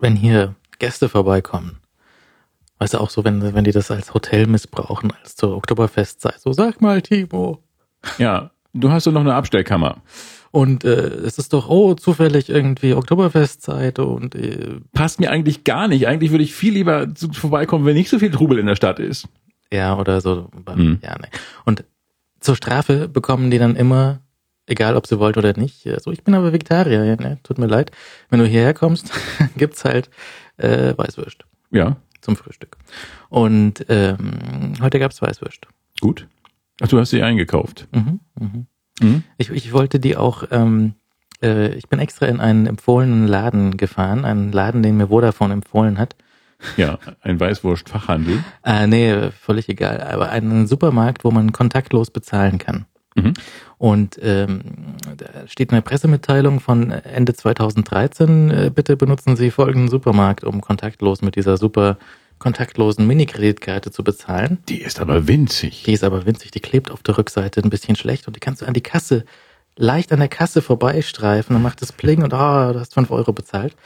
wenn hier Gäste vorbeikommen, weißt du auch so, wenn, wenn die das als Hotel missbrauchen, als zur Oktoberfestzeit, so sag mal, Timo. Ja, du hast doch noch eine Abstellkammer. Und äh, es ist doch, oh, zufällig irgendwie Oktoberfestzeit und äh, Passt mir eigentlich gar nicht. Eigentlich würde ich viel lieber zu- vorbeikommen, wenn nicht so viel Trubel in der Stadt ist. ja, oder so. Mhm. Ja, ne. Und zur Strafe bekommen die dann immer, egal ob sie wollt oder nicht, äh, so, ich bin aber Vegetarier, ja, ne, tut mir leid. Wenn du hierher kommst, gibt's halt äh, Weißwürst Ja, zum Frühstück. Und ähm, heute gab's Weißwürst. gut. Ach, du hast sie eingekauft. Mhm, mhm. Mhm. Ich, ich wollte die auch, ähm, äh, ich bin extra in einen empfohlenen Laden gefahren, einen Laden, den mir Vodafone empfohlen hat. Ja, ein Weißwurst-Fachhandel. Äh, nee, völlig egal, aber einen Supermarkt, wo man kontaktlos bezahlen kann. Mhm. Und ähm, da steht eine Pressemitteilung von Ende 2013, äh, bitte benutzen Sie folgenden Supermarkt, um kontaktlos mit dieser super kontaktlosen Mini-Kreditkarte zu bezahlen. Die ist aber winzig. Die ist aber winzig, die klebt auf der Rückseite ein bisschen schlecht und die kannst du an die Kasse, leicht an der Kasse vorbeistreifen und macht das Pling und ah, du hast 5 Euro bezahlt.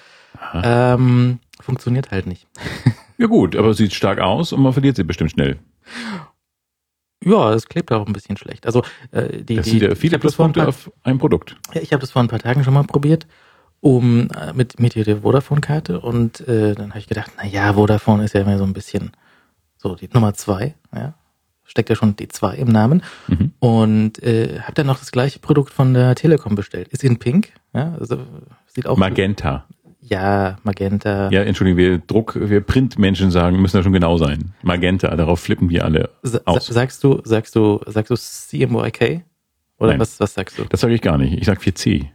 Ähm, funktioniert halt nicht. Ja gut, aber sieht stark aus und man verliert sie bestimmt schnell. Ja, es klebt auch ein bisschen schlecht. Also äh, die, Das sind ja viele Pluspunkte paar, auf ein Produkt. ja, ich habe das vor ein paar Tagen schon mal probiert, um äh, mit mit der Vodafone-Karte und äh, dann habe ich gedacht, na ja, Vodafone ist ja immer so ein bisschen so die Nummer zwei, ja, steckt ja schon die zwei im Namen Mhm. und äh, habe dann noch das gleiche Produkt von der Telekom bestellt. Ist in Pink, ja, also sieht auch Magenta. Ja Magenta. Ja, Entschuldigung, wir Druck, wir Printmenschen sagen, müssen da schon genau sein. Magenta, darauf flippen wir alle Sa aus. sagst du, sagst du, sagst du CMYK oder Nein. was was sagst du? Das sage ich gar nicht. Ich sag 4C.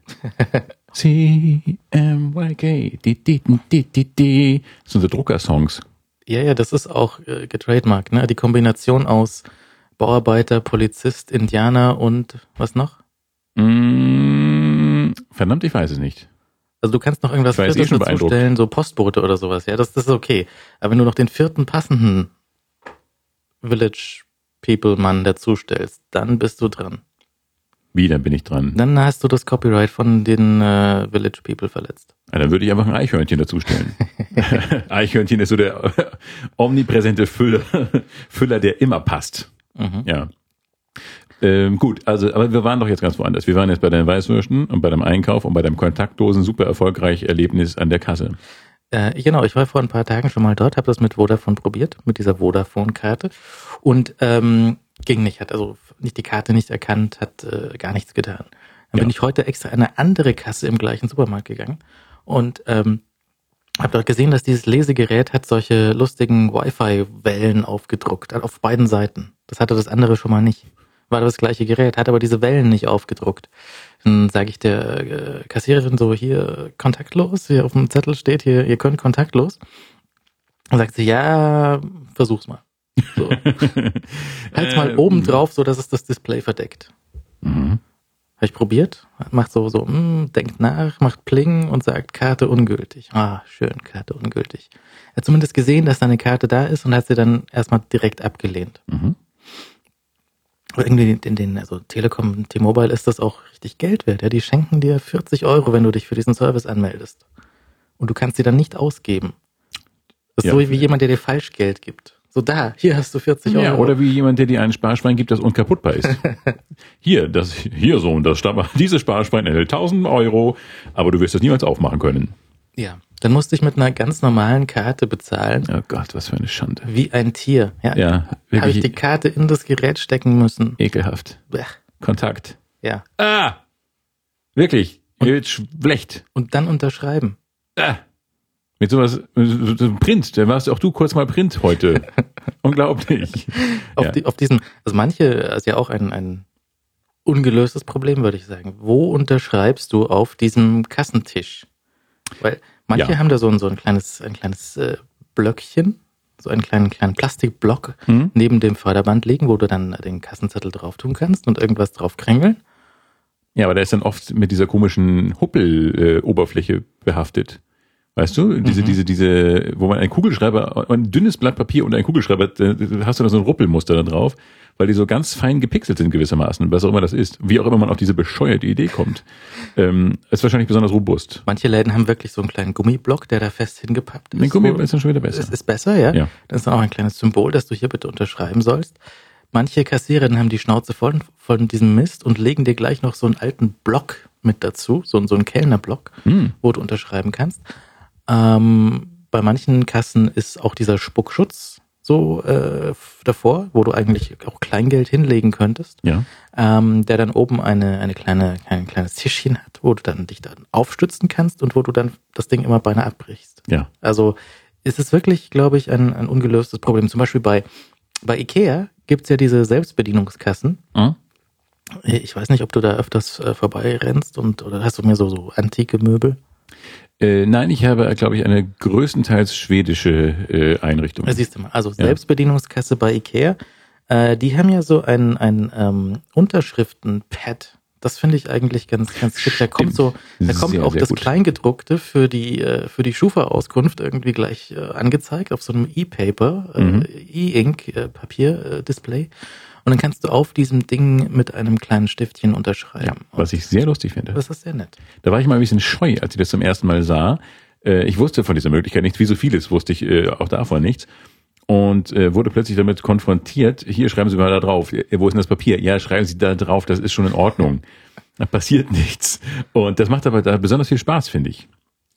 C-M-Y-K. Di, di, di, di, di. Das sind so Druckersongs. Ja, ja, das ist auch äh, getrademarkt, ne? Die Kombination aus Bauarbeiter, Polizist, Indianer und was noch? Mm, verdammt, ich weiß es nicht. Also du kannst noch irgendwas Ich weiß, eh Viertes schon dazu beeindruckt. stellen, so Postbote oder sowas, ja, das, das ist okay. Aber wenn du noch den vierten passenden Village People Mann dazu stellst, dann bist du dran. Wie, dann bin ich dran. Dann hast du das Copyright von den äh, Village People verletzt. Ja, dann würde ich einfach ein Eichhörnchen dazustellen. Eichhörnchen ist so der omnipräsente Füller, Füller, der immer passt. Mhm. Ja. Ähm, gut, also, aber wir waren doch jetzt ganz woanders. Wir waren jetzt bei deinen Weißwürsten und bei deinem Einkauf und bei deinem kontaktlosen, super erfolgreich Erlebnis an der Kasse. Äh, genau, ich war vor ein paar Tagen schon mal dort, habe das mit Vodafone probiert, mit dieser Vodafone-Karte und ähm, ging nicht, hat also nicht die Karte nicht erkannt, hat äh, gar nichts getan. Dann Ja. bin ich heute extra an eine andere Kasse im gleichen Supermarkt gegangen und ähm, habe dort gesehen, dass dieses Lesegerät hat solche lustigen Wi-Fi-Wellen aufgedruckt, also auf beiden Seiten. Das hatte das andere schon mal nicht. War das gleiche Gerät, hat aber diese Wellen nicht aufgedruckt. Dann sage ich der äh, Kassiererin so, hier kontaktlos, hier auf dem Zettel steht hier, ihr könnt kontaktlos. Dann sagt sie, ja, versuch's mal. So. Halt's mal Ähm, oben drauf, so dass es das Display verdeckt. Mhm. Habe ich probiert, macht so, so, mm, denkt nach, macht Pling und sagt Karte ungültig. Ah, schön, Karte ungültig. Er hat zumindest gesehen, dass da eine Karte da ist und hat sie dann erstmal direkt abgelehnt. Mhm. Aber irgendwie in den, also Telekom und T-Mobile ist das auch richtig Geld wert. Ja, die schenken dir 40 Euro, wenn du dich für diesen Service anmeldest. Und du kannst sie dann nicht ausgeben. Das ist Ja. so wie jemand, der dir Falschgeld gibt. So da, hier hast du 40 Euro. Ja, oder wie jemand, der dir ein Sparschwein gibt, das unkaputtbar ist. hier, das, hier so, und das, dieses Sparschwein enthält 1000 Euro, aber du wirst es niemals aufmachen können. Ja, dann musste ich mit einer ganz normalen Karte bezahlen, Oh Gott, was für eine Schande. wie ein Tier. Ja, Ja, habe ich die Karte in das Gerät stecken müssen. ekelhaft. Blech. Kontakt. Ja, Ah! Wirklich. Wird schlecht. und dann unterschreiben. Ah! Mit sowas, mit so Print, da warst auch du kurz mal Print heute. Unglaublich. Auf, Ja. die, auf diesem, also manche, ist ja auch ein, ein ungelöstes Problem, würde ich sagen. Wo unterschreibst du auf diesem Kassentisch? Weil manche Ja. haben da so ein, so ein kleines, ein kleines äh, Blöckchen, so einen kleinen, kleinen Plastikblock Hm? neben dem Förderband liegen, wo du dann den Kassenzettel drauf tun kannst und irgendwas drauf krängeln. Ja, aber der ist dann oft mit dieser komischen Huppel-Oberfläche behaftet. Weißt du, diese, Mhm. diese, diese, wo man einen Kugelschreiber, ein dünnes Blatt Papier und einen Kugelschreiber, da da hast du da so ein Ruppelmuster da drauf, weil die so ganz fein gepixelt sind gewissermaßen, was auch immer das ist. Wie auch immer man auf diese bescheuerte Idee kommt. Ähm, ist wahrscheinlich besonders robust. Manche Läden haben wirklich so einen kleinen Gummiblock, der da fest hingepappt ist. Ein Gummi wo- ist dann schon wieder besser. Es ist besser, ja? Ja. Das ist auch ein kleines Symbol, dass du hier bitte unterschreiben sollst. Manche Kassiererinnen haben die Schnauze voll von diesem Mist und legen dir gleich noch so einen alten Block mit dazu, so, so einen Kellnerblock, Hm. wo du unterschreiben kannst. Ähm, bei manchen Kassen ist auch dieser Spuckschutz so äh, davor, wo du eigentlich auch Kleingeld hinlegen könntest, Ja. ähm, der dann oben eine, eine kleine, ein kleines Tischchen hat, wo du dann dich dann aufstützen kannst und wo du dann das Ding immer beinahe abbrichst. Ja. Also ist es wirklich, glaube ich, ein, ein ungelöstes Problem. Zum Beispiel bei, bei Ikea gibt's ja diese Selbstbedienungskassen. Hm? Ich weiß nicht, ob du da öfters äh, vorbeirennst und oder hast du mir so, so antike Möbel? Äh, nein, ich habe, glaube ich, eine größtenteils schwedische äh, Einrichtung. Siehst du mal. Also Selbstbedienungskasse bei Ikea, äh, die haben ja so ein, ein ähm, Unterschriftenpad. Das finde ich eigentlich ganz, ganz schick. Da kommt so, da kommt Sehr, auch sehr das gut. Kleingedruckte für die, äh, für die Schufa-Auskunft irgendwie gleich äh, angezeigt auf so einem E-Paper, Mhm. äh, E-Ink, äh, Papier-Display. Und dann kannst du auf diesem Ding mit einem kleinen Stiftchen unterschreiben. was ich sehr lustig finde. das ist sehr nett. Da war ich mal ein bisschen scheu, als ich das zum ersten Mal sah. Äh, ich wusste von dieser Möglichkeit nichts, wie so vieles wusste ich äh, auch davon nichts. Und äh, wurde plötzlich damit konfrontiert, hier schreiben Sie mal da drauf. Wo ist denn das Papier? Ja, schreiben Sie da drauf, das ist schon in Ordnung. Da passiert nichts. Und das macht aber da besonders viel Spaß, finde ich.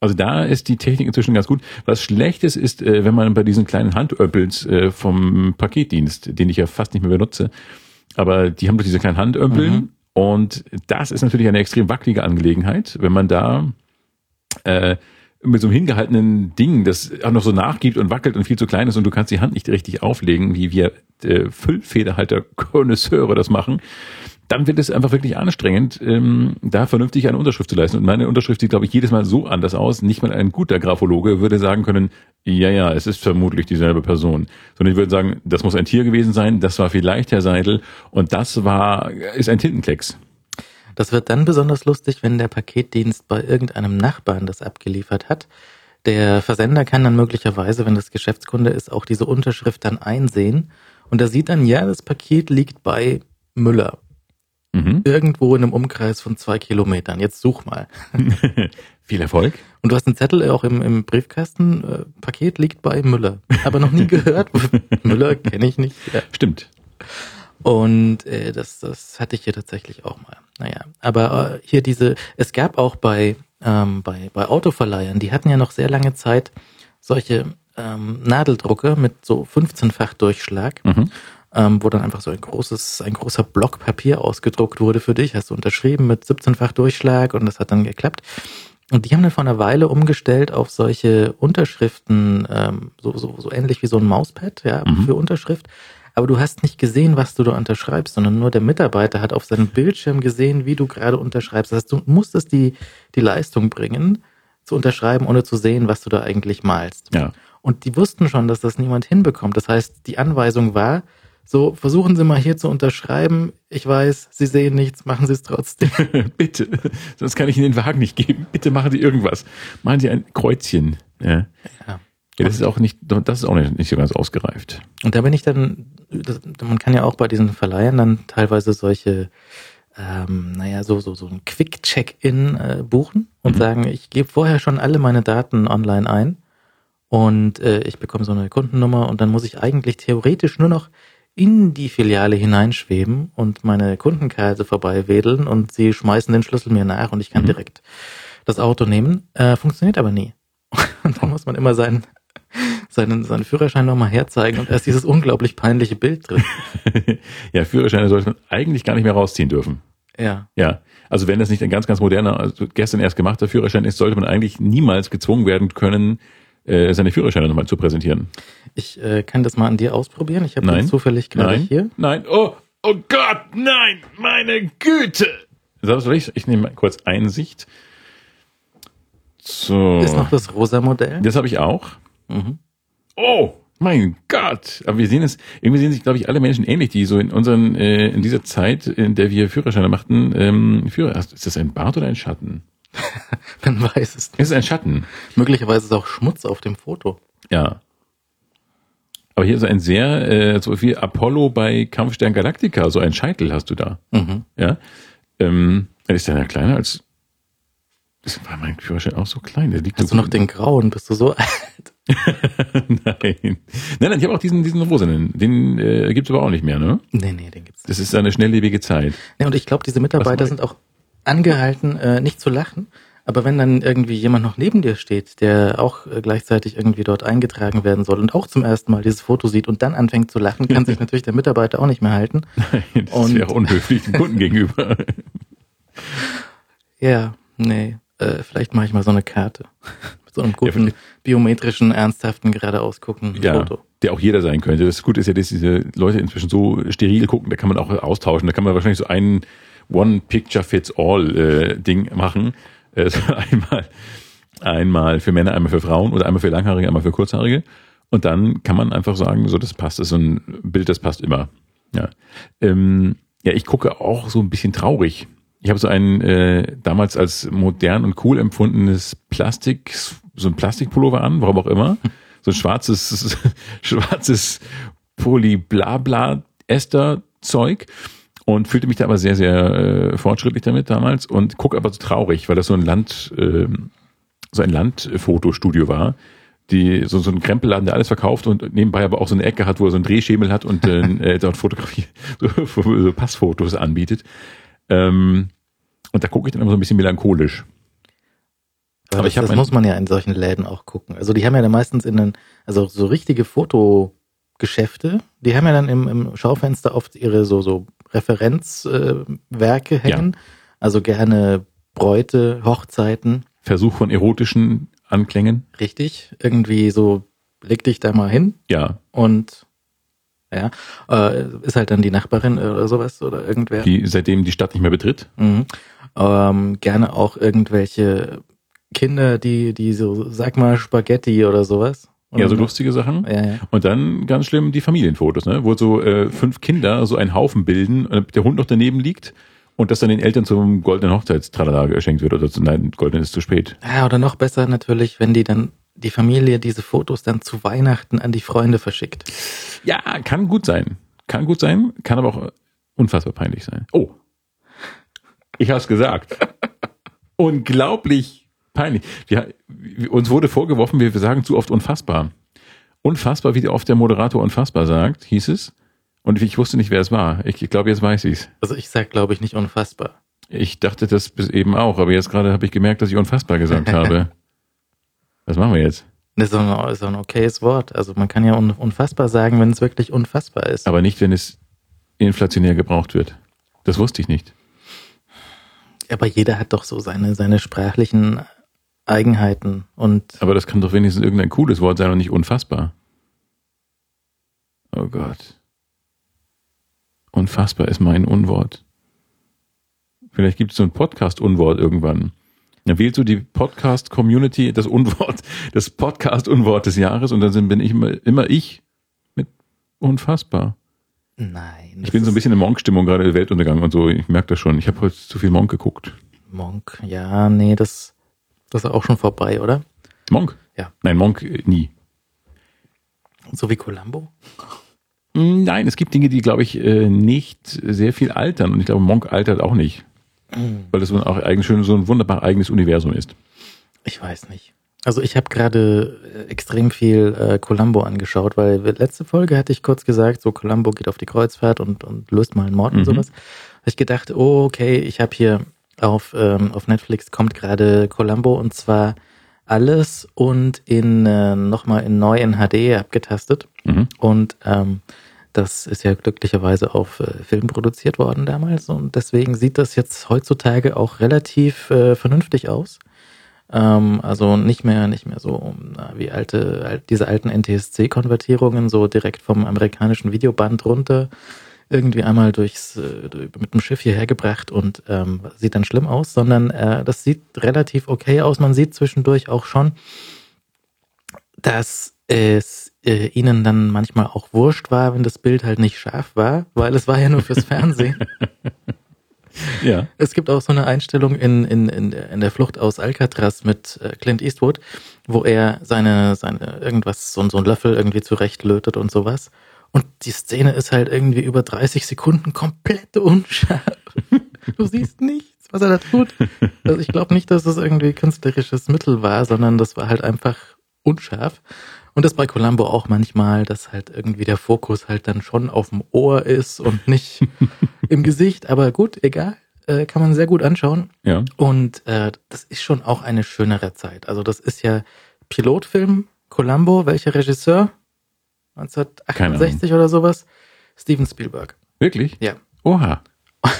Also da ist die Technik inzwischen ganz gut. Was schlecht ist, ist, äh, wenn man bei diesen kleinen Handöppels äh, vom Paketdienst, den ich ja fast nicht mehr benutze, aber die haben doch diese kleinen Handömpeln Mhm. und das ist natürlich eine extrem wackelige Angelegenheit, wenn man da äh, mit so einem hingehaltenen Ding, das auch noch so nachgibt und wackelt und viel zu klein ist und du kannst die Hand nicht richtig auflegen, wie wir äh, Füllfederhalter-Konnoisseure das machen, dann wird es einfach wirklich anstrengend, ähm, da vernünftig eine Unterschrift zu leisten. Und meine Unterschrift sieht, glaube ich, jedes Mal so anders aus. Nicht mal ein guter Graphologe würde sagen können, ja, ja, es ist vermutlich dieselbe Person. Sondern ich würde sagen, das muss ein Tier gewesen sein, das war vielleicht Herr Seidel und das war, ist ein Tintenklecks. Das wird dann besonders lustig, wenn der Paketdienst bei irgendeinem Nachbarn das abgeliefert hat. Der Versender kann dann möglicherweise, wenn das Geschäftskunde ist, auch diese Unterschrift dann einsehen. Und da sieht dann, ja, das Paket liegt bei Müller. Mhm. Irgendwo in einem Umkreis von zwei Kilometern. Jetzt such mal. Viel Erfolg. Und du hast einen Zettel auch im, im Briefkasten. Äh, Paket liegt bei Müller. Aber noch nie gehört. Müller kenne ich nicht. Ja. Stimmt. Und äh, das, das hatte ich hier tatsächlich auch mal. Naja, aber äh, hier diese, es gab auch bei, ähm, bei, bei Autoverleihern, die hatten ja noch sehr lange Zeit solche ähm, Nadeldrucker mit so 15-fach Durchschlag, Mhm. Ähm, wo dann einfach so ein großes, ein großer Block Papier ausgedruckt wurde für dich, hast du unterschrieben mit 17-fach Durchschlag und das hat dann geklappt. Und die haben dann vor einer Weile umgestellt auf solche Unterschriften, ähm, so, so, so ähnlich wie so ein Mauspad, ja, Mhm. für Unterschrift. Aber du hast nicht gesehen, was du da unterschreibst, sondern nur der Mitarbeiter hat auf seinem Bildschirm gesehen, wie du gerade unterschreibst. Das heißt, du musstest die, die Leistung bringen, zu unterschreiben, ohne zu sehen, was du da eigentlich malst. Ja. Und die wussten schon, dass das niemand hinbekommt. Das heißt, die Anweisung war, so, versuchen Sie mal hier zu unterschreiben. Ich weiß, Sie sehen nichts, machen Sie es trotzdem. Bitte, sonst kann ich Ihnen den Wagen nicht geben. Bitte machen Sie irgendwas. Machen Sie ein Kreuzchen. Ja. Ja. Ja, das ist auch nicht, das ist auch nicht, nicht so ganz ausgereift. Und da bin ich dann, das, man kann ja auch bei diesen Verleihern dann teilweise solche, ähm, naja, so, so, so ein Quick-Check-In äh, buchen und Mhm. sagen, ich gebe vorher schon alle meine Daten online ein und äh, ich bekomme so eine Kundennummer und dann muss ich eigentlich theoretisch nur noch in die Filiale hineinschweben und meine Kundenkarte vorbei wedeln und sie schmeißen den Schlüssel mir nach und ich kann Mhm. direkt das Auto nehmen. Äh, funktioniert aber nie. Und da muss man immer seinen, seinen, seinen Führerschein nochmal herzeigen und da ist dieses unglaublich peinliche Bild drin. ja, Führerscheine sollte man eigentlich gar nicht mehr rausziehen dürfen. Ja. Ja, also wenn das nicht ein ganz, ganz moderner, also gestern erst gemachter Führerschein ist, sollte man eigentlich niemals gezwungen werden können, äh, seine Führerscheine nochmal zu präsentieren. Ich äh, kann das mal an dir ausprobieren. Ich habe Nein. den zufällig gerade Nein, hier. nein, oh, oh Gott, nein, meine Güte. Du, ich, ich nehme mal kurz Einsicht. So. Ist noch das rosa Modell. Das habe ich auch. Mhm. Oh, mein Gott. Aber wir sehen es, irgendwie sehen sich, glaube ich, alle Menschen ähnlich, die so in unseren, äh, in dieser Zeit, in der wir Führerscheine machten, ähm, Führer, ist das ein Bart oder ein Schatten? Man weiß es nicht. Es ist ein Schatten. Möglicherweise ist auch Schmutz auf dem Foto. Ja. Aber hier ist ein sehr, äh, so wie Apollo bei Kampfstern Galactica, so ein Scheitel hast du da. Mhm. Ja. Ähm, ist der ja kleiner als. Das war mein Führerschein auch so klein. Der liegt Hast so du noch den grauen? Bist du so alt? nein. Nein, nein, ich habe auch diesen, diesen rosanen. Den äh, gibt's aber auch nicht mehr, ne? Nee, nee, den gibt's nicht. Das ist eine schnelllebige Zeit. Nee, und ich glaube, diese Mitarbeiter sind auch angehalten, äh, nicht zu lachen. Aber wenn dann irgendwie jemand noch neben dir steht, der auch äh, gleichzeitig irgendwie dort eingetragen werden soll und auch zum ersten Mal dieses Foto sieht und dann anfängt zu lachen, kann sich natürlich der Mitarbeiter auch nicht mehr halten. Nein, das Und- wäre unhöflich dem Kunden gegenüber. Ja, nee, äh, vielleicht mache ich mal so eine Karte. Mit so einem guten, vielleicht- biometrischen, ernsthaften, geradeaus guckenden ja, Foto. der auch jeder sein könnte. Das Gute ist ja, dass diese Leute inzwischen so steril gucken, da kann man auch austauschen. Da kann man wahrscheinlich so ein One-Picture-Fits-All-Ding machen. Äh, so einmal, einmal für Männer, einmal für Frauen oder einmal für Langhaarige, einmal für Kurzhaarige. Und dann kann man einfach sagen, so das passt, das ist so ein Bild, das passt immer. Ja, ähm, ja ich gucke auch so ein bisschen traurig. Ich habe so ein äh, damals als modern und cool empfundenes Plastik, so ein Plastikpullover an, warum auch immer. So ein schwarzes, schwarzes Poly-Blabla-Ester-Zeug und fühlte mich da aber sehr, sehr äh, fortschrittlich damit damals und gucke aber so traurig, weil das so ein Land, äh, so ein Landfotostudio war, die so, so ein Krempelladen, der alles verkauft und nebenbei aber auch so eine Ecke hat, wo er so einen Drehschemel hat und äh, äh, dort Fotografie, so, so Passfotos anbietet. Ähm, und da gucke ich dann immer so ein bisschen melancholisch. Aber, Aber das, ich das muss man ja in solchen Läden auch gucken. Also die haben ja dann meistens in den, also so richtige Fotogeschäfte, die haben ja dann im, im Schaufenster oft ihre so, so Referenzwerke äh, Werke hängen. Also gerne Bräute, Hochzeiten, Versuch von erotischen Anklängen. richtig. Irgendwie so, leg dich da mal hin Ja, und ja, äh, ist halt dann die Nachbarin oder sowas oder irgendwer. die seitdem die Stadt nicht mehr betritt. Mhm. Ähm, gerne auch irgendwelche Kinder, die, die so, sag mal, Spaghetti oder sowas. Ja, so lustige Sachen. Ja, ja. Und dann ganz schlimm die Familienfotos, ne? wo so äh, fünf Kinder so einen Haufen bilden, äh, der Hund noch daneben liegt und das dann den Eltern zum goldenen Hochzeitstralala geschenkt wird oder zu, nein, golden ist zu spät. Ja, oder noch besser natürlich, wenn die dann, die Familie diese Fotos dann zu Weihnachten an die Freunde verschickt. Ja, kann gut sein. Kann gut sein, kann aber auch unfassbar peinlich sein. Oh. Ich hab's gesagt. Unglaublich peinlich. Wir, uns wurde vorgeworfen, wir, sagen zu oft unfassbar. Unfassbar, wie oft der Moderator unfassbar sagt, hieß es. Und ich wusste nicht, wer es war. Ich, ich glaube, jetzt weiß ich's. Also ich sag, glaube ich, nicht unfassbar. Ich dachte das bis eben auch, aber jetzt gerade habe ich gemerkt, dass ich unfassbar gesagt habe. Was machen wir jetzt? Das ist ein, ist ein okayes Wort. Also man kann ja un, unfassbar sagen, wenn es wirklich unfassbar ist. Aber nicht, wenn es inflationär gebraucht wird. Das wusste ich nicht. Aber jeder hat doch so seine, seine sprachlichen Eigenheiten und Aber das kann doch wenigstens irgendein cooles Wort sein und nicht unfassbar. Oh Gott. Unfassbar ist mein Unwort. Vielleicht gibt es so ein Podcast-Unwort irgendwann. Dann wählst du die Podcast-Community, das Unwort, das Podcast-Unwort des Jahres und dann bin ich immer, immer ich mit unfassbar. nein. Ich bin so ein bisschen in Monk-Stimmung gerade Weltuntergang und so. Ich merke das schon. Ich habe heute zu viel Monk geguckt. Monk, ja, nee, das, das ist auch schon vorbei, oder? Monk? Ja. Nein, Monk äh, nie. So wie Columbo? Mm, Nein, es gibt Dinge, die, glaube ich, äh, nicht sehr viel altern. Und ich glaube, Monk altert auch nicht. Weil das so ein, auch eigentlich schön so ein wunderbar eigenes Universum ist. Ich weiß nicht. Also ich habe gerade äh, extrem viel äh, Columbo angeschaut, weil letzte Folge hatte ich kurz gesagt, so Columbo geht auf die Kreuzfahrt und, und löst mal einen Mord Mhm. und sowas. Hab ich gedacht, oh, okay, ich habe hier auf, ähm, auf Netflix kommt gerade Columbo und zwar alles und in äh, nochmal in neu in HD abgetastet. Mhm. Und ähm, das ist ja glücklicherweise auf äh, Film produziert worden damals und deswegen sieht das jetzt heutzutage auch relativ äh, vernünftig aus. Ähm, also nicht mehr nicht mehr so na, wie alte alt, diese alten NTSC-Konvertierungen so direkt vom amerikanischen Videoband runter irgendwie einmal durchs äh, mit dem Schiff hierher gebracht und ähm, sieht dann schlimm aus, sondern äh, das sieht relativ okay aus. Man sieht zwischendurch auch schon, dass es äh, ihnen dann manchmal auch wurscht war, wenn das Bild halt nicht scharf war, weil es war ja nur fürs Fernsehen. Ja. Es gibt auch so eine Einstellung in, in, in, der, in der Flucht aus Alcatraz mit äh, Clint Eastwood, wo er seine, seine irgendwas, so, so einen Löffel irgendwie zurechtlötet und sowas. Und die Szene ist halt irgendwie über 30 Sekunden komplett unscharf. Du siehst nichts, was er da tut. Also ich glaube nicht, dass das irgendwie künstlerisches Mittel war, sondern das war halt einfach unscharf. Und das bei Columbo auch manchmal, dass halt irgendwie der Fokus halt dann schon auf dem Ohr ist und nicht im Gesicht. Aber gut, egal. Äh, kann man sehr gut anschauen. Ja. Und äh, das ist schon auch eine schönere Zeit. Also das ist ja Pilotfilm, Columbo, welcher Regisseur? 1968 oder sowas? Steven Spielberg. Wirklich? Ja. Oha.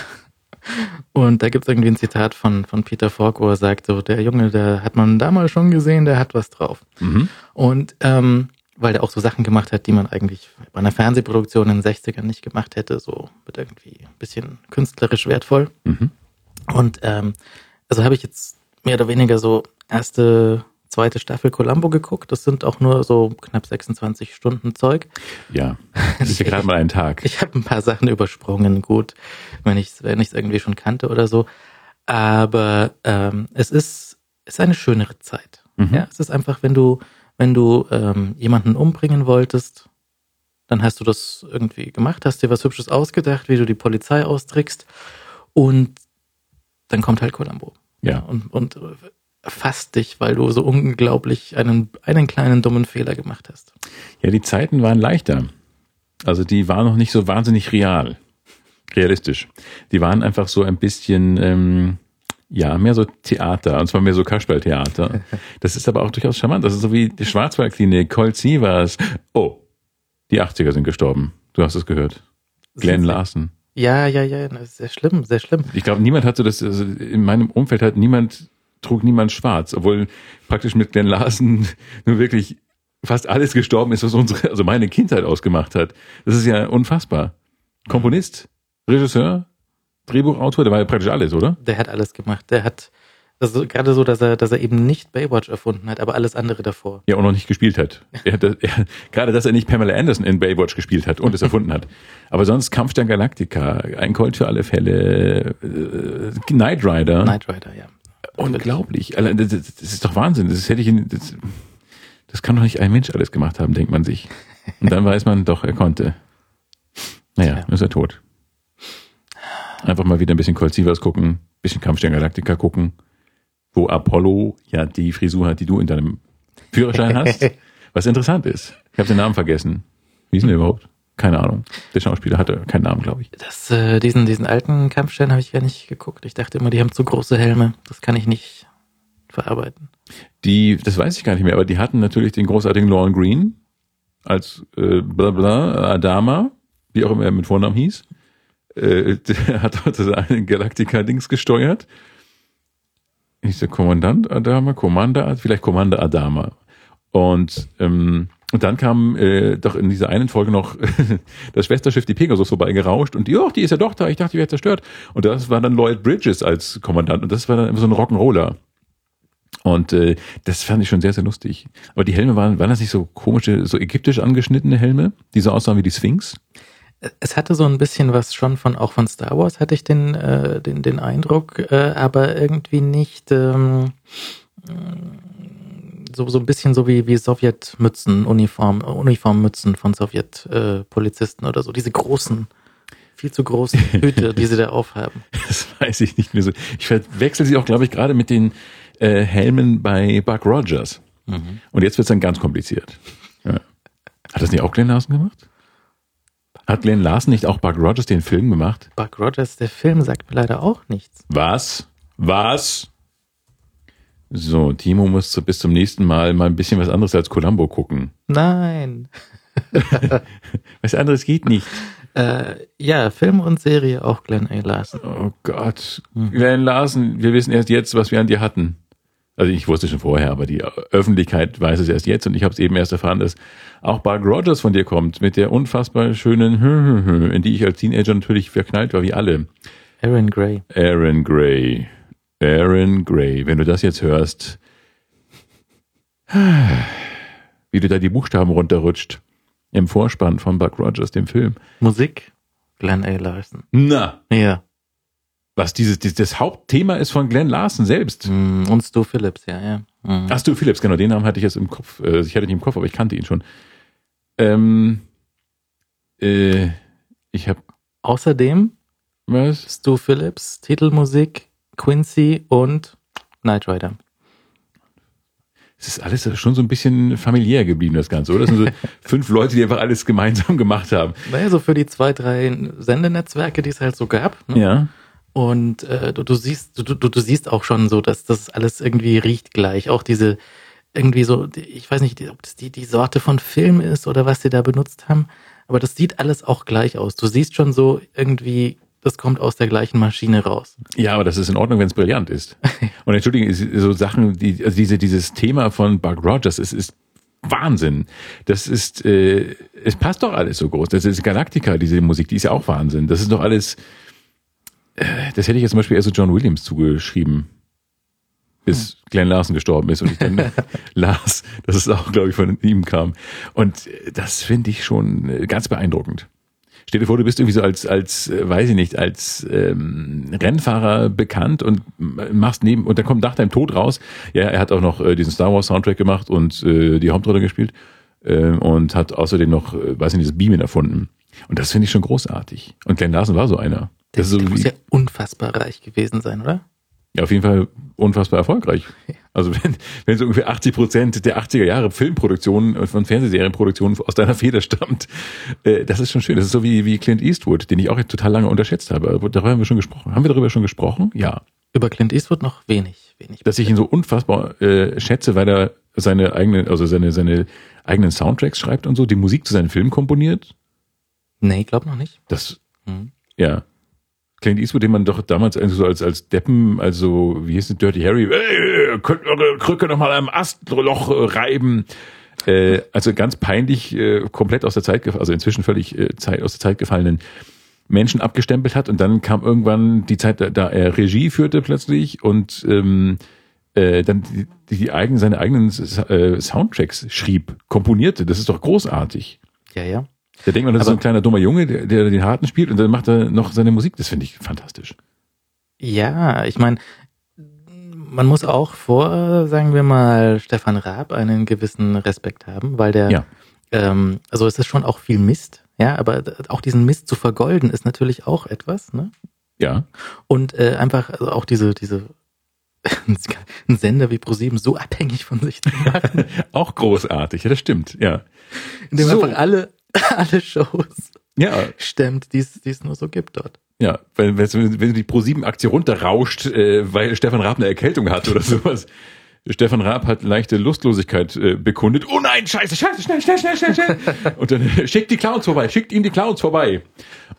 Und da gibt's irgendwie ein Zitat von, von Peter Falk, wo er sagt, so, der Junge, der hat man damals schon gesehen, der hat was drauf. Mhm. Und ähm, weil der auch so Sachen gemacht hat, die man eigentlich bei einer Fernsehproduktion in den 60ern nicht gemacht hätte, so mit irgendwie ein bisschen künstlerisch wertvoll. Mhm. Und ähm, also habe ich jetzt mehr oder weniger so erste, zweite Staffel Columbo geguckt. Das sind auch nur so knapp 26 Stunden Zeug. Ja. Das ist ja gerade mal ein Tag. Ich habe ein paar Sachen übersprungen, gut, wenn ich wenn ich es irgendwie schon kannte oder so. Aber ähm, es ist ist eine schönere Zeit. Mhm. Ja, es ist einfach, wenn du wenn du ähm, jemanden umbringen wolltest, dann hast du das irgendwie gemacht, hast dir was Hübsches ausgedacht, wie du die Polizei austrickst und dann kommt halt Columbo Ja. und und fasst dich, weil du so unglaublich einen einen kleinen dummen Fehler gemacht hast. Ja, die Zeiten waren leichter. Also die waren noch nicht so wahnsinnig real. Realistisch. Die waren einfach so ein bisschen, ähm, ja, mehr so Theater, und zwar mehr so Kasperltheater. Das ist aber auch durchaus charmant. Das ist so wie die Schwarzwaldklinik, Colt Sievers. Oh, die 80er sind gestorben. Du hast es gehört. Glenn? Larson. Ja, ja, ja, das ist sehr schlimm, sehr schlimm. Ich glaube, niemand hatte das, also in meinem Umfeld hat niemand, trug niemand schwarz, obwohl praktisch mit Glenn Larson nur wirklich fast alles gestorben ist, was unsere, also meine Kindheit ausgemacht hat. Das ist ja unfassbar. Komponist, Regisseur, Drehbuchautor, der war ja praktisch alles, oder? Der hat alles gemacht. Der hat also gerade so, dass er, dass er eben nicht Baywatch erfunden hat, aber alles andere davor. Ja, und noch nicht gespielt hat. Er hat er, gerade, dass er nicht Pamela Anderson in Baywatch gespielt hat und es erfunden hat. Aber sonst Kampf der Galactica, ein Colt für alle Fälle, äh, Knight Rider. Knight Rider, ja. Unglaublich. Das, ist doch Wahnsinn. Das hätte ich, das, das kann doch nicht ein Mensch alles gemacht haben, denkt man sich. Und dann weiß man doch, er konnte. Naja, Tja. ist er tot. Einfach mal wieder ein bisschen Colt Sievers gucken, bisschen Kampfstern Galactica gucken, wo Apollo ja die Frisur hat, die du in deinem Führerschein hast. Was interessant ist. Ich habe den Namen vergessen. Wie ist denn der überhaupt? Keine Ahnung. Der Schauspieler hatte keinen Namen, glaube ich. Das, äh, diesen, diesen alten Kampfstern habe ich gar nicht geguckt. Ich dachte immer, die haben zu große Helme. Das kann ich nicht verarbeiten. Die, das weiß ich gar nicht mehr, aber die hatten natürlich den großartigen Lorne Green als äh, bla bla Adama, wie auch immer er mit Vornamen hieß. Äh, der hat dort einen Galactica-Dings gesteuert. Hieß der Kommandant Adama, Commander, vielleicht Commander Adama. Und, ähm, und dann kam äh, doch in dieser einen Folge noch das Schwesterschiff, die Pegasus, vorbeigerauscht und die, oh, die ist ja doch da, ich dachte, die wäre zerstört. Und das war dann Lloyd Bridges als Kommandant und das war dann immer so ein Rock'n'Roller. Und äh, das fand ich schon sehr, sehr lustig. Aber die Helme waren, waren das nicht so komische, so ägyptisch angeschnittene Helme, die so aussahen wie die Sphinx? Es hatte so ein bisschen was schon von, auch von Star Wars hatte ich den, äh, den, den Eindruck, äh, aber irgendwie nicht ähm, so, so ein bisschen so wie, wie Sowjetmützen, Uniform, Uniformmützen von Sowjetpolizisten äh, oder so. Diese großen, viel zu großen Hüte, die sie da aufhaben. Das weiß ich nicht mehr so. Ich verwechsel sie auch, glaube ich, gerade mit den äh, Helmen bei Buck Rogers. Und jetzt wird es dann ganz kompliziert. Ja. Hat das nicht auch Glenn Larson gemacht? Hat Glenn Larson nicht auch Buck Rogers den Film gemacht? Buck Rogers, der Film, sagt mir leider auch nichts. Was? Was? So, Timo muss bis zum nächsten Mal mal ein bisschen was anderes als Columbo gucken. Nein. Was anderes geht nicht. Äh, ja, Film und Serie auch Glenn A. Larson. Oh Gott. Glenn Larson, wir wissen erst jetzt, was wir an dir hatten. Also ich wusste schon vorher, aber die Öffentlichkeit weiß es erst jetzt und ich habe es eben erst erfahren, dass auch Buck Rogers von dir kommt mit der unfassbar schönen, in die ich als Teenager natürlich verknallt war, wie alle. Aaron Gray. Aaron Gray. Aaron Gray. Wenn du das jetzt hörst, wie du da die Buchstaben runterrutscht im Vorspann von Buck Rogers, dem Film. Musik Glenn A. Larson. Na, Ja. Was dieses, dieses das Hauptthema ist von Glenn Larson selbst. Mm, Und Stu Phillips, ja, ja. Mm. Ach, Stu Phillips, genau, den Namen hatte ich jetzt im Kopf. Äh, Ich hatte ihn im Kopf, aber ich kannte ihn schon. Ähm, äh, ich habe Außerdem was? Stu Phillips, Titelmusik, Quincy und Knight Rider. Es ist alles schon so ein bisschen familiär geblieben, das Ganze, oder? Das sind so fünf Leute, die einfach alles gemeinsam gemacht haben. Naja, so für die zwei, drei Sendenetzwerke, die es halt so gab. Ne? Ja. Und äh, du, du siehst, du, du, du siehst auch schon so, dass das alles irgendwie riecht gleich. Auch diese irgendwie so, ich weiß nicht, ob das die, die Sorte von Film ist oder was sie da benutzt haben, aber das sieht alles auch gleich aus. Du siehst schon so irgendwie, das kommt aus der gleichen Maschine raus. Ja, aber das ist in Ordnung, wenn es brillant ist. Und entschuldigen, so Sachen, die, also diese, dieses Thema von Buck Rogers, es ist Wahnsinn. Das ist, äh, es passt doch alles so groß. Das ist Galactica, diese Musik, die ist ja auch Wahnsinn. Das ist doch alles, äh, das hätte ich jetzt zum Beispiel eher so John Williams zugeschrieben. Bis Glenn Larson gestorben ist und ich dann las, dass es auch, glaube ich, von ihm kam. Und äh, das finde ich schon äh, ganz beeindruckend. Stell dir vor, du bist irgendwie so als, als, äh, weiß ich nicht, als ähm, Rennfahrer bekannt und machst neben, und dann kommt nach deinem Tod raus, ja, er hat auch noch äh, diesen Star Wars Soundtrack gemacht und äh, die Hauptrolle gespielt äh, und hat außerdem noch, äh, weiß nicht, das Beamen erfunden. Und das finde ich schon großartig. Und Glenn Larson war so einer. Der, Das ist so der muss ja unfassbar reich gewesen sein, oder? Ja, auf jeden Fall unfassbar erfolgreich. Also wenn, wenn so ungefähr 80 Prozent der 80er Jahre Filmproduktionen und von Fernsehserienproduktionen aus deiner Feder stammt, äh, das ist schon schön. Das ist so wie, wie Clint Eastwood, den ich auch total lange unterschätzt habe. Darüber haben wir schon gesprochen. Haben wir darüber schon gesprochen? Ja. Über Clint Eastwood noch wenig, wenig. Dass ich ihn so unfassbar äh, schätze, weil er seine eigenen, also seine, seine eigenen Soundtracks schreibt und so, die Musik zu seinen Filmen komponiert. Nee, glaub noch nicht. Das, Hm. ja. Clint Eastwood, den man doch damals irgendwie so als, als Deppen, also, wie hieß es, Dirty Harry, ey, könnt eure Krücke noch mal am Astloch äh, reiben. Äh, also ganz peinlich, äh, komplett aus der Zeit, also inzwischen völlig äh, Zeit, aus der Zeit gefallenen Menschen abgestempelt hat und dann kam irgendwann die Zeit, da, da er Regie führte plötzlich und ähm, äh, dann die, die eigenen, seine eigenen äh, Soundtracks schrieb, komponierte. Das ist doch großartig. Ja, ja. Da denkt man, das ist so Aber- ein kleiner dummer Junge, der, der den Harten spielt und dann macht er noch seine Musik. Das finde ich fantastisch. Ja, ich meine, man muss auch vor, sagen wir mal, Stefan Raab einen gewissen Respekt haben, weil der, Ja. ähm, also es ist schon auch viel Mist, ja, aber auch diesen Mist zu vergolden ist natürlich auch etwas, ne? Ja. Und äh, einfach also auch diese, diese einen Sender wie ProSieben so abhängig von sich zu machen, Auch großartig, ja, das stimmt, ja. indem So. einfach alle, alle Shows Ja, stemmt, die es nur so gibt dort. ja. Wenn, wenn, wenn die Pro-7-Aktie runterrauscht, äh, weil Stefan Raab eine Erkältung hat oder sowas. Stefan Raab hat leichte Lustlosigkeit äh, bekundet. Oh nein, scheiße, scheiße, schnell, schnell, schnell, schnell, schnell. Und dann äh, schickt die Clowns vorbei, schickt ihm die Clowns vorbei.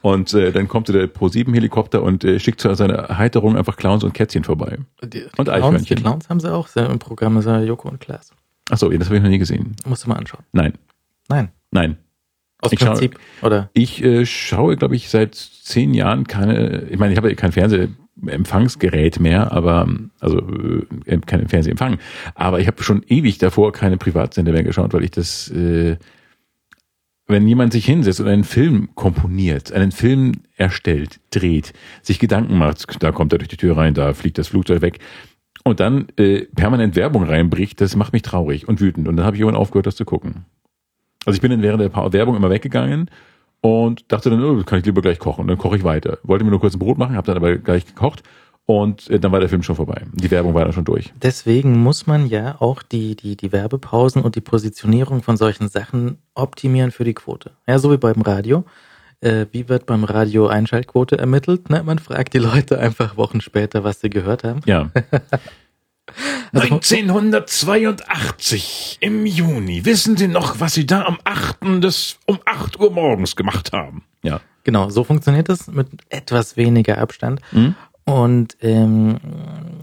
Und äh, dann kommt der Pro-7-Helikopter und äh, schickt zu seiner Erheiterung einfach Clowns und Kätzchen vorbei. Die, die Und Clowns, Eichhörnchen. die Clowns haben sie auch sehr im Programm, ist ja Joko und Klaas. Ach so, ja, das habe ich noch nie gesehen. Musst du mal anschauen. Nein, Nein. nein. Aus Ich Prinzip, oder? Ich äh, schaue, glaube ich, seit zehn Jahren keine, ich meine, ich habe ja kein Fernsehempfangsgerät mehr, aber, also äh, kein Fernsehempfang, aber ich habe schon ewig davor keine Privatsender mehr geschaut, weil ich das, äh, wenn jemand sich hinsetzt und einen Film komponiert, einen Film erstellt, dreht, sich Gedanken macht, da kommt er durch die Tür rein, da fliegt das Flugzeug weg, und dann äh, permanent Werbung reinbricht, das macht mich traurig und wütend. Und dann habe ich irgendwann aufgehört, das zu gucken. Also ich bin dann während der Werbung immer weggegangen und dachte dann, oh, kann ich lieber gleich kochen. Und dann koche ich weiter. Wollte mir nur kurz ein Brot machen, habe dann aber gleich gekocht und äh, dann war der Film schon vorbei. Die Werbung war dann schon durch. Deswegen muss man ja auch die, die, die Werbepausen und die Positionierung von solchen Sachen optimieren für die Quote. Ja, so wie beim Radio. Äh, wie wird beim Radio Einschaltquote ermittelt? Ne? Man fragt die Leute einfach Wochen später, was sie gehört haben. Ja. Also- 1982 im Juni. Wissen Sie noch, was Sie da am 8. des um 8 Uhr morgens gemacht haben? Ja. Genau, so funktioniert das mit etwas weniger Abstand. Mhm. Und ähm,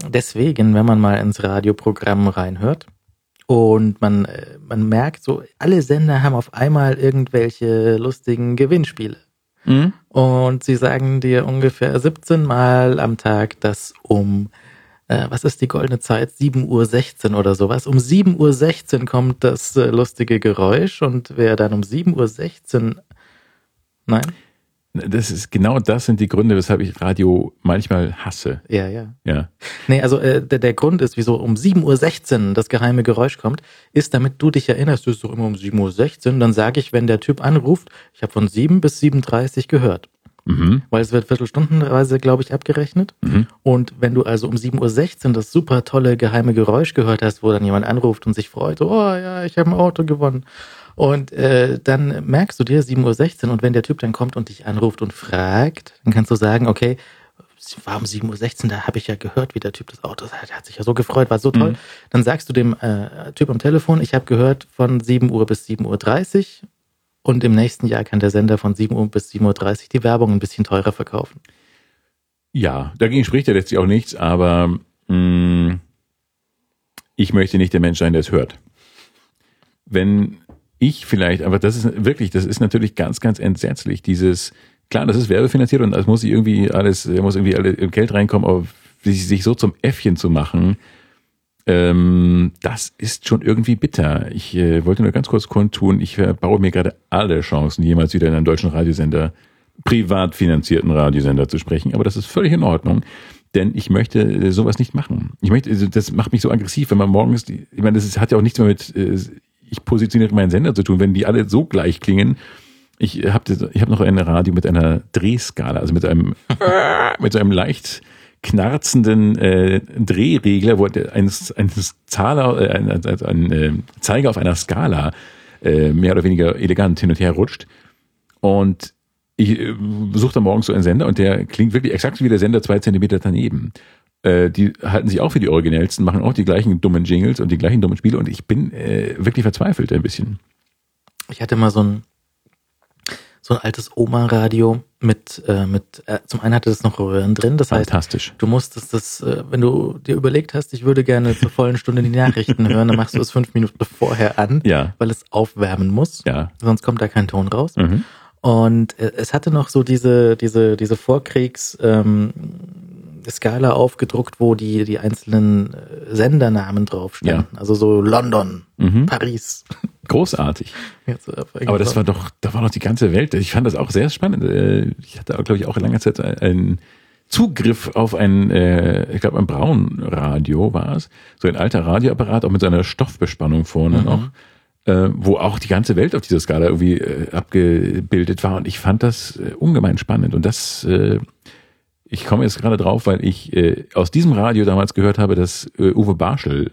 deswegen, wenn man mal ins Radioprogramm reinhört und man, äh, man merkt, so alle Sender haben auf einmal irgendwelche lustigen Gewinnspiele. Mhm. Und sie sagen dir ungefähr 17 Mal am Tag, dass um, äh, was ist die goldene Zeit? 7.16 Uhr oder sowas. Um 7.16 Uhr kommt das äh, lustige Geräusch und wer dann um 7.16 Uhr, nein? Das ist genau das sind die Gründe, weshalb ich Radio manchmal hasse. Ja, ja. Ja. Nee, also äh, der, der Grund ist, wieso um 7.16 Uhr das geheime Geräusch kommt, ist, damit du dich erinnerst, du bist doch immer um 7.16 Uhr, dann sage ich, wenn der Typ anruft, ich habe von 7 bis 7.30 Uhr gehört. Mhm. Weil es wird viertelstundenweise, glaube ich, abgerechnet. Mhm. Und wenn du also um 7.16 Uhr das super tolle geheime Geräusch gehört hast, wo dann jemand anruft und sich freut, so, oh ja, ich habe ein Auto gewonnen. Und äh, dann merkst du dir 7.16 Uhr und wenn der Typ dann kommt und dich anruft und fragt, dann kannst du sagen, okay, war um 7.16 Uhr, da habe ich ja gehört, wie der Typ das Auto, der hat sich ja so gefreut, war so toll. Mhm. Dann sagst du dem äh, Typ am Telefon, ich habe gehört von 7 Uhr bis 7.30 Uhr und im nächsten Jahr kann der Sender von 7 Uhr bis 7.30 Uhr die Werbung ein bisschen teurer verkaufen. Ja, dagegen spricht ja letztlich auch nichts, aber mh, ich möchte nicht der Mensch sein, der es hört. Wenn ich vielleicht, aber das ist wirklich, das ist natürlich ganz, ganz entsetzlich, dieses, klar, das ist werbefinanziert und es muss irgendwie alles, muss irgendwie alle Geld reinkommen, aber sich so zum Äffchen zu machen, ähm, das ist schon irgendwie bitter. Ich äh, wollte nur ganz kurz kundtun, ich äh, baue mir gerade alle Chancen, jemals wieder in einem deutschen Radiosender, privat finanzierten Radiosender zu sprechen, aber das ist völlig in Ordnung. Denn ich möchte äh, sowas nicht machen. Ich möchte, also das macht mich so aggressiv, wenn man morgens, ich meine, das ist, hat ja auch nichts mehr mit, äh, ich positioniere meinen Sender zu tun, wenn die alle so gleich klingen. Ich habe ich hab noch ein Radio mit einer Drehskala, also mit einem, mit einem leicht knarzenden äh, Drehregler, wo ein, ein Zahler, äh, ein, ein, ein äh, Zeiger auf einer Skala äh, mehr oder weniger elegant hin und her rutscht. Und ich äh, suche dann morgens so einen Sender und der klingt wirklich exakt wie der Sender zwei Zentimeter daneben. Äh, die halten sich auch für die originellsten, machen auch die gleichen dummen Jingles und die gleichen dummen Spiele und ich bin äh, wirklich verzweifelt ein bisschen. Ich hatte mal so ein so ein altes Oma-Radio mit, äh, mit äh, zum einen hatte das noch Röhren drin, das heißt, Fantastisch. du musstest das, äh, wenn du dir überlegt hast, ich würde gerne zur vollen Stunde die Nachrichten hören, dann machst du es fünf Minuten vorher an, Ja, weil es aufwärmen muss, ja. sonst kommt da kein Ton raus. Mhm. Und äh, es hatte noch so diese, diese, diese Vorkriegs ähm, Skala aufgedruckt, wo die, die einzelnen äh, Sendernamen drauf standen. Also so London, Mhm. Paris. Großartig. Äh, Aber das war doch, da war doch die ganze Welt. Ich fand das auch sehr spannend. Äh, Ich hatte, glaube ich, auch lange Zeit einen Zugriff auf ein, äh, ich glaube, ein Braunradio war es. So ein alter Radioapparat, auch mit so einer Stoffbespannung vorne Mhm. noch, äh, wo auch die ganze Welt auf dieser Skala irgendwie äh, abgebildet war. Und ich fand das äh, ungemein spannend. Und das, ich komme jetzt gerade drauf, weil ich aus diesem Radio damals gehört habe, dass Uwe Barschel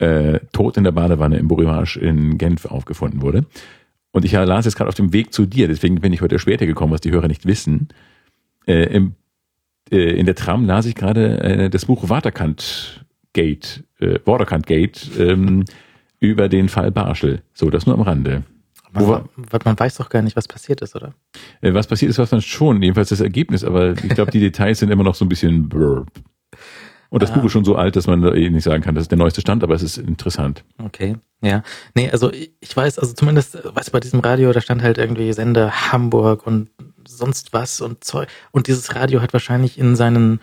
äh, tot in der Badewanne im Bourrimage in Genf aufgefunden wurde. Und ich las jetzt gerade auf dem Weg zu dir, deswegen bin ich heute später gekommen, was die Hörer nicht wissen. Äh, im, äh, in der Tram las ich gerade äh, das Buch Waterkant Gate, äh, Waterkant Gate ähm, über den Fall Barschel. So, das nur am Rande. Wo war- man, man weiß doch gar nicht, was passiert ist, oder? Äh, was passiert ist, was man schon, jedenfalls das Ergebnis, aber ich glaube, die Details sind immer noch so ein bisschen blurb. Und das Ah. Buch ist schon so alt, dass man da eh nicht sagen kann, das ist der neueste Stand, aber es ist interessant. Okay, ja. Nee, also ich weiß, also zumindest, äh, weiß bei diesem Radio, da stand halt irgendwie Sender Hamburg und sonst was und Zeug. Und dieses Radio hat wahrscheinlich in seinen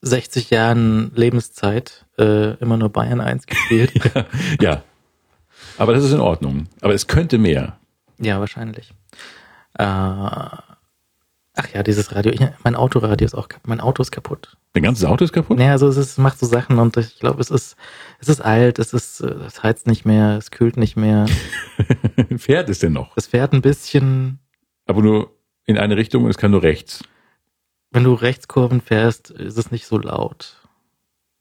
60 Jahren Lebenszeit äh, immer nur Bayern 1 gespielt. ja. Aber das ist in Ordnung. Aber es könnte mehr. ja, wahrscheinlich. Äh, ach ja, dieses Radio, ja, mein Autoradio ist auch, mein Auto ist kaputt. Dein ganzes Auto ist kaputt? Ja, also es ist, macht so Sachen und ich glaube, es ist, es ist alt, es ist, äh, es heizt nicht mehr, es kühlt nicht mehr, Fährt es denn noch? es fährt ein bisschen. Aber nur in eine Richtung und es kann nur rechts. Wenn du Rechtskurven fährst, ist es nicht so laut.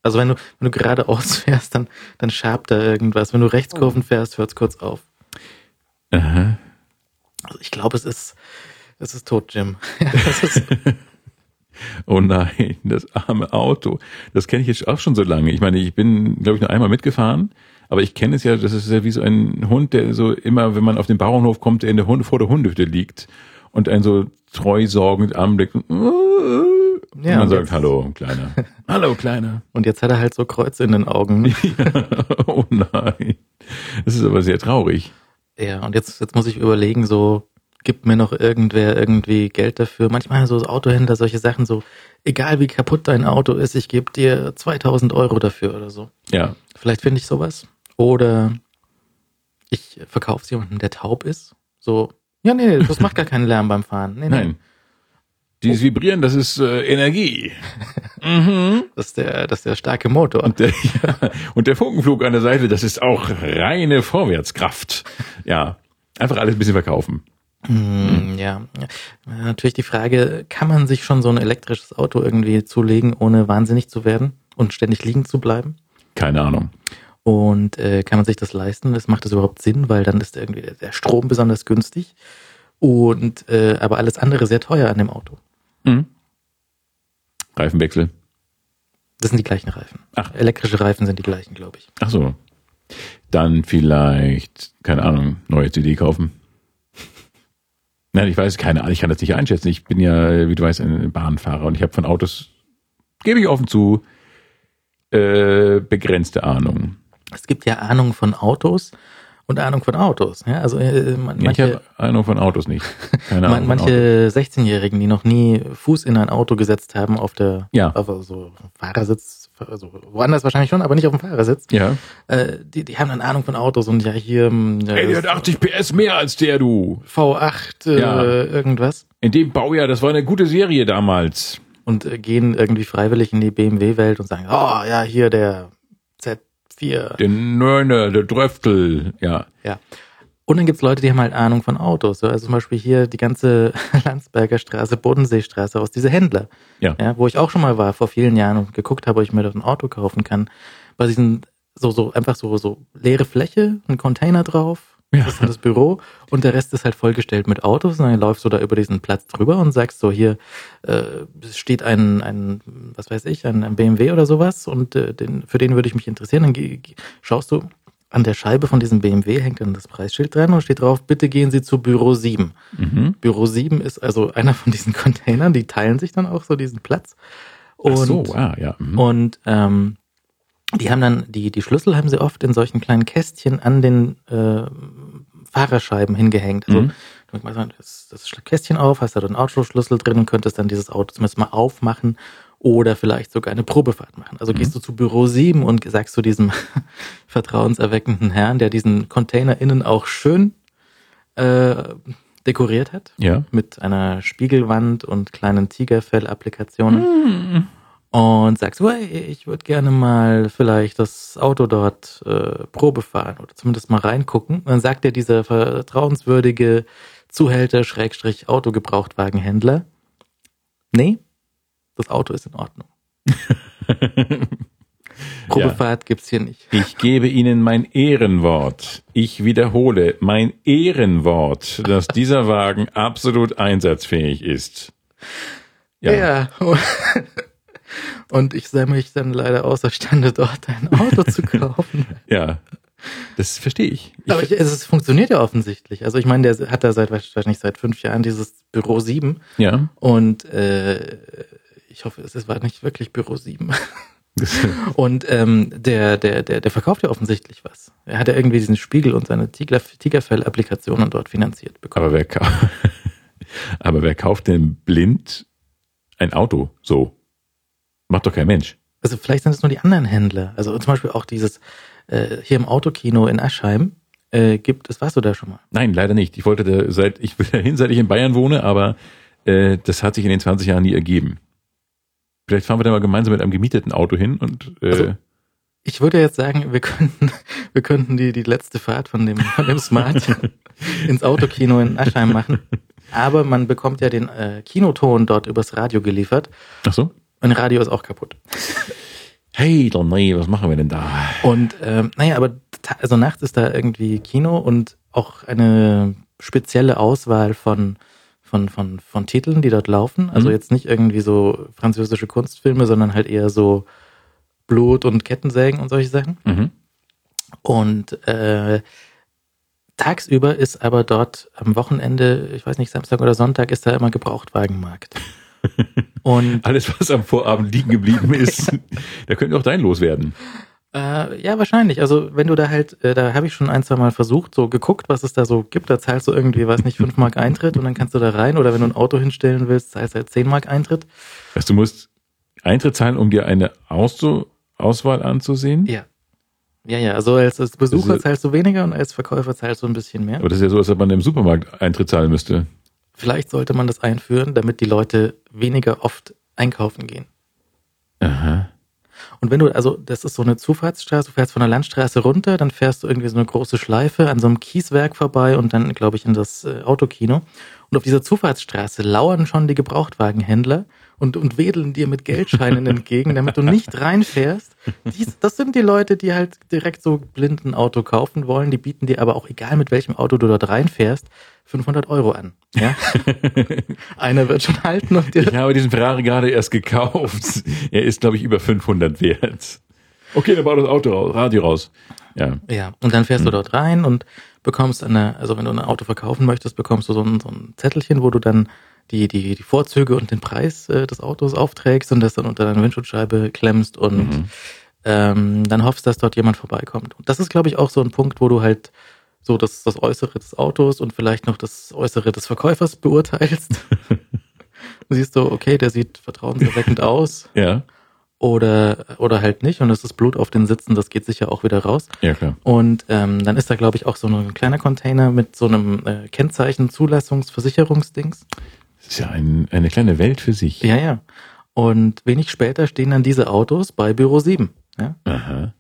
Also wenn du, wenn du geradeaus fährst, dann, dann schabt da irgendwas. Wenn du Rechtskurven fährst, hört es kurz auf. Aha. Also ich glaube, es ist, es ist tot, Jim. ist, Oh nein, das arme Auto. Das kenne ich jetzt auch schon so lange. Ich meine, ich bin, glaube ich, nur einmal mitgefahren, aber ich kenne es ja, das ist ja wie so ein Hund, der so immer, wenn man auf den Bauernhof kommt, der in der Hunde, vor der Hundehütte liegt und einen so treu sorgend anblickt. Und Ja, man und sagt, jetzt- hallo, Kleiner. hallo, Kleiner. und jetzt hat er halt so Kreuze in den Augen. oh nein. Das ist aber sehr traurig. Ja, und jetzt, jetzt muss ich überlegen, so, gibt mir noch irgendwer irgendwie Geld dafür? Manchmal so Autohändler, solche Sachen, so, egal wie kaputt dein Auto ist, ich gebe dir 2000 Euro dafür oder so. Ja. Vielleicht finde ich sowas. Oder ich verkaufe es jemandem, der taub ist. So, Ja, nee, das macht gar keinen Lärm beim Fahren. Nee, nee. Nein. Dieses Vibrieren, das ist äh, Energie. Das ist der, das ist der starke Motor. Und der, ja, und der Funkenflug an der Seite, das ist auch reine Vorwärtskraft. Ja, einfach alles ein bisschen verkaufen. Hm, ja. Natürlich die Frage, kann man sich schon so ein elektrisches Auto irgendwie zulegen, ohne wahnsinnig zu werden und ständig liegen zu bleiben? Keine Ahnung. Und äh, kann man sich das leisten? Das macht das überhaupt Sinn, weil dann ist irgendwie der Strom besonders günstig und äh, aber alles andere sehr teuer an dem Auto. Mhm. Reifenwechsel. Das sind die gleichen Reifen. Ach. Elektrische Reifen sind die gleichen, glaube ich. Ach so. Dann vielleicht, keine Ahnung, neue CD kaufen. Nein, ich weiß keine Ahnung, ich kann das nicht einschätzen. Ich bin ja, wie du weißt, ein Bahnfahrer und ich habe von Autos, gebe ich offen zu, äh, begrenzte Ahnung. Es gibt ja Ahnung von Autos und Ahnung von Autos. Ja, also äh, man- ich manche, habe Ahnung von Autos nicht. Keine Ahnung. manche 16-Jährigen, die noch nie Fuß in ein Auto gesetzt haben, auf der Ja. auf so Fahrersitz, also woanders wahrscheinlich schon, aber nicht auf dem Fahrersitz, Ja. äh, die, die haben dann Ahnung von Autos und ja hier ähm, ja, Ey, der hat 80 PS mehr als der, du. V8 äh, Ja. irgendwas In dem Baujahr, das war eine gute Serie damals. und äh, gehen irgendwie freiwillig in die BMW-Welt und sagen, oh ja, hier der Z4. Der Nörner, der Dröftel, ja. Ja. Und dann gibt's Leute, die haben halt Ahnung von Autos. So, Also zum Beispiel hier die ganze Landsberger Straße, Bodenseestraße aus diese Händler. Ja. Ja, wo ich auch schon mal war vor vielen Jahren und geguckt habe, ob ich mir dort ein Auto kaufen kann. Bei diesen so, so einfach so, so leere Fläche, ein Container drauf. Ja. Das ist das Büro und der Rest ist halt vollgestellt mit Autos und dann läufst du da über diesen Platz drüber und sagst so hier äh, es steht ein, ein was weiß ich ein, ein BMW oder sowas und äh, den, für den würde ich mich interessieren dann schaust du an der Scheibe von diesem BMW hängt dann das Preisschild dran und steht drauf bitte gehen Sie zu Büro 7 Mhm. Büro 7 ist also einer von diesen Containern die teilen sich dann auch so diesen Platz und Ach so, ah, ja. Mhm. und ähm, die haben dann, die, die Schlüssel haben sie oft in solchen kleinen Kästchen an den äh, Fahrerscheiben hingehängt. Also Mhm. du machst das, das Kästchen auf, hast da den Autoschlüssel drin und könntest dann dieses Auto zumindest mal aufmachen oder vielleicht sogar eine Probefahrt machen. Also gehst du zu Büro 7 und sagst zu diesem vertrauenserweckenden Herrn, der diesen Container innen auch schön äh, dekoriert hat Ja. mit einer Spiegelwand und kleinen Tigerfell-Applikationen und sagst, hey, ich würde gerne mal vielleicht das Auto dort äh, Probe fahren oder zumindest mal reingucken. Und dann sagt dir dieser vertrauenswürdige Zuhälter, Schrägstrich, Autogebrauchtwagenhändler, nee, das Auto ist in Ordnung. Probefahrt gibt's hier nicht. Ich gebe Ihnen mein Ehrenwort. Ich wiederhole mein Ehrenwort, dass dieser Wagen absolut einsatzfähig ist. Ja. Ja. Und ich sah mich dann leider außerstande, dort ein Auto zu kaufen. Ja. Das verstehe ich. ich Aber ich, es, es funktioniert ja offensichtlich. Also ich meine, der hat da seit wahrscheinlich seit fünf Jahren dieses Büro 7 ja. und äh, ich hoffe, es war nicht wirklich Büro 7. Und ähm, der, der, der, der verkauft ja offensichtlich was. Er hat ja irgendwie diesen Spiegel und seine Tiger, Tigerfell-Applikationen dort finanziert bekommen. Aber wer, Aber wer kauft denn blind ein Auto so? Macht doch kein Mensch. Also vielleicht sind es nur die anderen Händler. Also zum Beispiel auch dieses äh, hier im Autokino in Aschheim äh, gibt es, warst du da schon mal? Nein, leider nicht. Ich wollte da seit, ich will dahin, seit ich in Bayern wohne, aber äh, das hat sich in den 20 Jahren nie ergeben. Vielleicht fahren wir da mal gemeinsam mit einem gemieteten Auto hin und äh, Also- Ich würde jetzt sagen, wir könnten, wir könnten die, die letzte Fahrt von dem, von dem Smart ins Autokino in Aschheim machen. Aber man bekommt ja den äh, Kinoton dort übers Radio geliefert. ach so. Mein Radio ist auch kaputt. Hey, doch nee, was machen wir denn da? Und ähm, naja, aber also nachts ist da irgendwie Kino und auch eine spezielle Auswahl von von von von Titeln, die dort laufen. Also Mhm. jetzt nicht irgendwie so französische Kunstfilme, sondern halt eher so Blut und Kettensägen und solche Sachen. Mhm. Und äh, tagsüber ist aber dort am Wochenende, ich weiß nicht, Samstag oder Sonntag, ist da immer Gebrauchtwagenmarkt. Und Alles, was am Vorabend liegen geblieben ist, da könnte auch dein loswerden. Äh, ja, wahrscheinlich. Also wenn du da halt, äh, da habe ich schon ein, zwei Mal versucht, so geguckt, was es da so gibt. Da zahlst du irgendwie, weiß nicht, fünf Mark Eintritt und dann kannst du da rein. Oder wenn du ein Auto hinstellen willst, zahlst du halt zehn Mark Eintritt. Weißt du, musst Eintritt zahlen, um dir eine Auto Auswahl anzusehen? Ja. Ja, ja, also als, als Besucher ist- zahlst du weniger und als Verkäufer zahlst du ein bisschen mehr. Aber das ist ja so, als ob man im Supermarkt Eintritt zahlen müsste. Vielleicht sollte man das einführen, damit die Leute weniger oft einkaufen gehen. Aha. Und wenn du, also das ist so eine Zufahrtsstraße, du fährst von der Landstraße runter, dann fährst du irgendwie so eine große Schleife an so einem Kieswerk vorbei und dann, glaube ich, in das äh, Autokino. Und auf dieser Zufahrtsstraße lauern schon die Gebrauchtwagenhändler und, und wedeln dir mit Geldscheinen entgegen, damit du nicht reinfährst. Dies, das sind die Leute, die halt direkt so blind ein Auto kaufen wollen. Die bieten dir aber auch, egal mit welchem Auto du dort reinfährst, 500 Euro an. Ja? Einer wird schon halten und dir Ich habe diesen Ferrari gerade erst gekauft. Er ist, glaube ich, über 500 wert. Okay, dann bau das Auto raus, Radio raus. Ja. Ja, und dann fährst du dort rein und bekommst eine, also wenn du ein Auto verkaufen möchtest, bekommst du so ein, so ein Zettelchen, wo du dann die, die, die Vorzüge und den Preis äh, des Autos aufträgst und das dann unter deine Windschutzscheibe klemmst und Mhm. ähm, dann hoffst, dass dort jemand vorbeikommt. Und das ist, glaube ich, auch so ein Punkt, wo du halt so das, das Äußere des Autos und vielleicht noch das Äußere des Verkäufers beurteilst. du siehst so, okay, der sieht vertrauenserweckend aus Ja. oder, oder halt nicht und es ist Blut auf den Sitzen, das geht sicher auch wieder raus. Ja, klar. Und ähm, dann ist da, glaube ich, auch so ein kleiner Container mit so einem äh, Kennzeichen, Zulassungs-Versicherungsdings. Das ist ja ein, eine kleine Welt für sich. Ja, ja. Und wenig später stehen dann diese Autos bei Büro 7. Ja, Aha.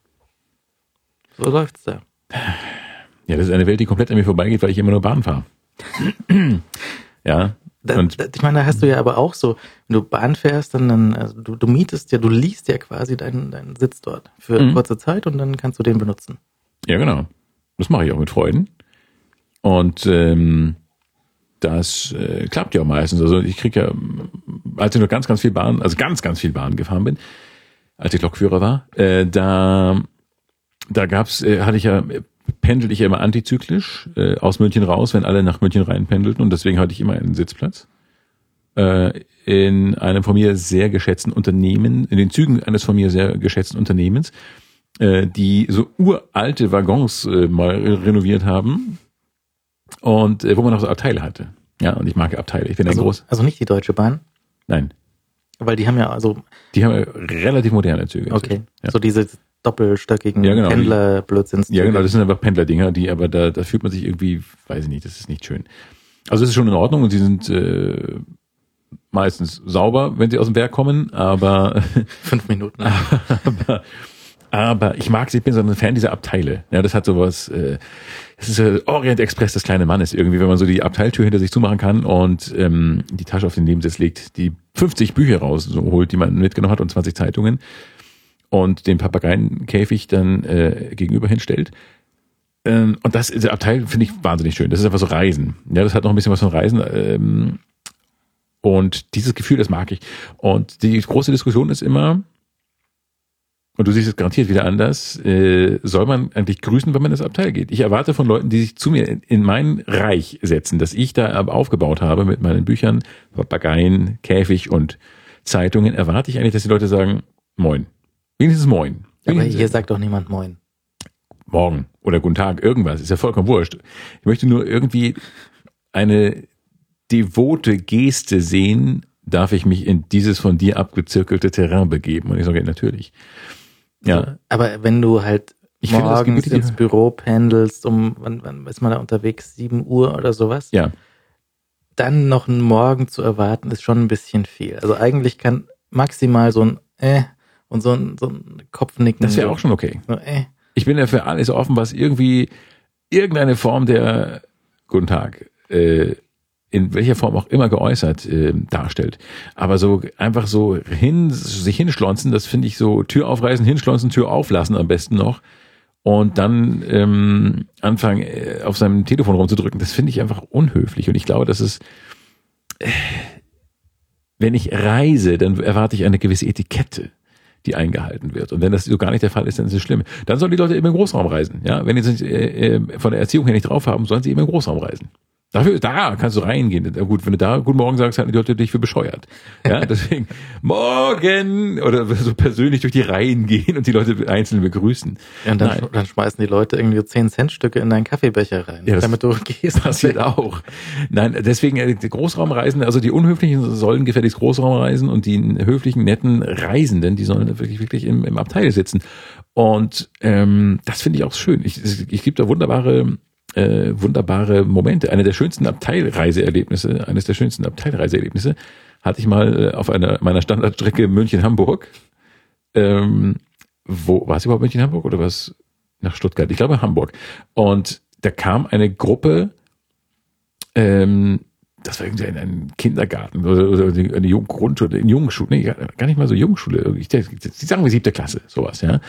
so läuft's da. Ja, das ist eine Welt, die komplett an mir vorbeigeht, weil ich immer nur Bahn fahre. ja. Da, da, ich meine, da hast du ja aber auch so, wenn du Bahn fährst, dann, dann also du, du mietest ja, du liest ja quasi deinen, deinen Sitz dort für Mhm. kurze Zeit und dann kannst du den benutzen. Ja, genau. Das mache ich auch mit Freuden. Und ähm, das äh, klappt ja auch meistens. Also ich kriege ja, als ich noch ganz, ganz viel Bahn, also ganz, ganz viel Bahn gefahren bin, als ich Lokführer war, äh, da, da gab's, äh, hatte ich ja, pendel ich immer antizyklisch äh, aus München raus, wenn alle nach München rein pendelten und deswegen hatte ich immer einen Sitzplatz äh, in einem von mir sehr geschätzten Unternehmen, in den Zügen eines von mir sehr geschätzten Unternehmens, äh, die so uralte Waggons äh, mal renoviert haben und äh, wo man auch so Abteile hatte. Ja, und ich mag Abteile. Ich bin ein Also, groß. also nicht die Deutsche Bahn, Nein, weil die haben ja, also, die haben ja relativ moderne Züge. okay, Ja. so diese doppelstöckigen Ja, genau, Pendler-Blödsinnszüge. Ja, genau, das sind einfach Pendlerdinger, die aber da, da fühlt man sich irgendwie, weiß ich nicht, das ist nicht schön. Also es ist schon in Ordnung und sie sind äh, meistens sauber, wenn sie aus dem Werk kommen, aber Fünf Minuten. aber, aber ich mag sie, ich bin so ein Fan dieser Abteile. Ja, das hat sowas, äh, das ist äh, Orient Express des kleinen Mannes irgendwie, wenn man so die Abteiltür hinter sich zumachen kann und ähm, die Tasche auf den Nebensitz legt, die 50 Bücher raus so holt, die man mitgenommen hat und 20 Zeitungen und den Papageienkäfig dann äh, gegenüber hinstellt. Ähm, und das, dieser Abteil finde ich wahnsinnig schön. Das ist einfach so Reisen. Ja, das hat noch ein bisschen was von Reisen. Ähm, und dieses Gefühl, das mag ich. Und die große Diskussion ist immer, und du siehst es garantiert wieder anders, äh, soll man eigentlich grüßen, wenn man ins Abteil geht? Ich erwarte von Leuten, die sich zu mir in, in mein Reich setzen, das ich da aufgebaut habe mit meinen Büchern, Papageien, Käfig und Zeitungen, erwarte ich eigentlich, dass die Leute sagen, moin. Wenigstens moin. Aber Wenigstens hier sagt doch niemand Moin. morgen oder guten Tag, irgendwas, ist ja vollkommen wurscht. Ich möchte nur irgendwie eine devote Geste sehen, darf ich mich in dieses von dir abgezirkelte Terrain begeben? Und ich sage, natürlich. Ja, Aber wenn du halt Ich finde, morgens die- ins Büro pendelst, um, wann, wann ist man da unterwegs? 7 Uhr oder sowas? ja. Dann noch einen Morgen zu erwarten, ist schon ein bisschen viel. Also eigentlich kann maximal so ein äh und so ein, so ein Kopfnicken. Das wäre so, auch schon okay. So, äh. Ich bin ja für alles offen, was irgendwie irgendeine Form der Guten Tag, äh, in welcher Form auch immer geäußert äh, darstellt. Aber so einfach so hin, sich hinschlonzen, das finde ich so Tür aufreißen, hinschlonzen, Tür auflassen am besten noch. Und dann ähm, anfangen, äh, auf seinem Telefon rumzudrücken, das finde ich einfach unhöflich. Und ich glaube, dass es, äh, wenn ich reise, dann erwarte ich eine gewisse Etikette die eingehalten wird. Und wenn das so gar nicht der Fall ist, dann ist es schlimm. Dann sollen die Leute immer im Großraum reisen. Ja, wenn die äh, äh, von der Erziehung her nicht drauf haben, sollen sie immer im Großraum reisen. Dafür, da kannst du reingehen. Gut, wenn du da Guten Morgen sagst, halten die Leute dich für bescheuert. Ja, deswegen Morgen oder so persönlich durch die Reihen gehen und die Leute einzeln begrüßen. Ja, und dann, dann schmeißen die Leute irgendwie 10 Cent Stücke in deinen Kaffeebecher rein, Ja, damit du gehst. passiert auch. Nein, deswegen äh, die Großraumreisen, also die Unhöflichen sollen gefälligst Großraumreisen und die höflichen, netten Reisenden, die sollen wirklich, wirklich im, im Abteil sitzen. Und ähm, das finde ich auch schön. Ich, ich gibt da wunderbare äh, wunderbare Momente. Eine der schönsten Abteilreiseerlebnisse, eines der schönsten Abteilreiseerlebnisse hatte ich mal äh, auf einer meiner Standardstrecke München-Hamburg. Ähm, wo war es überhaupt München-Hamburg oder was nach Stuttgart? Ich glaube Hamburg. Und da kam eine Gruppe, ähm, das war irgendwie ein, ein Kindergarten oder, oder eine Jung Grundschule, eine Jungschule, nee, gar nicht mal so Jungschule, ich, die sagen wir siebte Klasse, sowas, ja.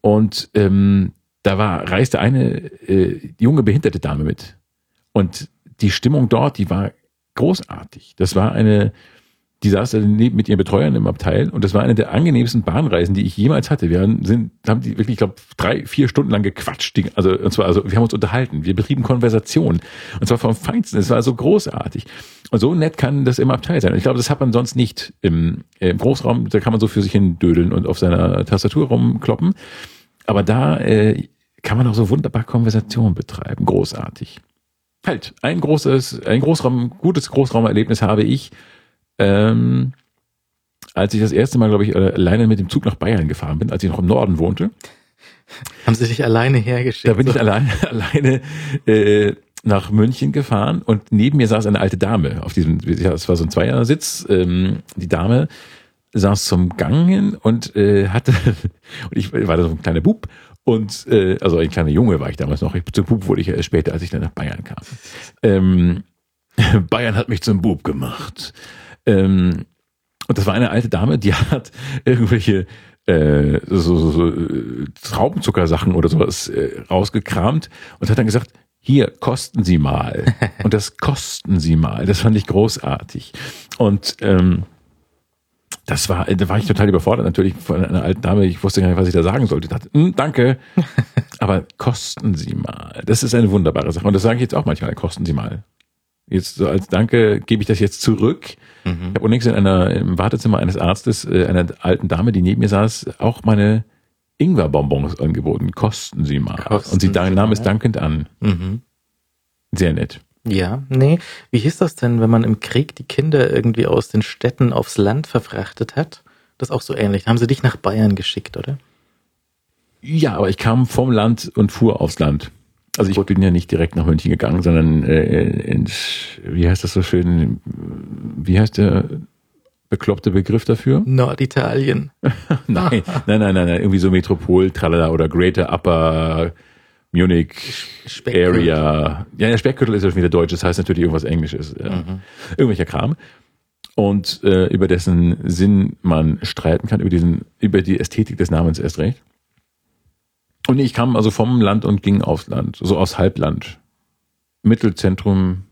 Und ähm, da war, reiste eine äh, junge behinderte Dame mit. Und die Stimmung dort, die war großartig. Das war eine, die saß mit ihren Betreuern im Abteil und das war eine der angenehmsten Bahnreisen, die ich jemals hatte. Wir haben, sind, haben die wirklich, ich glaube, drei, vier Stunden lang gequatscht. Die, also, und zwar, also wir haben uns unterhalten, wir betrieben Konversation. Und zwar vom Feinsten. Es war so großartig. Und so nett kann das im Abteil sein. Und ich glaube, das hat man sonst nicht im, im Großraum. Da kann man so für sich hin dödeln und auf seiner Tastatur rumkloppen. Aber da äh, kann man auch so wunderbar Konversation betreiben. Großartig. Halt, ein großes, ein Großraum, gutes Großraumerlebnis habe ich, ähm, als ich das erste Mal, glaube ich, äh, alleine mit dem Zug nach Bayern gefahren bin, als ich noch im Norden wohnte. Haben sie dich alleine hergeschickt? Da bin ich alleine, alleine äh, nach München gefahren und neben mir saß eine alte Dame auf diesem, ja, es war so ein Zweiersitz. Ähm, die Dame saß zum Gang hin und äh, hatte, und ich war da so ein kleiner Bub und äh, also ein kleiner Junge war ich damals noch. Ich, zum Bub wurde ich ja erst später, als ich dann nach Bayern kam. Ähm, Bayern hat mich zum Bub gemacht. Ähm, und das war eine alte Dame, die hat irgendwelche äh, so, so, so äh, Traubenzuckersachen oder sowas äh, rausgekramt und hat dann gesagt, hier, kosten Sie mal. Und das kosten Sie mal. Das fand ich großartig. Und ähm, das war, da war ich total überfordert natürlich von einer alten Dame. Ich wusste gar nicht, was ich da sagen sollte. Ich dachte, hm, danke, aber kosten Sie mal. Das ist eine wunderbare Sache. Und das sage ich jetzt auch manchmal, kosten Sie mal. Jetzt so als Danke gebe ich das jetzt zurück. Mhm. Ich habe unlängst in einer, im Wartezimmer eines Arztes, äh, einer alten Dame, die neben mir saß, auch meine Ingwer-Bonbons angeboten. Kosten Sie mal. Kosten Und sie Sie nahm es dankend an. Mhm. Sehr nett. Ja, nee. Wie hieß das denn, wenn man im Krieg die Kinder irgendwie aus den Städten aufs Land verfrachtet hat? Das ist auch so ähnlich. Haben sie dich nach Bayern geschickt, oder? Ja, aber ich kam vom Land und fuhr aufs Land. Also ich bin ja nicht direkt nach München gegangen, sondern äh, ins, wie heißt das so schön, wie heißt der bekloppte Begriff dafür? Norditalien. nein, nein, nein, nein, nein, irgendwie so Metropol, Tralala oder Greater Upper Munich Area. Ja, der Speckgürtel ist ja schon wieder deutsch, das heißt natürlich irgendwas Englisches. Ja. Mhm. Irgendwelcher Kram. Und äh, über dessen Sinn man streiten kann, über diesen, über die Ästhetik des Namens erst recht. Und ich kam also vom Land und ging aufs Land, so aus Halbland. Mittelzentrum,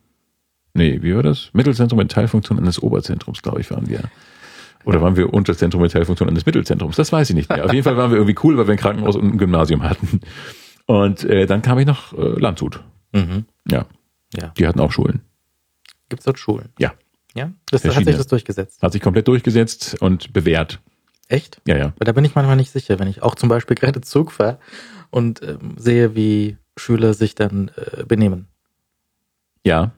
nee, wie war das? Mittelzentrum mit Teilfunktion eines Oberzentrums, glaube ich, waren wir. Oder waren wir Unterzentrum mit Teilfunktion eines Mittelzentrums? Das weiß ich nicht mehr. Auf jeden Fall waren wir irgendwie cool, weil wir ein Krankenhaus und ein Gymnasium hatten. Und äh, dann kam ich nach äh, Landshut. Mhm. Ja. ja. Die hatten auch Schulen. Gibt es dort Schulen? Ja. Ja? Das hat sich das durchgesetzt. Hat sich komplett durchgesetzt und bewährt. Echt? Ja, ja. Weil da bin ich manchmal nicht sicher, wenn ich auch zum Beispiel gerade Zug fahre und ähm, sehe, wie Schüler sich dann äh, benehmen. Ja.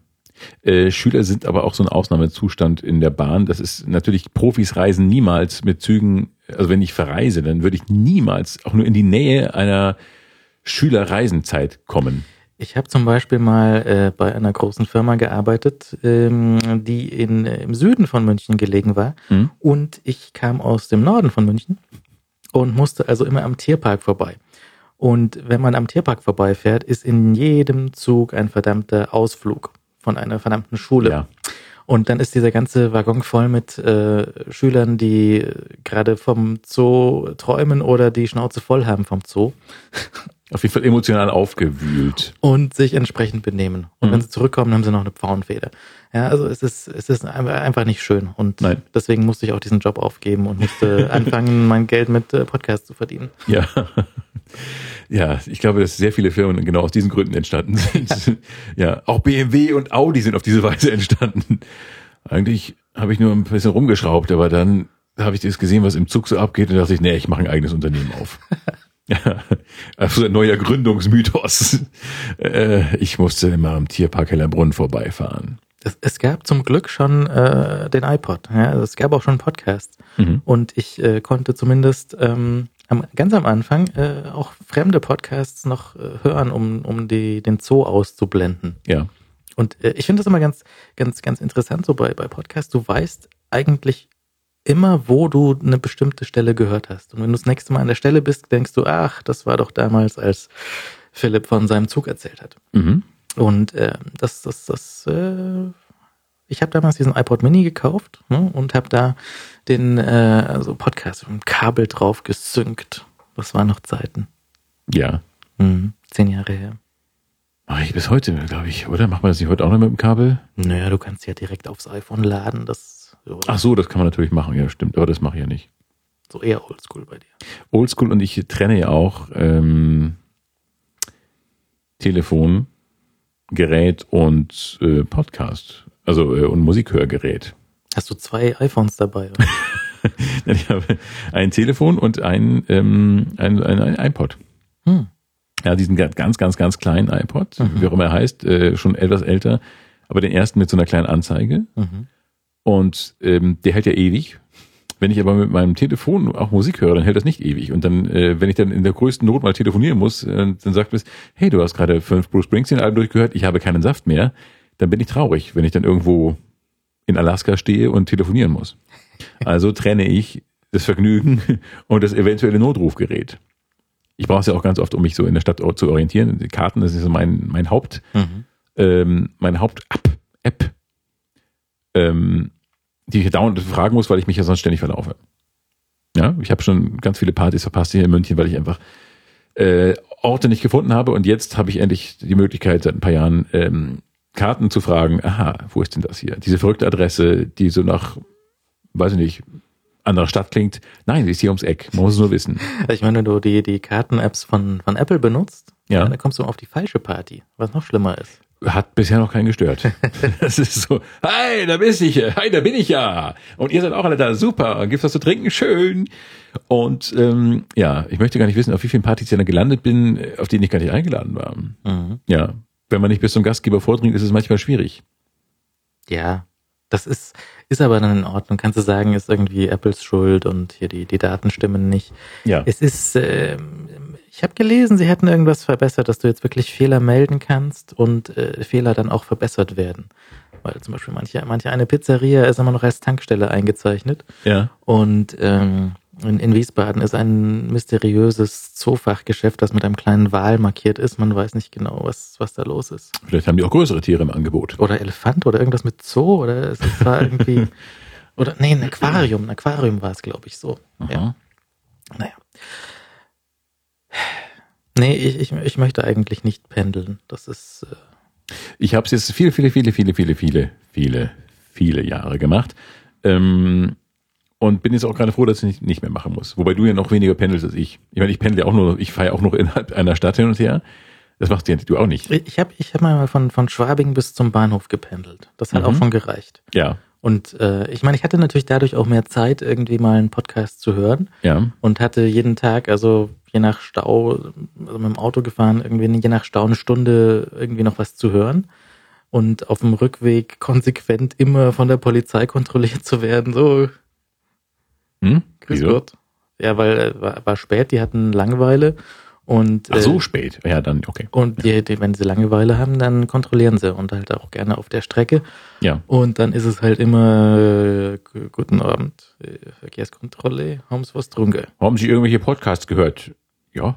Äh, Schüler sind aber auch so ein Ausnahmezustand in der Bahn. Das ist natürlich, Profis reisen niemals mit Zügen, also wenn ich verreise, dann würde ich niemals auch nur in die Nähe einer Schülerreisenzeit kommen. Ich habe zum Beispiel mal äh, bei einer großen Firma gearbeitet, ähm, die in, äh, im Süden von München gelegen war. Mhm. Und ich kam aus dem Norden von München und musste also immer am Tierpark vorbei. Und wenn man am Tierpark vorbeifährt, ist in jedem Zug ein verdammter Ausflug von einer verdammten Schule. Ja. Und dann ist dieser ganze Waggon voll mit äh, Schülern, die gerade vom Zoo träumen oder die Schnauze voll haben vom Zoo. Auf jeden Fall emotional aufgewühlt. und sich entsprechend benehmen. Und Mhm. wenn sie zurückkommen, haben sie noch eine Pfauenfeder. Ja, also es ist, es ist einfach nicht schön. Und Nein. deswegen musste ich auch diesen Job aufgeben und musste anfangen, mein Geld mit äh, Podcasts zu verdienen. Ja. Ja, ich glaube, dass sehr viele Firmen genau aus diesen Gründen entstanden sind. Ja, auch BMW und Audi sind auf diese Weise entstanden. Eigentlich habe ich nur ein bisschen rumgeschraubt, aber dann habe ich das gesehen, was im Zug so abgeht und dachte ich, nee, ich mache ein eigenes Unternehmen auf. Ja, also ein neuer Gründungsmythos. Äh, ich musste immer am Tierpark Hellerbrunn vorbeifahren. Es, es gab zum Glück schon äh, den iPod. Ja? Also es gab auch schon Podcasts. Mhm. Und ich äh, konnte zumindest ähm, am, ganz am Anfang äh, auch fremde Podcasts noch äh, hören, um, um die, den Zoo auszublenden. Ja, Und äh, ich finde das immer ganz, ganz, ganz interessant so bei, bei Podcasts. Du weißt eigentlich immer, wo du eine bestimmte Stelle gehört hast. Und wenn du das nächste Mal an der Stelle bist, denkst du, ach, das war doch damals, als Philipp von seinem Zug erzählt hat. mhm. Und äh, das, das, das, äh, ich habe damals diesen iPod Mini gekauft ne, und habe da den äh, also Podcast mit dem Kabel drauf gesynkt. Das waren noch Zeiten. ja. Mhm, zehn Jahre her. Mache ich bis heute, glaube ich, oder? Macht man das nicht heute auch noch mit dem Kabel? Naja, du kannst ja direkt aufs iPhone laden. Das oder Ach so, das kann man natürlich machen, ja, stimmt, aber das mache ich ja nicht. so eher oldschool bei dir. Oldschool und ich trenne ja auch ähm, Telefon, Gerät und äh, Podcast, also äh, und Musikhörgerät. Hast du zwei iPhones dabei? Oder? Ich habe ein Telefon und ein, ähm, ein, ein, ein iPod. Hm. Ja, diesen ga- ganz, ganz, ganz kleinen iPod, Mhm. wie auch immer er heißt, äh, schon etwas älter, aber den ersten mit so einer kleinen Anzeige. Mhm. Und ähm, der hält ja ewig. Wenn ich aber mit meinem Telefon auch Musik höre, dann hält das nicht ewig. Und dann, äh, wenn ich dann in der größten Not mal telefonieren muss, äh, dann sagt es, hey, du hast gerade fünf Bruce Springsteen-Alben durchgehört, ich habe keinen Saft mehr. Dann bin ich traurig, wenn ich dann irgendwo in Alaska stehe und telefonieren muss. Also trenne ich das Vergnügen und das eventuelle Notrufgerät. Ich brauche es ja auch ganz oft, um mich so in der Stadt zu orientieren. Die Karten, das ist so mein, mein Haupt, Mhm. ähm, meine Haupt-App, App, ähm, die ich dauernd fragen muss, weil ich mich ja sonst ständig verlaufe. Ja, ich habe schon ganz viele Partys verpasst hier in München, weil ich einfach äh, Orte nicht gefunden habe und jetzt habe ich endlich die Möglichkeit, seit ein paar Jahren ähm, Karten zu fragen, aha, wo ist denn das hier? Diese verrückte Adresse, die so nach, weiß ich nicht, anderer Stadt klingt. Nein, sie ist hier ums Eck. Man muss es nur wissen. Ich meine, wenn du die, die Karten-Apps von, von Apple benutzt, Ja. dann kommst du auf die falsche Party, was noch schlimmer ist. Hat bisher noch keinen gestört. Das ist so, hi, da bist ich, hi, da bin ich ja. Und ihr seid auch alle da, super. Gibt's was zu trinken? Schön. Und ähm, ja, ich möchte gar nicht wissen, auf wie vielen Partys ich dann gelandet bin, auf denen ich gar nicht eingeladen war. Mhm. Ja, wenn man nicht bis zum Gastgeber vordringt, ist es manchmal schwierig. Ja, das ist, ist aber dann in Ordnung. Kannst du sagen, ist irgendwie Apples Schuld und hier die, die Daten stimmen nicht. Ja. Es ist, ähm, ich habe gelesen, sie hätten irgendwas verbessert, dass du jetzt wirklich Fehler melden kannst und äh, Fehler dann auch verbessert werden. Weil zum Beispiel manche, manche eine Pizzeria ist immer noch als Tankstelle eingezeichnet Ja. und ähm, in, in Wiesbaden ist ein mysteriöses Zoofachgeschäft, das mit einem kleinen Wal markiert ist. Man weiß nicht genau, was, was da los ist. Vielleicht haben die auch größere Tiere im Angebot. Oder Elefant oder irgendwas mit Zoo oder es war irgendwie. oder nee, ein Aquarium. Ein Aquarium war es, glaube ich, so. Ja. Aha. Naja. Nee, ich, ich, ich möchte eigentlich nicht pendeln. Das ist. Äh, Ich habe es jetzt viele, viele, viele, viele, viele, viele, viele, viele Jahre gemacht. Ähm, und bin jetzt auch gerade froh, dass ich nicht, nicht mehr machen muss. Wobei du ja noch weniger pendelst als ich. Ich meine, ich pendle ja auch nur, ich fahre auch noch innerhalb einer Stadt hin und her. Das machst du ja du auch nicht. ich habe ich hab mal von, von Schwabing bis zum Bahnhof gependelt. Das hat Mhm. auch schon gereicht. Ja, Und äh, ich meine, ich hatte natürlich dadurch auch mehr Zeit, irgendwie mal einen Podcast zu hören. ja. und hatte jeden Tag, also je nach Stau, also mit dem Auto gefahren, irgendwie je nach Stau eine Stunde irgendwie noch was zu hören. Und auf dem Rückweg konsequent immer von der Polizei kontrolliert zu werden. So, Hm? grüß Wieso? Gott. Ja, weil äh, war, war spät, die hatten Langeweile. Und, Ach so äh, spät. Ja, dann, okay. und die, die, wenn sie Langeweile haben, dann kontrollieren sie und halt auch gerne auf der Strecke. Ja. Und dann ist es halt immer äh, gu- guten Abend, äh, Verkehrskontrolle, haben Sie was trunken? Haben Sie irgendwelche Podcasts gehört? Ja.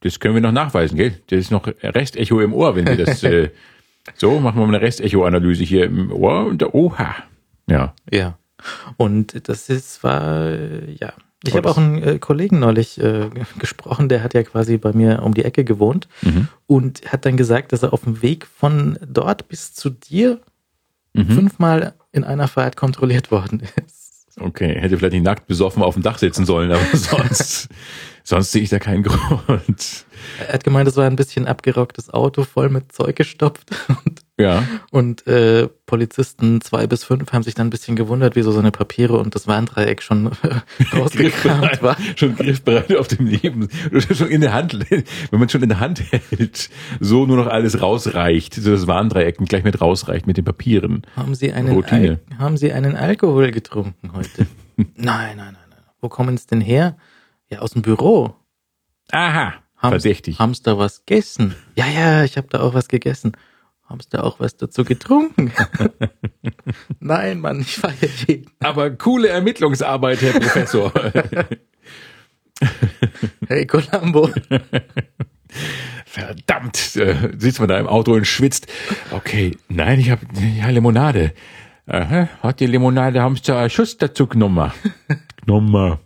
Das können wir noch nachweisen, gell? Das ist noch Restecho im Ohr, wenn wir das, äh, so, machen wir mal eine Restecho-Analyse hier im Ohr und da, oha. Ja. Ja. Und das ist, war, äh, ja, Ich habe auch einen äh, Kollegen neulich äh, gesprochen, der hat ja quasi bei mir um die Ecke gewohnt Mhm. und hat dann gesagt, dass er auf dem Weg von dort bis zu dir Mhm. fünfmal in einer Fahrt kontrolliert worden ist. Okay, hätte vielleicht nicht nackt besoffen auf dem Dach sitzen sollen, aber sonst, sonst sehe ich da keinen Grund. Er hat gemeint, es war ein bisschen abgerocktes Auto, voll mit Zeug gestopft. Und, Ja, und äh, Polizisten zwei bis fünf haben sich dann ein bisschen gewundert, wieso seine Papiere und das Warndreieck schon äh, rausgekramt war. schon griffbereit auf dem Leben, schon in der Hand, wenn man schon in der Hand hält, so nur noch alles rausreicht, so das Warndreieck gleich mit rausreicht mit den Papieren. Haben Sie einen, Routine. Al haben Sie einen Alkohol getrunken heute? nein, nein, nein, nein. Wo kommen Sie denn her? Ja, aus dem Büro. Aha, Haben, verdächtig. Haben Sie da was gegessen? Ja, ja, ich habe da auch was gegessen. Haben Sie da auch was dazu getrunken? nein, Mann, ich feiere jeden. Aber coole Ermittlungsarbeit, Herr Professor. Hey, Columbo. Verdammt, äh, sitzt man da im Auto und schwitzt. Okay, nein, ich habe ja Limonade. Aha, hat die Limonade, haben sie da einen Schuss dazu genommen. genommen.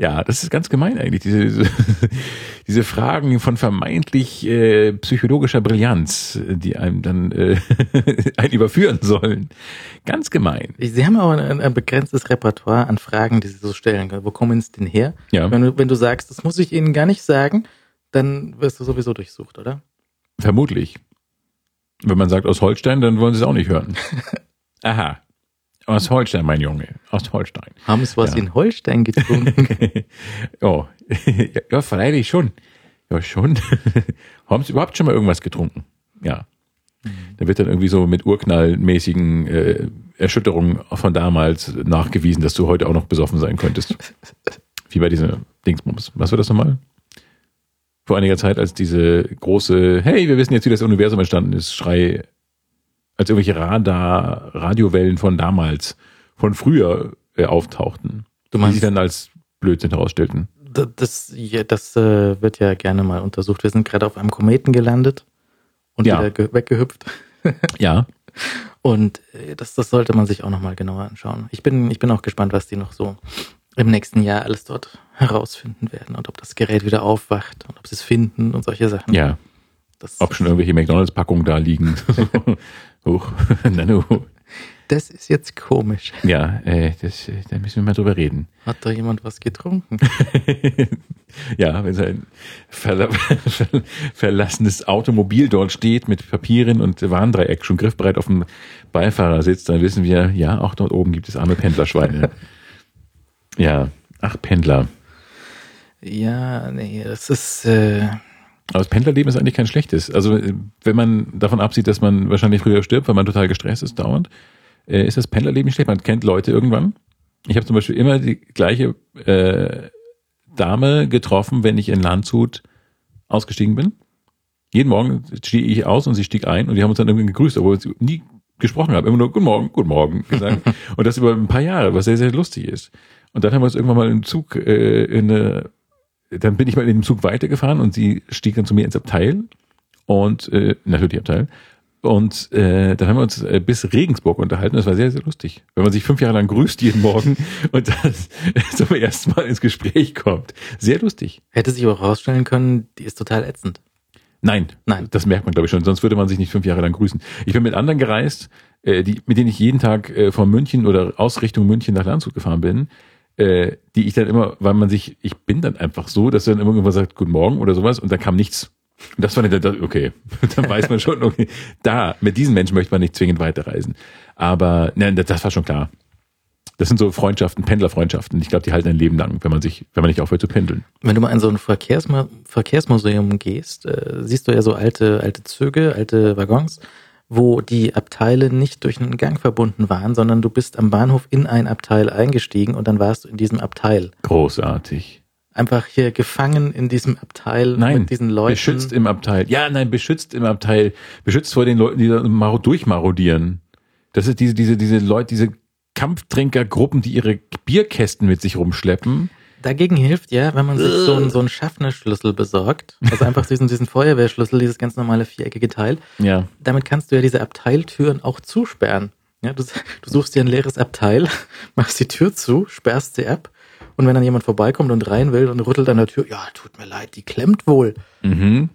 Ja, das ist ganz gemein eigentlich, diese, diese, diese Fragen von vermeintlich äh, psychologischer Brillanz, die einem dann äh, einen überführen sollen. Ganz gemein. Sie haben aber ein, ein begrenztes Repertoire an Fragen, die Sie so stellen können. Wo kommen Sie denn her? Ja. Wenn, du, wenn du sagst, das muss ich Ihnen gar nicht sagen, dann wirst du sowieso durchsucht, oder? Vermutlich. Wenn man sagt aus Holstein, dann wollen sie es auch nicht hören. Aha. Aus Holstein, mein Junge. Aus Holstein. Haben Sie was Ja. in Holstein getrunken? oh. ja, ja, freilich schon. Ja, schon. Haben Sie überhaupt schon mal irgendwas getrunken? Ja. Da wird dann irgendwie so mit urknallmäßigen äh, Erschütterungen von damals nachgewiesen, dass du heute auch noch besoffen sein könntest. Wie bei dieser Dingsbums. Was war das nochmal? Vor einiger Zeit, als diese große, hey, wir wissen jetzt, wie das Universum entstanden ist, Schrei, als irgendwelche Radar, Radiowellen von damals, von früher äh, auftauchten. Du die meinst- sich dann als Blödsinn herausstellten. D- Das, ja, das äh, wird ja gerne mal untersucht. Wir sind gerade auf einem Kometen gelandet und Ja. wieder ge weggehüpft. Ja. Und äh, das, das sollte man sich auch nochmal genauer anschauen. Ich bin, ich bin auch gespannt, was die noch so im nächsten Jahr alles dort herausfinden werden und ob das Gerät wieder aufwacht und ob sie es finden und solche Sachen. Ja. Das, Ob schon irgendwelche McDonalds-Packungen da liegen. Huch, Nanu. das ist jetzt komisch. Ja, äh, das, äh, da müssen wir mal drüber reden. Hat da jemand was getrunken? ja, wenn so ein verla ver verlassenes Automobil dort steht mit Papieren und Warndreieck schon griffbereit auf dem Beifahrer sitzt, dann wissen wir, ja, auch dort oben gibt es arme Pendlerschweine. ja, ach Pendler. Ja, nee, das ist, äh, Aber das Pendlerleben ist eigentlich kein schlechtes. Also äh, wenn man davon absieht, dass man wahrscheinlich früher stirbt, weil man total gestresst ist dauernd, äh, ist das Pendlerleben nicht schlecht. Man kennt Leute irgendwann. Ich habe zum Beispiel immer die gleiche äh, Dame getroffen, wenn ich in Landshut ausgestiegen bin. Jeden Morgen stieg ich aus und sie stieg ein und die haben uns dann irgendwie gegrüßt, obwohl wir nie gesprochen haben. Immer nur Guten Morgen, Guten Morgen gesagt. und das über ein paar Jahre, was sehr, sehr lustig ist. Und dann haben wir uns irgendwann mal im Zug äh, in eine dann bin ich mal in dem Zug weitergefahren und sie stieg dann zu mir ins Abteil und äh, natürlich Abteil. Und äh, dann haben wir uns äh, bis Regensburg unterhalten. Das war sehr, sehr lustig. Wenn man sich fünf Jahre lang grüßt jeden Morgen und dann zum ersten Mal ins Gespräch kommt. Sehr lustig. hätte sich auch herausstellen können, die ist total ätzend. Nein, Nein. das merkt man, glaube ich, schon. Sonst würde man sich nicht fünf Jahre lang grüßen. Ich bin mit anderen gereist, äh, die, mit denen ich jeden Tag äh, von München oder aus Richtung München nach Landshut gefahren bin, äh, die ich dann immer, weil man sich, ich bin dann einfach so, dass dann immer irgendwann sagt, Guten Morgen oder sowas und da kam nichts. Und das war dann, okay, dann weiß man schon, okay, da, mit diesen Menschen möchte man nicht zwingend weiterreisen. Aber nein, das, das war schon klar. Das sind so Freundschaften, Pendlerfreundschaften. Ich glaube, die halten ein Leben lang, wenn man sich, wenn man nicht aufhört zu pendeln. Wenn du mal in so ein Verkehrsma Verkehrsmuseum gehst, äh, siehst du ja so alte, alte Züge, alte Waggons, wo die Abteile nicht durch einen Gang verbunden waren, sondern du bist am Bahnhof in ein Abteil eingestiegen und dann warst du in diesem Abteil. Großartig. Einfach hier gefangen in diesem Abteil Nein, mit diesen Leuten. beschützt im Abteil. Ja, nein, beschützt im Abteil. Beschützt vor den Leuten, die da maro- durchmarodieren. Das ist diese, diese, diese Leute, diese Kampftrinkergruppen, die ihre Bierkästen mit sich rumschleppen. Dagegen hilft ja, wenn man sich so einen, so einen Schaffnerschlüssel besorgt. Also einfach diesen, diesen Feuerwehrschlüssel, dieses ganz normale viereckige Teil. Ja. damit kannst du ja diese Abteiltüren auch zusperren. Ja, du, du suchst dir ein leeres Abteil, machst die Tür zu, sperrst sie ab Und wenn dann jemand vorbeikommt und rein will und rüttelt an der Tür, ja, tut mir leid, die klemmt wohl. Mhm.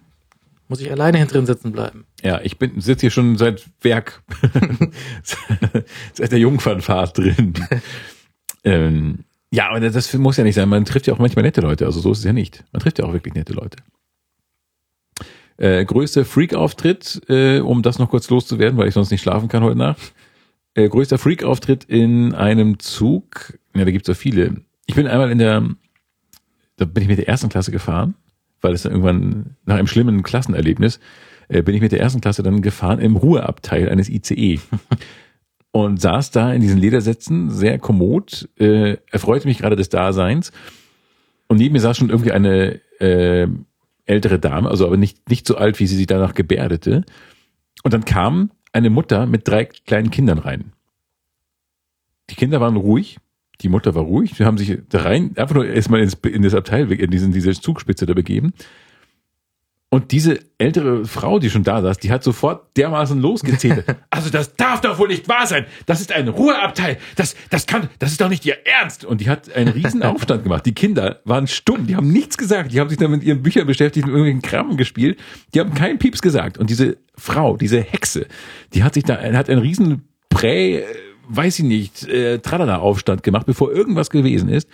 Muss ich alleine hinten drin sitzen bleiben. Ja, ich bin sitze hier schon seit Werk, seit der Jungfernfahrt drin. ähm, ja, aber das muss ja nicht sein. Man trifft ja auch manchmal nette Leute. Also so ist es ja nicht. Man trifft ja auch wirklich nette Leute. Äh, größter Freak-Auftritt, äh, um das noch kurz loszuwerden, weil ich sonst nicht schlafen kann heute Nacht. Äh, größter Freak-Auftritt in einem Zug. Ja, da gibt's ja viele. Ich bin einmal in der, da bin ich mit der ersten Klasse gefahren, weil es dann irgendwann nach einem schlimmen Klassenerlebnis äh, bin ich mit der ersten Klasse dann gefahren im Ruheabteil eines ICE. Und saß da in diesen Ledersätzen, sehr kommod, äh, erfreute mich gerade des Daseins. Und neben mir saß schon irgendwie eine äh, ältere Dame, also aber nicht, nicht so alt, wie sie sich danach gebärdete. Und dann kam eine Mutter mit drei kleinen Kindern rein. Die Kinder waren ruhig, die Mutter war ruhig, sie haben sich da rein, einfach nur erstmal ins, in das Abteil, in diesen, diese Zugspitze da begeben. Und diese ältere Frau, die schon da saß, die hat sofort dermaßen losgezählt. Also das darf doch wohl nicht wahr sein. Das ist ein Ruheabteil. Das, das kann, das ist doch nicht ihr Ernst. Und die hat einen riesen Aufstand gemacht. Die Kinder waren stumm. Die haben nichts gesagt. Die haben sich dann mit ihren Büchern beschäftigt und irgendwelchen Kram gespielt. Die haben keinen Pieps gesagt. Und diese Frau, diese Hexe, die hat sich da, hat einen riesen Prä, weiß ich nicht, äh, Tralala-Aufstand gemacht, bevor irgendwas gewesen ist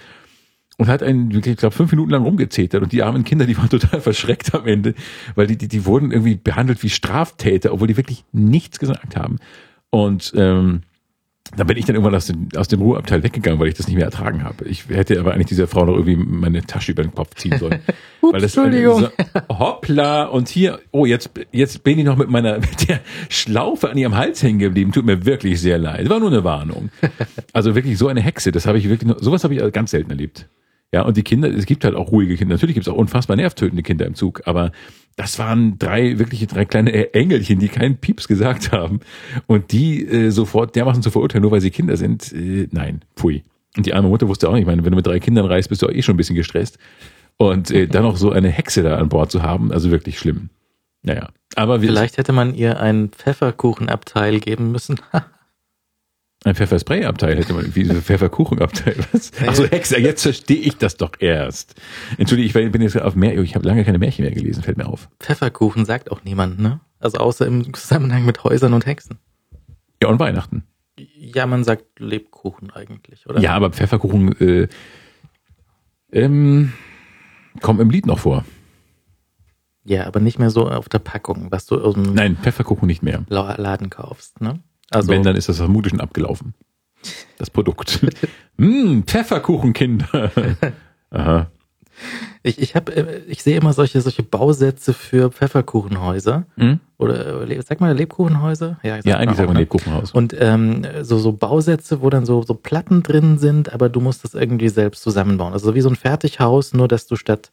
und hat einen, ich glaube, fünf Minuten lang rumgezetert und die armen Kinder, die waren total verschreckt am Ende, weil die, die, die wurden irgendwie behandelt wie Straftäter, obwohl die wirklich nichts gesagt haben. Und ähm, da bin ich dann irgendwann aus dem, aus dem Ruheabteil weggegangen, weil ich das nicht mehr ertragen habe. Ich hätte aber eigentlich dieser Frau noch irgendwie meine Tasche über den Kopf ziehen sollen. Ups, weil das Entschuldigung. So, hoppla, und hier, oh, jetzt, jetzt bin ich noch mit meiner, mit der Schlaufe an ihrem Hals hängen geblieben. Tut mir wirklich sehr leid. War nur eine Warnung. Also wirklich so eine Hexe, das habe ich wirklich, sowas habe ich ganz selten erlebt. Ja, und die Kinder, es gibt halt auch ruhige Kinder. Natürlich gibt es auch unfassbar nervtötende Kinder im Zug, aber das waren drei, wirkliche drei kleine Engelchen, die keinen Pieps gesagt haben. Und die äh, sofort dermaßen zu verurteilen, nur weil sie Kinder sind, äh, nein, pfui. Und die arme Mutter wusste auch nicht, ich meine, wenn du mit drei Kindern reist, bist du auch eh schon ein bisschen gestresst. Und äh, dann noch so eine Hexe da an Bord zu haben, also wirklich schlimm. Naja. Aber wir, Vielleicht hätte man ihr ein Pfefferkuchenabteil geben müssen. Ein Pfefferspray-Abteil hätte man, wie so Pfefferkuchenabteil. Was? Achso, Hexe, jetzt verstehe ich das doch erst. Entschuldige, ich bin jetzt auf mehr, ich habe lange keine Märchen mehr gelesen, fällt mir auf. Pfefferkuchen sagt auch niemand, ne? Also außer im Zusammenhang mit Häusern und Hexen. Ja, und Weihnachten. Ja, man sagt Lebkuchen eigentlich, oder? Ja, aber Pfefferkuchen äh, ähm, kommt im Lied noch vor. Ja, aber nicht mehr so auf der Packung, was du aus dem Nein, Pfefferkuchen nicht mehr. Laden kaufst, ne? Also, Wenn, dann ist das vermutlich schon abgelaufen. Das Produkt. mm, Pfefferkuchenkinder. Aha. ich, ich habe, äh, ich sehe immer solche, solche Bausätze für Pfefferkuchenhäuser. Hm? Oder, äh, sag mal Lebkuchenhäuser? Ja, eigentlich sagt man ne? Lebkuchenhaus. Und ähm, so, so Bausätze, wo dann so, so Platten drin sind, aber du musst das irgendwie selbst zusammenbauen. Also wie so ein Fertighaus, nur dass du statt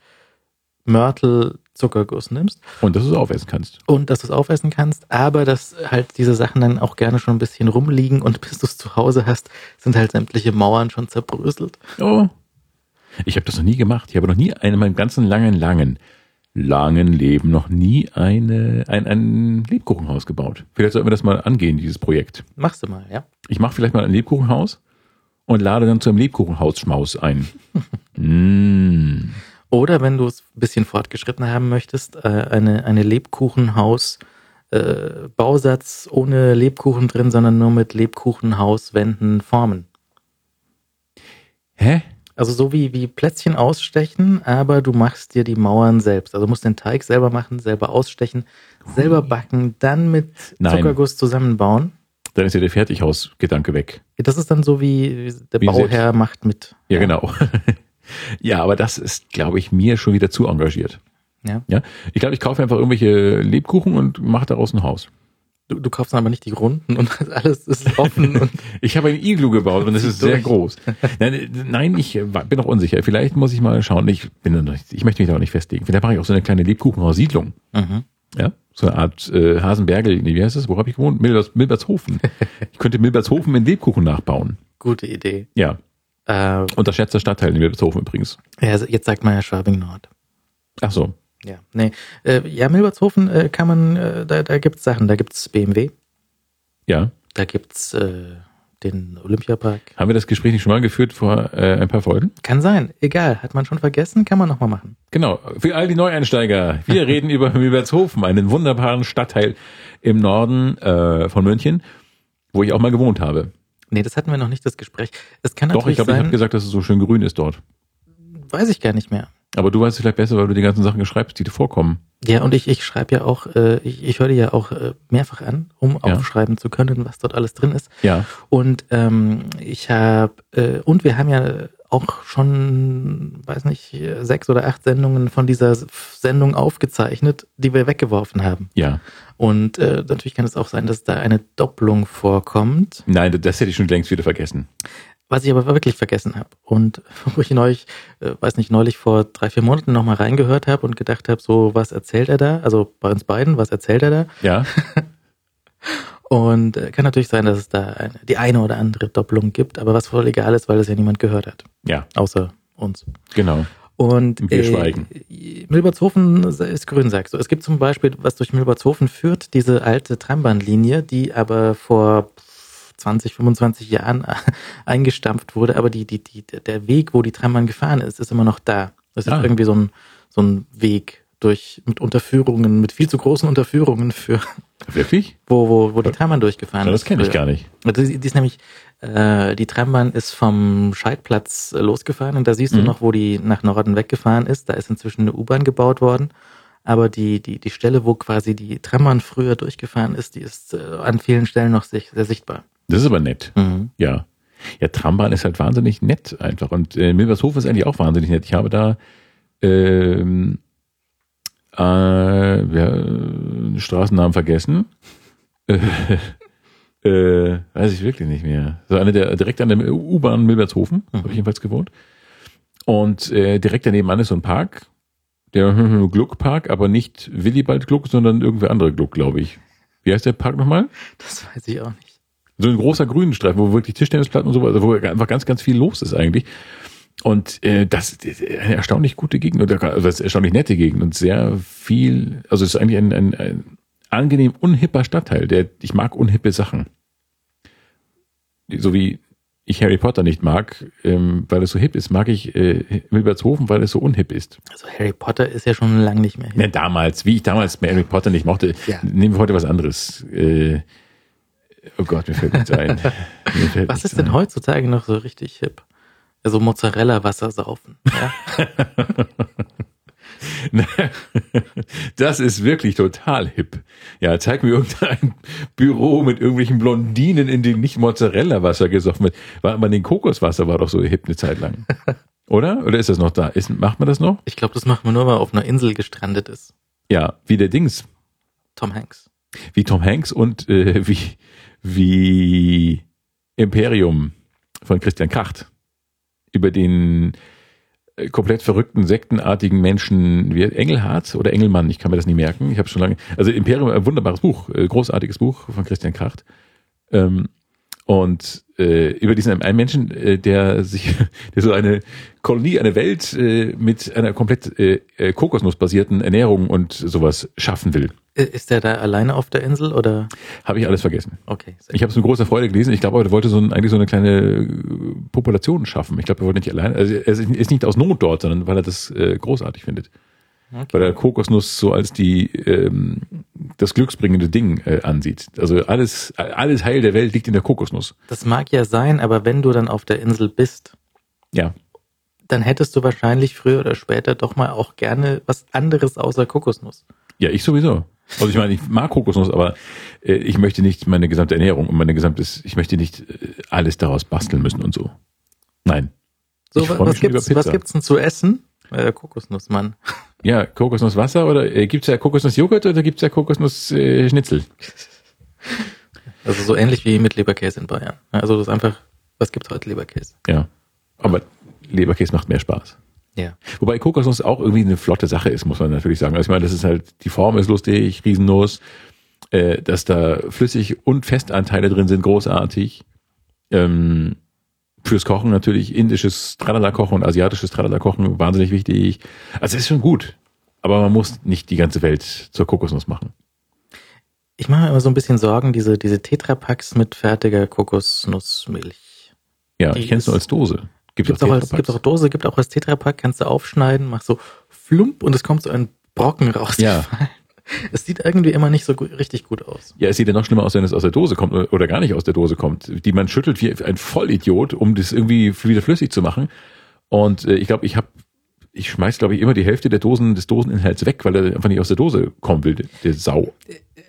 Mörtel Zuckerguss nimmst Und dass du es aufessen kannst. und dass du es aufessen kannst, aber dass halt diese Sachen dann auch gerne schon ein bisschen rumliegen und bis du es zu Hause hast, sind halt sämtliche Mauern schon zerbröselt. Oh. Ich habe das noch nie gemacht. Ich habe noch nie in meinem ganzen langen, langen, langen Leben noch nie eine, ein, ein Lebkuchenhaus gebaut. Vielleicht sollten wir das mal angehen, dieses Projekt. Machst du mal, ja? Ich mache vielleicht mal ein Lebkuchenhaus und lade dann zu einem Lebkuchenhausschmaus ein. mm. Oder wenn du es ein bisschen fortgeschritten haben möchtest, äh, eine, eine Lebkuchenhaus äh, Bausatz ohne Lebkuchen drin, sondern nur mit Lebkuchenhauswänden formen. Hä? Also so wie, wie Plätzchen ausstechen, aber du machst dir die Mauern selbst. Also musst den Teig selber machen, selber ausstechen, selber backen, dann mit Nein. Zuckerguss zusammenbauen. Dann ist ja der Fertighausgedanke weg. Das ist dann so wie der Wie Bauherr macht mit. Ja, genau. ja, aber das ist, glaube ich, mir schon wieder zu engagiert. Ja. Ja, ich glaube, ich kaufe einfach irgendwelche Lebkuchen und mache daraus ein Haus. Du, du kaufst aber nicht die Runden und alles ist offen. und Ich habe ein Iglu gebaut und es ist sehr groß. Nein, nein, ich bin noch unsicher. Vielleicht muss ich mal schauen. Ich bin noch nicht, ich möchte mich da auch nicht festlegen. Vielleicht mache ich auch so eine kleine Lebkuchenhaussiedlung. mhm. Ja, so eine Art äh, Hasenbergel. Wie heißt das? Wo habe ich gewohnt? Milbers, Milbershofen. ich könnte Milbershofen in Lebkuchen nachbauen. Gute Idee. Ja, Äh, unterschätzter Stadtteil in Milbershofen übrigens. ja, jetzt sagt man ja Schwabing Nord. Ach so. Ja, nee. Äh, ja, Milbertshofen äh, kann man, äh, da, da gibt's Sachen. Da gibt's BMW, Ja. da gibt's äh, den Olympiapark. Haben wir das Gespräch nicht schon mal geführt vor äh, ein paar Folgen? Kann sein, egal. Hat man schon vergessen, kann man nochmal machen. Genau, für all die Neueinsteiger. Wir reden über Milbertshofen, einen wunderbaren Stadtteil im Norden äh, von München, wo ich auch mal gewohnt habe. Nee, das hatten wir noch nicht, das Gespräch. Es kann Doch, ich glaube, ich habe gesagt, dass es so schön grün ist dort. weiß ich gar nicht mehr. Aber du weißt es vielleicht besser, weil du die ganzen Sachen schreibst, die dir vorkommen. Ja, und ich, ich schreibe ja auch, äh, ich, ich höre die ja auch äh, mehrfach an, um Ja. aufschreiben zu können, was dort alles drin ist. Ja. Und ähm, ich habe, äh, und wir haben ja auch schon, weiß nicht, sechs oder acht Sendungen von dieser Sendung aufgezeichnet, die wir weggeworfen haben. Ja. Und äh, natürlich kann es auch sein, dass da eine Doppelung vorkommt, Nein, das hätte ich schon längst wieder vergessen. was ich aber wirklich vergessen habe. Und wo ich neulich, äh, weiß nicht, neulich vor drei, vier Monaten nochmal reingehört habe und gedacht habe, so, was erzählt er da? Also bei uns beiden, was erzählt er da? Ja. Und äh, kann natürlich sein, dass es da eine, die eine oder andere Doppelung gibt, aber was voll egal ist, weil das ja niemand gehört hat, Ja, außer uns. genau. Und Wir schweigen. Milbertshofen ist grün, sagst du. Es gibt zum Beispiel, was durch Milbertshofen führt, diese alte Trambahnlinie, die aber vor 20, 25 Jahren eingestampft wurde, aber die, die, die, der Weg, wo die Trambahn gefahren ist, ist immer noch da. Das ist Ah. irgendwie so ein, so ein Weg durch, mit Unterführungen, mit viel zu großen Unterführungen für, Wirklich? wo, wo, wo die Trambahn durchgefahren Ja, ist. das kenne ich gar nicht. Die, die ist nämlich, äh, die Trambahn ist vom Scheidplatz äh, losgefahren und da siehst du Mhm. noch, wo die nach Norden weggefahren ist. Da ist inzwischen eine U-Bahn gebaut worden. Aber die, die, die Stelle, wo quasi die Trambahn früher durchgefahren ist, die ist äh, an vielen Stellen noch sich, sehr sichtbar. Das ist aber nett. Mhm. Ja. Ja, Trambahn ist halt wahnsinnig nett einfach. Und äh, Milbershof ist eigentlich auch wahnsinnig nett. Ich habe da ähm, äh, ja, einen Straßennamen vergessen. Äh, äh, weiß ich wirklich nicht mehr. So eine der direkt an der U-Bahn Milbertshofen, Mhm. habe ich jedenfalls gewohnt. Und äh, direkt daneben an ist so ein Park, der Gluck-Park, aber nicht Willibald Gluck, sondern irgendwer andere Gluck, glaube ich. Wie heißt der Park nochmal? Das weiß ich auch nicht. so ein großer Grünstreifen, wo wirklich Tischtennisplatten und so, also wo einfach ganz, ganz viel los ist eigentlich. Und äh, das ist eine erstaunlich gute Gegend, oder also das ist eine erstaunlich nette Gegend und sehr viel, also es ist eigentlich ein, ein, ein angenehm unhipper Stadtteil, der ich mag unhippe Sachen. So wie ich Harry Potter nicht mag, ähm, weil es so hip ist, mag ich äh, Milbertshofen, weil es so unhip ist. Also Harry Potter ist ja schon lang nicht mehr Ja, hier. damals, wie ich damals Harry Potter nicht mochte, Ja. nehmen wir heute was anderes. Äh, oh Gott, mir fällt nichts ein. Fällt Was ist denn ein. heutzutage noch so richtig hip? Also Mozzarella-Wasser saufen. Ja? Das ist wirklich total hip. Ja, zeig mir irgendein Büro mit irgendwelchen Blondinen, in dem nicht Mozzarella-Wasser gesoffen wird. War aber den Kokoswasser war doch so hip eine Zeit lang. Oder? Oder ist das noch da? Ist, macht man das noch? Ich glaube, das macht man nur, wenn man auf einer Insel gestrandet ist. Ja, wie der Dings. Tom Hanks. Wie Tom Hanks und äh, wie, wie Imperium von Christian Kracht. Über den äh, komplett verrückten, sektenartigen Menschen, wie Engelhardt oder Engelmann, ich kann mir das nie merken. Ich habe schon lange. Also Imperium, ein wunderbares Buch, äh, großartiges Buch von Christian Kracht. Ähm, und äh, über diesen einen Menschen, äh, der sich, der so eine Kolonie, eine Welt äh, mit einer komplett äh, äh, kokosnussbasierten Ernährung und sowas schaffen will. I- Ist der da alleine auf der Insel oder? Habe ich alles vergessen. Okay. Ich habe es mit großer Freude gelesen. Ich glaube, er wollte so ein, eigentlich so eine kleine äh, Population schaffen. Ich glaube, er wollte nicht allein. Also er ist- ist nicht aus Not dort, sondern weil er das äh, großartig findet. Okay. Weil er Kokosnuss so als die ähm, das glücksbringende Ding äh, ansieht. Also alles alles Heil der Welt liegt in der Kokosnuss. Das mag ja sein, aber wenn du dann auf der Insel bist, Ja, dann hättest du wahrscheinlich früher oder später doch mal auch gerne was anderes außer Kokosnuss. ja, ich sowieso. Also ich meine, ich mag Kokosnuss, aber äh, ich möchte nicht meine gesamte Ernährung und meine gesamtes, ich möchte nicht äh, alles daraus basteln müssen und so. Nein. So, was über gibt's, was gibt's denn zu essen? Äh, Kokosnuss, Mann. Ja, Kokosnusswasser oder äh, gibt's ja Kokosnussjoghurt oder gibt's ja Kokosnussschnitzel? Äh? Also so ähnlich wie mit Leberkäse in Bayern. Also das ist einfach, was gibt's heute Leberkäse? ja. Aber Leberkäse macht mehr Spaß. Ja. Wobei Kokosnuss auch irgendwie eine flotte Sache ist, muss man natürlich sagen. Also ich meine, das ist halt, die Form ist lustig, Riesennuss, äh, dass da Flüssig- und Festanteile drin sind, großartig. Ähm, fürs Kochen natürlich indisches Tralala-Kochen und asiatisches Tralala-Kochen wahnsinnig wichtig. Also es ist schon gut. Aber man muss nicht die ganze Welt zur Kokosnuss machen. Ich mache mir immer so ein bisschen Sorgen, diese, diese Tetrapacks mit fertiger Kokosnussmilch. Ja, Die ich kenne es nur als Dose. Gibt Gibt auch, als, gibt auch Dose, gibt auch als Tetrapack, kannst du aufschneiden, mach so flump und es kommt so ein Brocken raus. Ja. Es sieht irgendwie immer nicht so richtig gut aus. Ja, es sieht ja noch schlimmer aus, wenn es aus der Dose kommt oder- oder gar nicht aus der Dose kommt. Die man schüttelt wie ein Vollidiot, um das irgendwie wieder flüssig zu machen. Und äh, ich glaube, ich habe, ich schmeiß, glaube ich, immer die Hälfte der Dosen des Doseninhalts weg, weil er einfach nicht aus der Dose kommen will, der, Sau.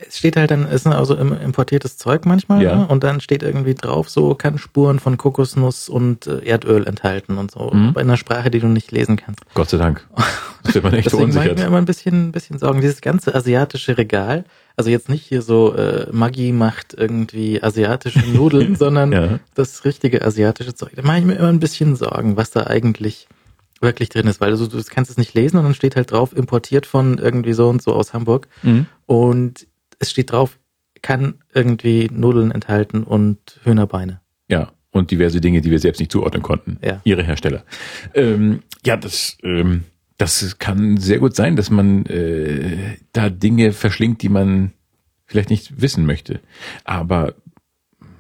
Es steht halt dann, es ist also im- importiertes Zeug manchmal, Ja. ne? und dann steht irgendwie drauf, so kann Spuren von Kokosnuss und äh, Erdöl enthalten und so. Mhm. Bei einer Sprache, die du nicht lesen kannst. Gott sei Dank. Das wird man echt Deswegen mache ich mir immer ein bisschen, ein bisschen Sorgen. Dieses ganze asiatische Regal, also jetzt nicht hier so äh, Maggi macht irgendwie asiatische Nudeln, sondern Ja. das richtige asiatische Zeug. Da mache ich mir immer ein bisschen Sorgen, was da eigentlich wirklich drin ist, weil du, du kannst es nicht lesen und dann steht halt drauf, importiert von irgendwie so und so aus Hamburg. Mhm. Und es steht drauf, kann irgendwie Nudeln enthalten und Hühnerbeine. Ja, und diverse Dinge, die wir selbst nicht zuordnen konnten. Ja. Ihre Hersteller. Ähm, ja, das, ähm, das kann sehr gut sein, dass man äh, da Dinge verschlingt, die man vielleicht nicht wissen möchte. Aber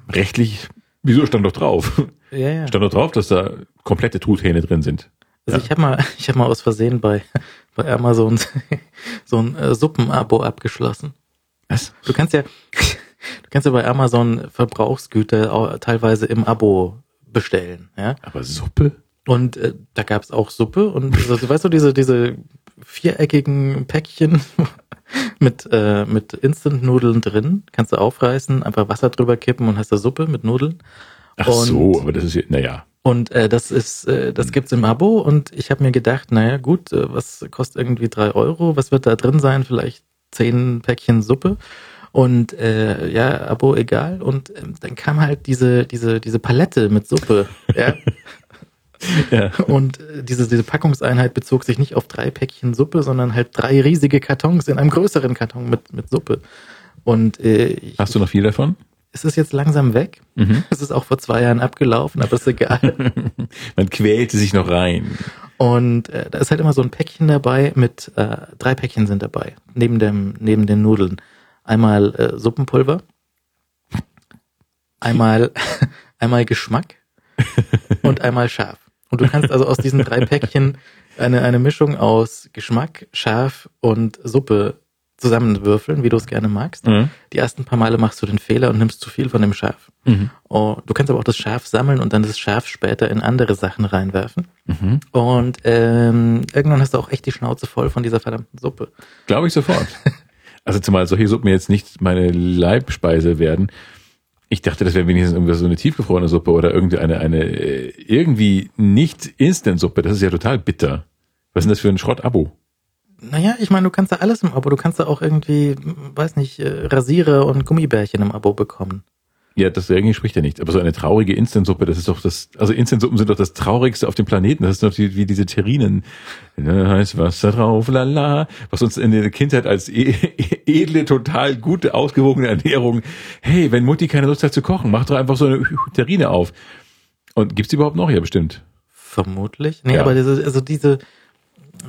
rechtlich, wieso stand doch drauf? Ja, ja. Stand doch drauf, dass da komplette Truthähne drin sind. Also Ja. ich habe mal, ich habe mal aus Versehen bei, bei Amazon so ein äh, Suppenabo abgeschlossen. Was? Du kannst ja, du kannst ja bei Amazon Verbrauchsgüter auch teilweise im Abo bestellen, ja. Aber Suppe? Und äh, da gab's auch Suppe und so, du weißt du diese diese viereckigen Päckchen mit äh, mit Instant-Nudeln drin, kannst du aufreißen, einfach Wasser drüber kippen und hast da Suppe mit Nudeln. Ach Und- so, aber das ist, ja- naja. Und äh, das ist, äh, das gibt's im Abo und ich habe mir gedacht, naja gut, äh, was kostet irgendwie drei Euro? Was wird da drin sein? Vielleicht zehn Päckchen Suppe. Und äh, ja, Abo egal. Und ähm, dann kam halt diese, diese, diese Palette mit Suppe. ja. Ja. Und äh, diese, diese Packungseinheit bezog sich nicht auf drei Päckchen Suppe, sondern halt drei riesige Kartons in einem größeren Karton mit, mit Suppe. Und äh, ich, Hast du noch viel davon? Es ist jetzt langsam weg. Mhm. Es ist auch vor zwei Jahren abgelaufen, aber ist egal. Man quälte sich noch rein. Und äh, da ist halt immer so ein Päckchen dabei mit, äh, drei Päckchen sind dabei, neben dem, neben den Nudeln. Einmal äh, Suppenpulver, einmal, einmal Geschmack und einmal scharf. Und du kannst also aus diesen drei Päckchen eine, eine Mischung aus Geschmack, scharf und Suppe zusammenwürfeln, wie du es gerne magst. Mhm. Die ersten paar Male machst du den Fehler und nimmst zu viel von dem Schaf. Mhm. Oh, du kannst aber auch das Schaf sammeln und dann das Schaf später in andere Sachen reinwerfen. Mhm. Und ähm, irgendwann hast du auch echt die Schnauze voll von dieser verdammten Suppe. Glaube ich sofort. Also zumal solche Suppen jetzt nicht meine Leibspeise werden. Ich dachte, das wäre wenigstens irgendwie so eine tiefgefrorene Suppe oder irgendeine eine äh, irgendwie nicht Instant-Suppe. Das ist ja total bitter. Was ist denn das für ein Schrott-Abo? Naja, ich meine, du kannst da alles im Abo. Du kannst da auch irgendwie, weiß nicht, äh, Rasierer und Gummibärchen im Abo bekommen. Ja, das irgendwie spricht ja nicht. Aber so eine traurige Instant-Suppe, das ist doch das, also Instant-Suppen sind doch das traurigste auf dem Planeten. Das ist doch wie, wie diese Terrinen. Da heißt Wasser drauf, lala. Was uns in der Kindheit als e edle, total gute, ausgewogene Ernährung. Hey, wenn Mutti keine Lust hat zu kochen, mach doch einfach so eine Terrine auf. Und gibt's die überhaupt noch? Ja, bestimmt. Vermutlich. Nee, Ja. aber diese, also diese,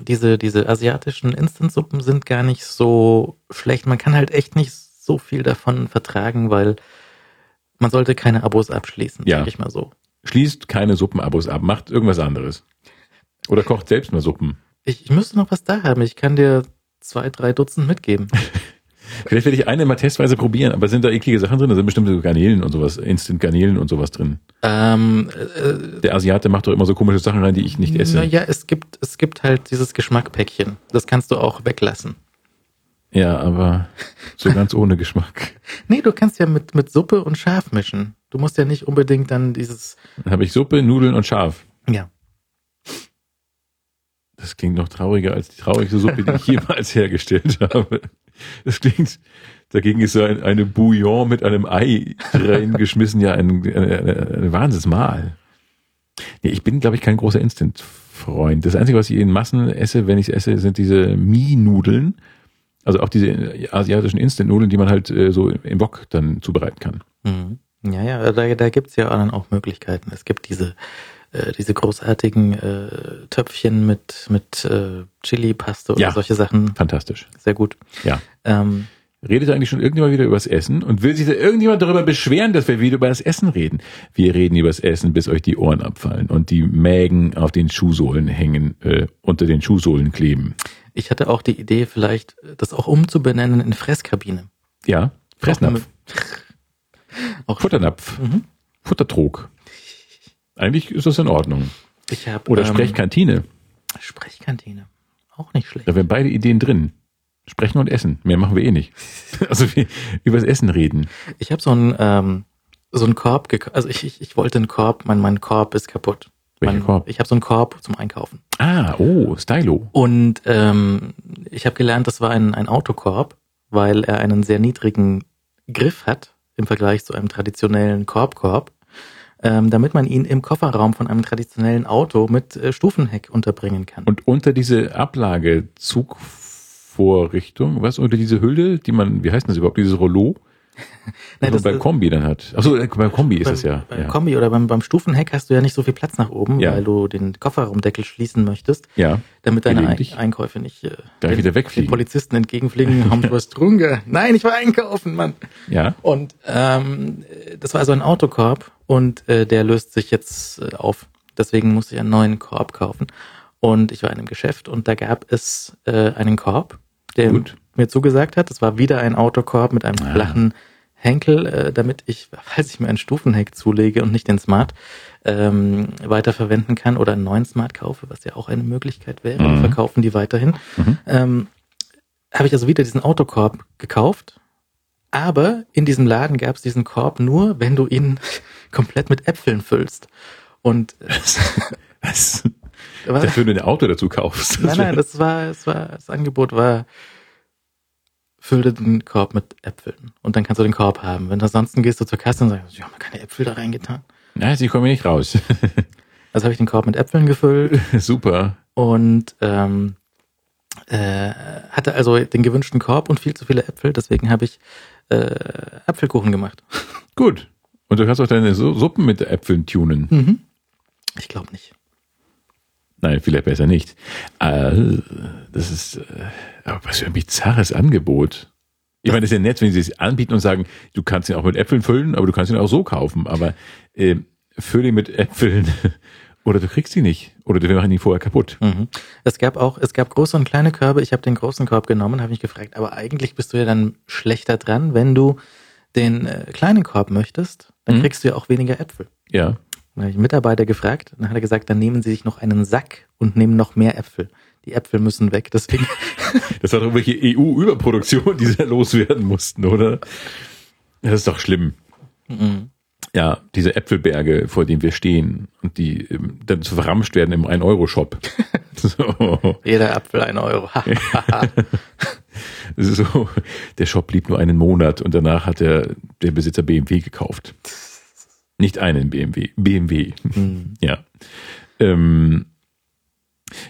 diese, diese asiatischen Instant-Suppen sind gar nicht so schlecht. Man kann halt echt nicht so viel davon vertragen, weil man sollte keine Abos abschließen, Ja. sag ich mal so. Schließt keine Suppenabos ab, macht irgendwas anderes. Oder kocht selbst mal Suppen. Ich, ich müsste noch was da haben. Ich kann dir zwei, drei Dutzend mitgeben. Vielleicht werde ich eine mal testweise probieren, aber sind da eklige Sachen drin? Da sind bestimmt so Garnelen und sowas, Instant-Garnelen und sowas drin. ähm, äh, Der Asiate macht doch immer so komische Sachen rein, die ich nicht esse. Naja, es gibt, es gibt halt dieses Geschmackpäckchen. Das kannst du auch weglassen. Ja, aber so ganz ohne Geschmack. Nee, du kannst ja mit, mit Suppe und Schaf mischen. Du musst ja nicht unbedingt dann dieses, Dann habe ich Suppe, Nudeln und Schaf. ja. Das klingt noch trauriger als die traurigste Suppe, die ich jemals hergestellt habe. Das klingt, dagegen ist so ein, eine Bouillon mit einem Ei reingeschmissen ja ein, eine, eine Wahnsinnsmahl. Nee, ich bin, glaube ich, kein großer Instant-Freund. Das Einzige, was ich in Massen esse, wenn ich es esse, sind diese Mie-Nudeln. Also auch diese asiatischen Instant-Nudeln, die man halt äh, so im Wok dann zubereiten kann. Mhm. Ja, ja, da, da gibt's ja dann auch Möglichkeiten. Es gibt diese, äh, diese großartigen äh, Töpfchen mit, mit äh, Chili-Paste oder Ja. solche Sachen. Fantastisch. Sehr gut. Ja. Ähm, redet eigentlich schon irgendjemand wieder übers Essen und will sich da irgendjemand darüber beschweren, dass wir wieder über das Essen reden. Wir reden übers Essen, bis euch die Ohren abfallen und die Mägen auf den Schuhsohlen hängen, äh, unter den Schuhsohlen kleben. Ich hatte auch die Idee, vielleicht das auch umzubenennen in Fresskabine. Ja, Fressnapf. Auch Futternapf. Mhm. Futtertrog. Eigentlich ist das in Ordnung. Ich hab, Oder ähm, Sprechkantine. Sprechkantine. Auch nicht schlecht. Da wären beide Ideen drin. Sprechen und essen. Mehr machen wir eh nicht. Also wir übers Essen reden. Ich habe so einen ähm, so einen Korb. Also ich, ich, ich wollte einen Korb. Mein mein Korb ist kaputt. Welcher mein, Korb? Ich habe so einen Korb zum Einkaufen. Ah, oh, Stylo. Und ähm, ich habe gelernt, das war ein, ein Autokorb, weil er einen sehr niedrigen Griff hat im Vergleich zu einem traditionellen Korbkorb, ähm, damit man ihn im Kofferraum von einem traditionellen Auto mit äh, Stufenheck unterbringen kann. Und unter diese Ablage Zugvorrichtung, was unter diese Hülle, die man, wie heißt das überhaupt, dieses Rollo, Nein, was man beim Kombi dann hat. Achso, äh, beim Kombi ist beim, es ja. Beim Ja. Kombi oder beim, beim Stufenheck hast du ja nicht so viel Platz nach oben, Ja. weil du den Kofferraumdeckel schließen möchtest, ja, damit deine Gelegentlich. Ein Einkäufe nicht äh, den, wieder wegfliegen. den Polizisten entgegenfliegen. Haben du was drunter? Nein, ich war einkaufen, Mann. ja. Und ähm, das war also ein Autokorb und äh, der löst sich jetzt äh, auf. Deswegen musste ich einen neuen Korb kaufen. Und ich war in einem Geschäft und da gab es äh, einen Korb, der Gut. mir zugesagt hat. Es war wieder ein Autokorb mit einem Ah. flachen Henkel, äh, damit ich, falls ich mir einen Stufenheck zulege und nicht den Smart, ähm, weiterverwenden kann oder einen neuen Smart kaufe, was ja auch eine Möglichkeit wäre. Mhm. Verkaufen die weiterhin. Mhm. Ähm, habe ich also wieder diesen Autokorb gekauft. Aber in diesem Laden gab es diesen Korb nur, wenn du ihn komplett mit Äpfeln füllst. Und äh, Was? war, Dafür du ein Auto dazu kaufst. nein, nein, das war, das war, das Angebot war, fülle den Korb mit Äpfeln und dann kannst du den Korb haben. Wenn du ansonsten gehst du zur Kasse und sagst, ich habe keine Äpfel da reingetan. Nein, sie kommen nicht raus. Also habe ich den Korb mit Äpfeln gefüllt Super. und ähm, äh, hatte also den gewünschten Korb und viel zu viele Äpfel. Deswegen habe ich äh, Apfelkuchen gemacht. Gut. Und du kannst auch deine Su- Suppen mit Äpfeln tunen. Mhm. Ich glaube nicht. Nein, vielleicht besser nicht. Äh, das ist, äh, aber was für ein bizarres Angebot. Ich meine, das ist ja nett, wenn sie es anbieten und sagen, du kannst ihn auch mit Äpfeln füllen, aber du kannst ihn auch so kaufen. Aber äh, füll ihn mit Äpfeln oder du kriegst ihn nicht. Oder wir machen ihn vorher kaputt. Mhm. Es gab auch, es gab große und kleine Körbe. Ich habe den großen Korb genommen, habe mich gefragt, aber eigentlich bist du ja dann schlechter dran, wenn du den äh, kleinen Korb möchtest, dann Mhm. kriegst du ja auch weniger Äpfel. Ja. Dann habe ich einen Mitarbeiter gefragt, dann hat er gesagt, dann nehmen Sie sich noch einen Sack und nehmen noch mehr Äpfel. Die Äpfel müssen weg, deswegen. Das war doch irgendwelche EU-Überproduktion, die sie loswerden mussten, oder? Das ist doch schlimm. Mhm. Ja, diese Äpfelberge, vor denen wir stehen und die ähm, dann zu verramscht werden im 1-Euro-Shop. so. Jeder Apfel ein Euro. So, der Shop blieb nur einen Monat und danach hat der, der Besitzer BMW gekauft. Nicht einen BMW, BMW. Mhm. Ja. Ähm,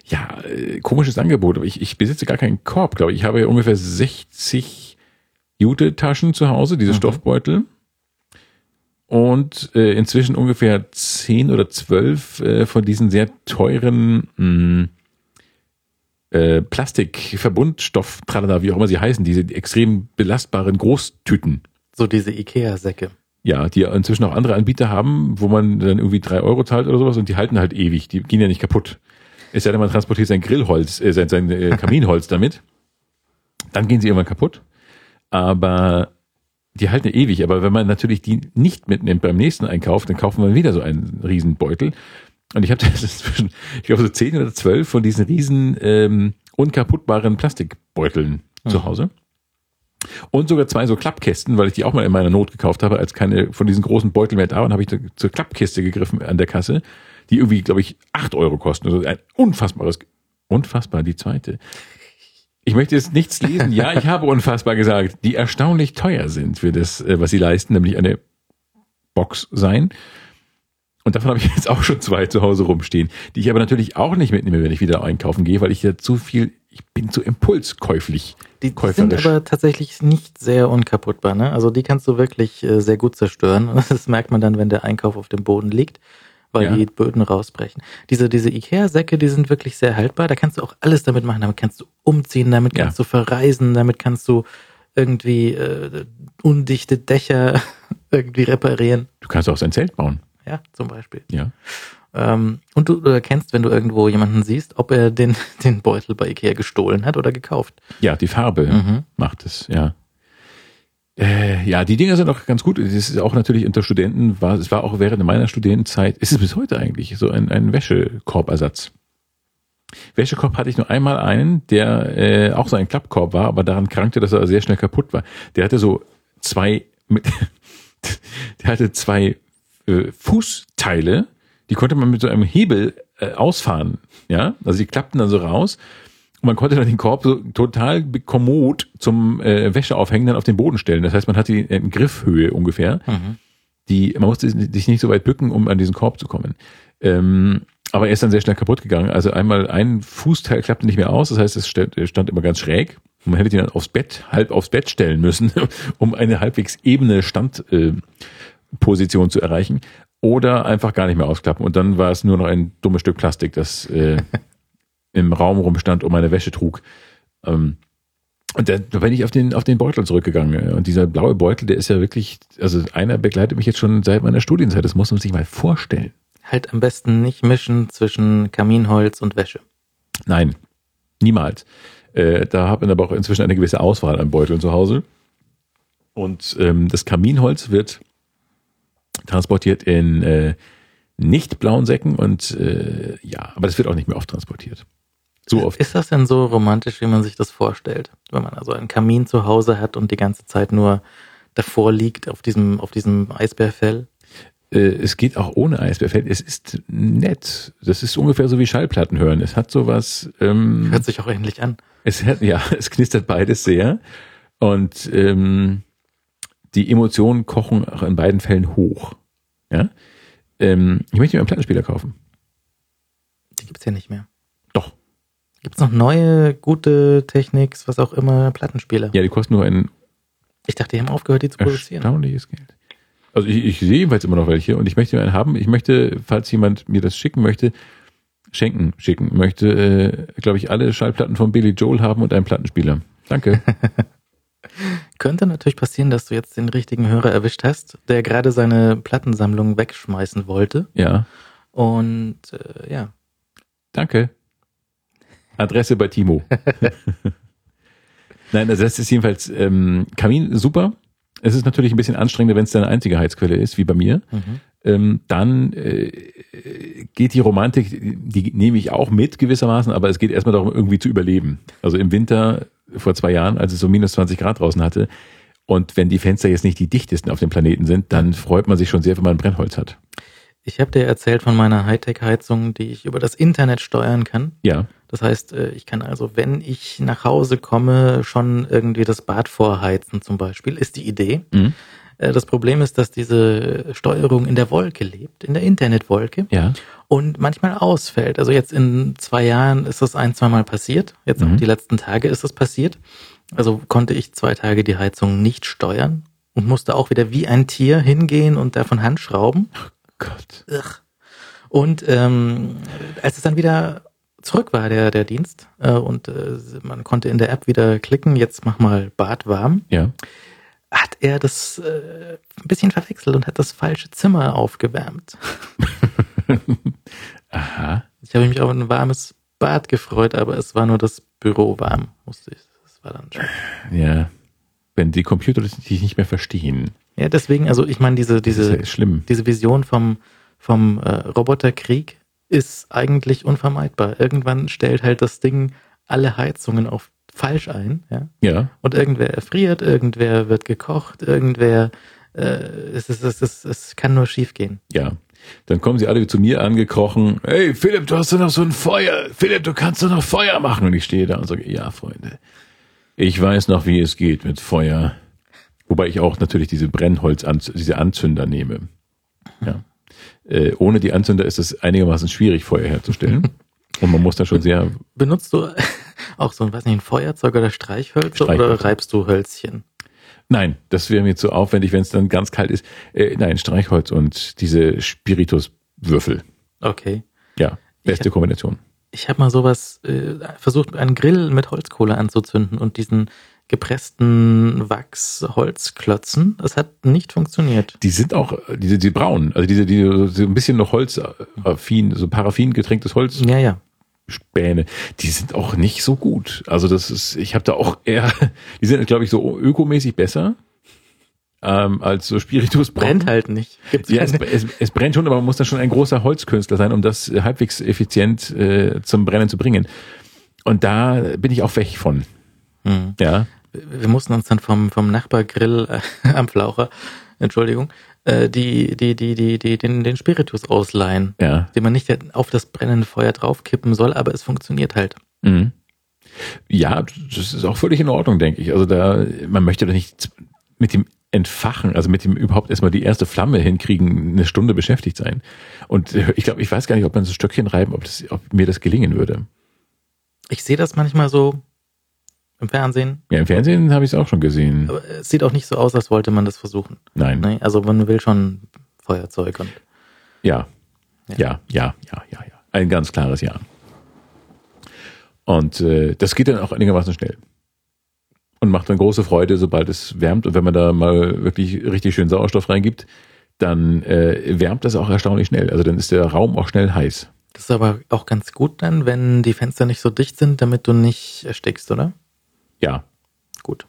ja, äh, komisches Angebot, aber ich, ich besitze gar keinen Korb, glaube ich. Ich habe ja ungefähr 60 Jute-Taschen zu Hause, diese Mhm. Stoffbeutel. Und äh, inzwischen ungefähr 10 oder 12 äh, von diesen sehr teuren mh, äh, Plastikverbundstoff, tralala, wie auch immer sie heißen, diese extrem belastbaren Großtüten. so diese Ikea-Säcke. Ja, die ja inzwischen auch andere Anbieter haben, wo man dann irgendwie drei Euro zahlt oder sowas und die halten halt ewig, die gehen ja nicht kaputt. Es sei denn, man transportiert sein Grillholz, äh, sein, sein äh, Kaminholz damit. Dann gehen sie irgendwann kaputt. Aber die halten ja ewig. Aber wenn man natürlich die nicht mitnimmt beim nächsten Einkauf, dann kaufen wir wieder so einen Riesenbeutel. Und ich habe inzwischen, ich glaube so zehn oder zwölf von diesen riesen ähm, unkaputtbaren Plastikbeuteln zu Mhm. Hause. Und sogar zwei so Klappkästen, weil ich die auch mal in meiner Not gekauft habe, als keine von diesen großen Beuteln mehr da waren, habe ich da zur Klappkiste gegriffen an der Kasse, die irgendwie, glaube ich, acht Euro kosten. Also ein unfassbares, unfassbar, die zweite. Ich möchte jetzt nichts lesen. Ja, ich habe unfassbar gesagt, die erstaunlich teuer sind für das, äh, was sie leisten, nämlich eine Box sein. Und davon habe ich jetzt auch schon zwei zu Hause rumstehen, die ich aber natürlich auch nicht mitnehme, wenn ich wieder einkaufen gehe, weil ich ja zu viel, ich bin zu impulskäuflich. Die sind Käuferisch. aber tatsächlich nicht sehr unkaputtbar. Ne? Also die kannst du wirklich äh, sehr gut zerstören. Das merkt man dann, wenn der Einkauf auf dem Boden liegt, weil Ja. die Böden rausbrechen. Diese, diese Ikea-Säcke, die sind wirklich sehr haltbar. Da kannst du auch alles damit machen. Damit kannst du umziehen, damit Ja. kannst du verreisen, damit kannst du irgendwie äh, undichte Dächer irgendwie reparieren. Du kannst auch sein Zelt bauen. Ja, zum Beispiel. Ja. Ähm, und du erkennst, wenn du irgendwo jemanden siehst, ob er den, den Beutel bei Ikea gestohlen hat oder gekauft. Ja, die Farbe Mhm. macht es, ja. Äh, ja, die Dinger sind auch ganz gut. Das ist auch natürlich unter Studenten, war, es war auch während meiner Studentenzeit, ist es bis heute eigentlich, so ein, ein Wäschekorbersatz. Wäschekorb hatte ich nur einmal einen, der äh, auch so ein Klappkorb war, aber daran krankte, dass er sehr schnell kaputt war. Der hatte so zwei, mit, der hatte zwei äh, Fußteile, die konnte man mit so einem Hebel äh, ausfahren. Ja, also die klappten dann so raus und man konnte dann den Korb so total kommod zum äh, Wäscheaufhängen dann auf den Boden stellen. Das heißt, man hatte die in Griffhöhe ungefähr. Mhm. Die, man musste sich nicht so weit bücken, um an diesen Korb zu kommen. Ähm, aber er ist dann sehr schnell kaputt gegangen. Also einmal ein Fußteil klappte nicht mehr aus, das heißt, es stand, er stand immer ganz schräg. Und man hätte ihn dann aufs Bett, halb aufs Bett stellen müssen, um eine halbwegs ebene Standposition äh, Position zu erreichen. Oder einfach gar nicht mehr ausklappen. Und dann war es nur noch ein dummes Stück Plastik, das äh, im Raum rumstand und meine Wäsche trug. Ähm, und da, da bin ich auf den, auf den Beutel zurückgegangen. Und dieser blaue Beutel, der ist ja wirklich, also einer begleitet mich jetzt schon seit meiner Studienzeit. Das muss man sich mal vorstellen. Halt am besten nicht mischen zwischen Kaminholz und Wäsche. Nein, niemals. Äh, da hat man aber auch inzwischen eine gewisse Auswahl an Beuteln zu Hause. Und ähm, das Kaminholz wird transportiert in äh, nicht blauen Säcken und äh, ja, aber das wird auch nicht mehr oft transportiert. So oft. Ist das denn so romantisch, wie man sich das vorstellt? Wenn man also einen Kamin zu Hause hat und die ganze Zeit nur davor liegt auf diesem, auf diesem Eisbärfell? Äh, es geht auch ohne Eisbärfell. Es ist nett. Das ist ungefähr so wie Schallplatten hören. Es hat sowas. Ähm, Hört sich auch ähnlich an. Es hat, ja, es knistert beides sehr. Und ähm, die Emotionen kochen auch in beiden Fällen hoch. Ja? Ähm, ich möchte mir einen Plattenspieler kaufen. Die gibt's ja nicht mehr. Doch. Gibt's noch neue, gute Techniks, was auch immer, Plattenspieler? Ja, die kosten nur ein Ich dachte, die haben aufgehört, die zu produzieren. erstaunliches Geld. Also ich, ich sehe jedenfalls immer noch welche und ich möchte einen haben. Ich möchte, falls jemand mir das schicken möchte, schenken, schicken, möchte, äh, glaube ich, alle Schallplatten von Billy Joel haben und einen Plattenspieler. Danke. Könnte natürlich passieren, dass du jetzt den richtigen Hörer erwischt hast, der gerade seine Plattensammlung wegschmeißen wollte. ja, Und äh, ja, danke. Adresse bei Timo. Nein, also das ist jedenfalls ähm, Kamin super. Es ist natürlich ein bisschen anstrengender, wenn es deine einzige Heizquelle ist, wie bei mir. mhm. ähm, dann äh, geht die Romantik, die nehme ich auch mit gewissermaßen, aber es geht erstmal darum, irgendwie zu überleben. Also im Winter vor zwei Jahren, als es so minus 20 Grad draußen hatte, und wenn die Fenster jetzt nicht die dichtesten auf dem Planeten sind, dann freut man sich schon sehr, wenn man Brennholz hat. ich habe dir erzählt von meiner Hightech-Heizung, die ich über das Internet steuern kann. Ja, Das heißt, äh, ich kann also, wenn ich nach Hause komme, schon irgendwie das Bad vorheizen zum Beispiel, ist die Idee. mhm. Äh, Das Problem ist, dass diese Steuerung in der Wolke lebt, in der Internetwolke ja, und manchmal ausfällt. Also jetzt in zwei Jahren ist das ein, zweimal passiert. Jetzt Mhm. auch die letzten Tage ist das passiert. Also konnte ich zwei Tage die Heizung nicht steuern und musste auch wieder wie ein Tier hingehen und davon Hand schrauben. Gott. Ugh. Und ähm, als es dann wieder zurück war, der, der Dienst, äh, und äh, man konnte in der App wieder klicken, jetzt mach mal Bad warm, Ja, hat er das äh, ein bisschen verwechselt und hat das falsche Zimmer aufgewärmt. aha. Ich habe mich auf ein warmes Bad gefreut, aber es war nur das Büro warm, musste ich. Das war dann schon. Ja, wenn die Computer dich nicht mehr verstehen, Ja, deswegen, also ich meine, diese, diese, ja diese Vision vom, vom äh, Roboterkrieg ist eigentlich unvermeidbar. Irgendwann stellt halt das Ding alle Heizungen auf falsch ein, ja. Ja, Und irgendwer erfriert, irgendwer wird gekocht, irgendwer äh, es, ist, es, ist, es kann nur schief gehen. ja. Dann kommen sie alle zu mir angekrochen. Hey, Philipp, du hast doch noch so ein Feuer. Philipp, du kannst doch noch Feuer machen. Und ich stehe da und sage, ja, Freunde, ich weiß noch, wie es geht mit Feuer. Wobei ich auch natürlich diese Brennholz, diese Anzünder nehme. Ja. Äh, ohne die Anzünder ist es einigermaßen schwierig, Feuer herzustellen. Und man muss da schon sehr, Benutzt du auch so ein, weiß nicht, ein Feuerzeug oder Streichhölzer oder Streichhölzer. reibst du Hölzchen? Nein, das wäre mir zu aufwendig, wenn es dann ganz kalt ist. Äh, nein, Streichholz und diese Spirituswürfel. Okay. Ja, beste hab- Kombination. Ich habe mal sowas äh, versucht, einen Grill mit Holzkohle anzuzünden und diesen gepressten Wachs-Holzklötzen. Das hat nicht funktioniert. Die sind auch, diese, die braunen, also diese, die so ein bisschen noch Holzaffin, so Paraffin getränktes Holz. Ja, ja. Späne, die sind auch nicht so gut. Also das ist, ich habe da auch eher, die sind, glaube ich, so ökomäßig besser ähm, als so Spiritus. Brennt halt nicht. Gibt's ja, es, es, es, brennt schon, aber man muss da schon ein großer Holzkünstler sein, um das halbwegs effizient äh, zum Brennen zu bringen. Und da bin ich auch weg von. Hm. Ja. Wir mussten uns dann vom, vom Nachbargrill äh, am Flaucher, Entschuldigung, äh, die, die, die, die, die, den, den Spiritus ausleihen, ja. den man nicht auf das brennende Feuer draufkippen soll, aber es funktioniert halt. Mhm. Ja, das ist auch völlig in Ordnung, denke ich. Also da, man möchte doch nicht mit dem Entfachen, also mit dem überhaupt erstmal die erste Flamme hinkriegen, eine Stunde beschäftigt sein. Und ich glaube, ich weiß gar nicht, ob man so Stöckchen reiben, ob, das, ob mir das gelingen würde. Ich sehe das manchmal so im Fernsehen. Ja, im Fernsehen habe ich es auch schon gesehen. Aber es sieht auch nicht so aus, als wollte man das versuchen. Nein. Nee, also man will schon Feuerzeug und. Ja. Ja, ja, ja, ja, ja. Ein ganz klares Ja. Und äh, das geht dann auch einigermaßen schnell. Und macht dann große Freude, sobald es wärmt. Und wenn man da mal wirklich richtig schön Sauerstoff reingibt, dann äh, wärmt das auch erstaunlich schnell. Also dann ist der Raum auch schnell heiß. Das ist aber auch ganz gut dann, wenn die Fenster nicht so dicht sind, damit du nicht erstickst, oder? Ja. Gut.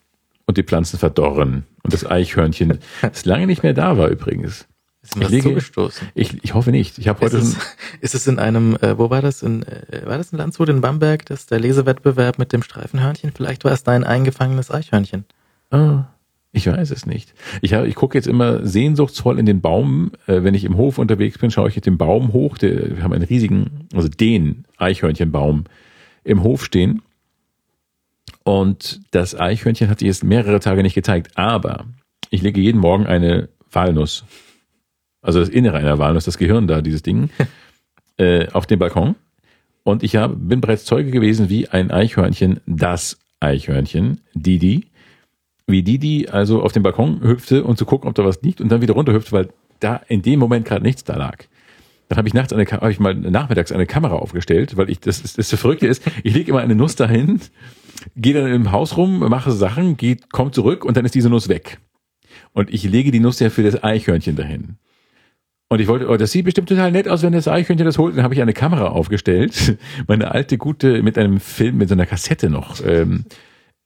Und die Pflanzen verdorren. Und das Eichhörnchen, das lange nicht mehr da war übrigens. Ist mir ich zugestoßen? Ich, ich hoffe nicht. Ich habe heute ist es, ist es in einem, äh, wo war das? In, äh, war das in Landshut in Bamberg, das der Lesewettbewerb mit dem Streifenhörnchen? Vielleicht war es dein eingefangenes Eichhörnchen. Ah, ich weiß es nicht. Ich, hab, ich gucke jetzt immer sehnsuchtsvoll in den Baum. Äh, wenn ich im Hof unterwegs bin, schaue ich den Baum hoch. Der, wir haben einen riesigen, also den Eichhörnchenbaum im Hof stehen. Und das Eichhörnchen hat sich jetzt mehrere Tage nicht gezeigt. Aber ich lege jeden Morgen eine Walnuss, also das Innere einer Walnuss, das Gehirn da, dieses Ding, äh, auf den Balkon. Und ich hab, bin bereits Zeuge gewesen, wie ein Eichhörnchen, das Eichhörnchen, Didi, wie Didi also auf den Balkon hüpfte, um zu gucken, ob da was liegt und dann wieder runterhüpfte, weil da in dem Moment gerade nichts da lag. Dann habe ich nachts eine, habe ich mal nachmittags eine Kamera aufgestellt, weil ich das, das, das Verrückte ist, ich lege immer eine Nuss dahin gehe dann im Haus rum, mache Sachen, geht, kommt zurück und dann ist diese Nuss weg. Und ich lege die Nuss ja für das Eichhörnchen dahin. Und ich wollte, oh, das sieht bestimmt total nett aus, wenn das Eichhörnchen das holt. Dann habe ich eine Kamera aufgestellt, meine alte gute mit einem Film mit so einer Kassette noch ähm,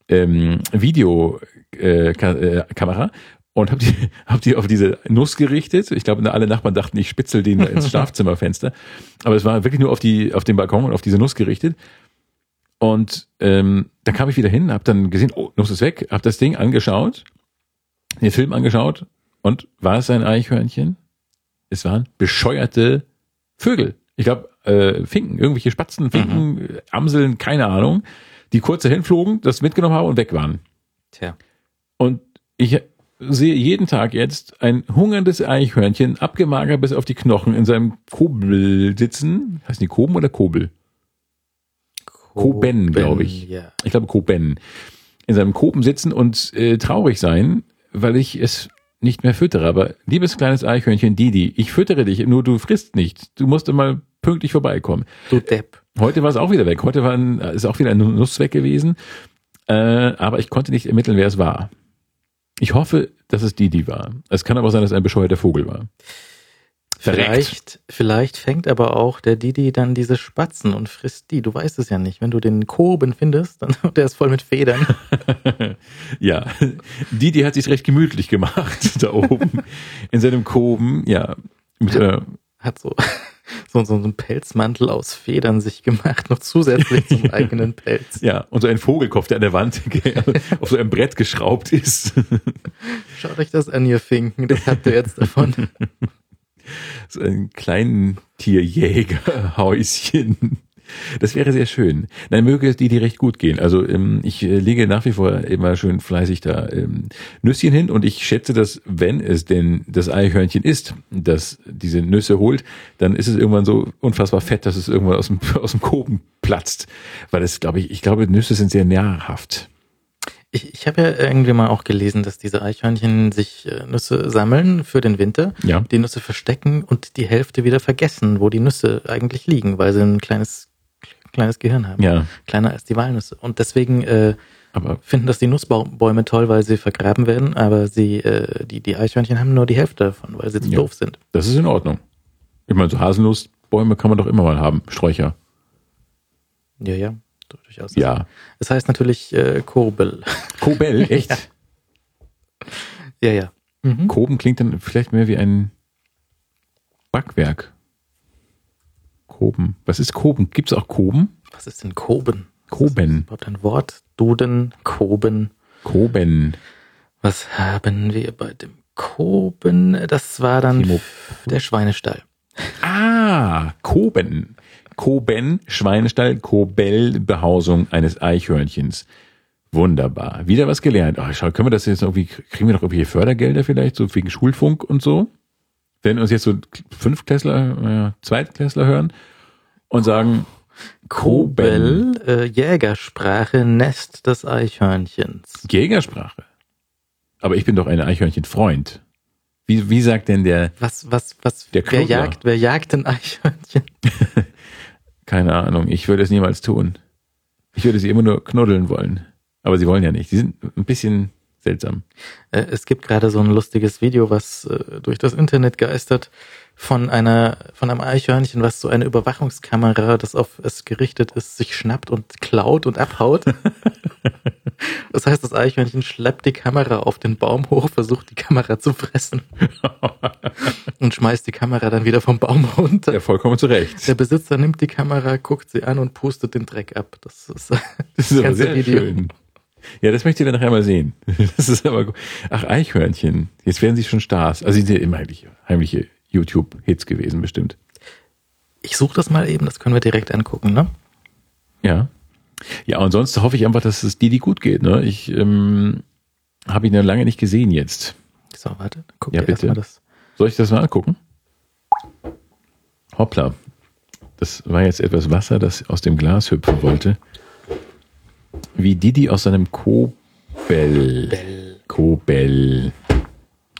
ähm, Videokamera äh, äh, und habe die, hab die auf diese Nuss gerichtet. Ich glaube, alle Nachbarn dachten, ich spitzel den ins Schlafzimmerfenster. Aber es war wirklich nur auf die auf den Balkon und auf diese Nuss gerichtet. Und ähm, dann kam ich wieder hin, habe dann gesehen, oh, Nuss ist weg, habe das Ding angeschaut, den Film angeschaut und war es ein Eichhörnchen? Es waren bescheuerte Vögel. Ich glaube, äh, Finken, irgendwelche Spatzen, Finken, mhm. Amseln, keine Ahnung, die kurz dahin flogen, das mitgenommen haben und weg waren. Tja. Und ich sehe jeden Tag jetzt ein hungerndes Eichhörnchen, abgemagert bis auf die Knochen, in seinem Kobel sitzen. Heißt die Koben oder Kobel? Koben, glaube ich. Ja. Ich glaube Koben. In seinem Koben sitzen und äh, traurig sein, weil ich es nicht mehr füttere. Aber liebes kleines Eichhörnchen Didi, ich füttere dich, nur du frisst nicht. Du musst immer pünktlich vorbeikommen. Du Depp. Heute war es auch wieder weg. Heute war ein, ist auch wieder ein Nuss weg gewesen. Äh, aber ich konnte nicht ermitteln, wer es war. Ich hoffe, dass es Didi war. Es kann aber sein, dass es ein bescheuerter Vogel war. Vielleicht, vielleicht fängt aber auch der Didi dann diese Spatzen und frisst die. Du weißt es ja nicht. Wenn du den Koben findest, dann der ist voll mit Federn. ja, Didi hat sich recht gemütlich gemacht da oben in seinem Koben. Ja, mit, äh, hat so so, so einen Pelzmantel aus Federn sich gemacht, noch zusätzlich zum eigenen Pelz. Ja, und so ein Vogelkopf, der an der Wand auf so einem Brett geschraubt ist. Schaut euch das an, ihr Finken, das habt ihr jetzt davon so ein kleinen Tierjägerhäuschen. Das wäre sehr schön. Nein, möge es die, die recht gut gehen. Also ähm, ich äh, lege nach wie vor immer schön fleißig da ähm, Nüsschen hin und ich schätze, dass wenn es denn das Eichhörnchen ist, das diese Nüsse holt, dann ist es irgendwann so unfassbar fett, dass es irgendwann aus dem, aus dem Koben platzt. Weil es, glaube ich, ich glaube, Nüsse sind sehr nahrhaft. Ich, ich habe ja irgendwie mal auch gelesen, dass diese Eichhörnchen sich äh, Nüsse sammeln für den Winter, ja. die Nüsse verstecken und die Hälfte wieder vergessen, wo die Nüsse eigentlich liegen, weil sie ein kleines kleines Gehirn haben. Ja. Kleiner als die Walnüsse. Und deswegen äh, Aber finden das die Nussbäume toll, weil sie vergraben werden, aber sie, äh, die, die Eichhörnchen haben nur die Hälfte davon, weil sie zu Ja. doof sind. das ist in Ordnung. Ich meine, so Haselnussbäume kann man doch immer mal haben. Sträucher. Ja, ja, durchaus. Ja. Es heißt natürlich äh, Kobel. Kobel, echt? ja, ja. Mhm. Koben klingt dann vielleicht mehr wie ein Backwerk. Koben. Was ist Koben? Gibt es auch Koben? Was ist denn Koben? Koben. Überhaupt ein Wort? Duden, Koben. Koben. Was haben wir bei dem Koben? Das war dann Timo. der Schweinestall. Ah, Koben. Koben, Schweinestall, Kobel, Behausung eines Eichhörnchens. Wunderbar. Wieder was gelernt. Ach, schau, können wir das jetzt irgendwie, kriegen wir noch irgendwie Fördergelder vielleicht, so wegen Schulfunk und so? Wenn uns jetzt so Fünftklässler, äh, Zweitklässler hören und sagen. Kobel, äh, Jägersprache, Nest des Eichhörnchens. Jägersprache. Aber ich bin doch ein Eichhörnchenfreund. Wie, wie sagt denn der, Was, was, was, Der wer jagt, wer jagt ein Eichhörnchen? keine Ahnung, ich würde es niemals tun. Ich würde sie immer nur knuddeln wollen. Aber sie wollen ja nicht. Sie sind ein bisschen seltsam. Äh, es gibt gerade so ein lustiges Video, was äh, durch das Internet geistert, von einer, von einem Eichhörnchen, was so eine Überwachungskamera, das auf es gerichtet ist, sich schnappt und klaut und abhaut. Das heißt, das Eichhörnchen schleppt die Kamera auf den Baum hoch, versucht die Kamera zu fressen und schmeißt die Kamera dann wieder vom Baum runter. Ja, vollkommen zu Recht. Der Besitzer nimmt die Kamera, guckt sie an und pustet den Dreck ab. Das ist Das ist aber ganze sehr Video. schön. Ja, das möchte ich dann nachher mal sehen. Das ist aber gut. Ach, Eichhörnchen. Jetzt werden sie schon Stars. Also sie sind ja immer heimliche, heimliche YouTube-Hits gewesen, bestimmt. Ich suche das mal eben, das können wir direkt angucken, ne? Ja. Ja, und sonst hoffe ich einfach, dass es Didi gut geht. Ne? Ich ähm, habe ihn ja lange nicht gesehen jetzt. So, warte, guck Ja, dir bitte. das. Soll ich das mal angucken? Hoppla. Das war jetzt etwas Wasser, das aus dem Glas hüpfen wollte. Wie Didi aus seinem Kobel. Kobel.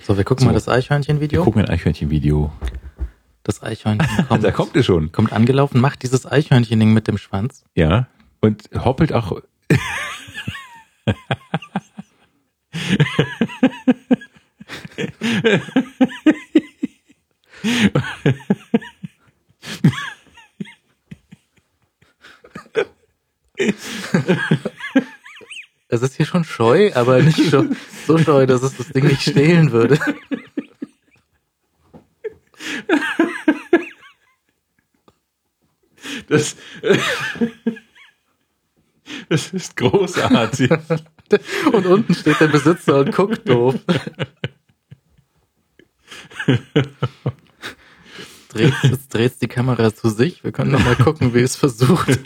So, wir gucken So. mal das Eichhörnchen-Video. Guck mal ein Eichhörnchen-Video. Das Eichhörnchen kommt, Da kommt es schon. kommt angelaufen, macht dieses Eichhörnchen-Ding mit dem Schwanz. Ja. Und hoppelt auch. Es ist hier schon scheu, aber nicht so, so scheu, dass es das Ding nicht stehlen würde. Das, das ist großartig. Und unten steht der Besitzer und guckt doof. Dreht, jetzt dreht die Kamera zu sich. Wir können noch mal gucken, wie es versucht.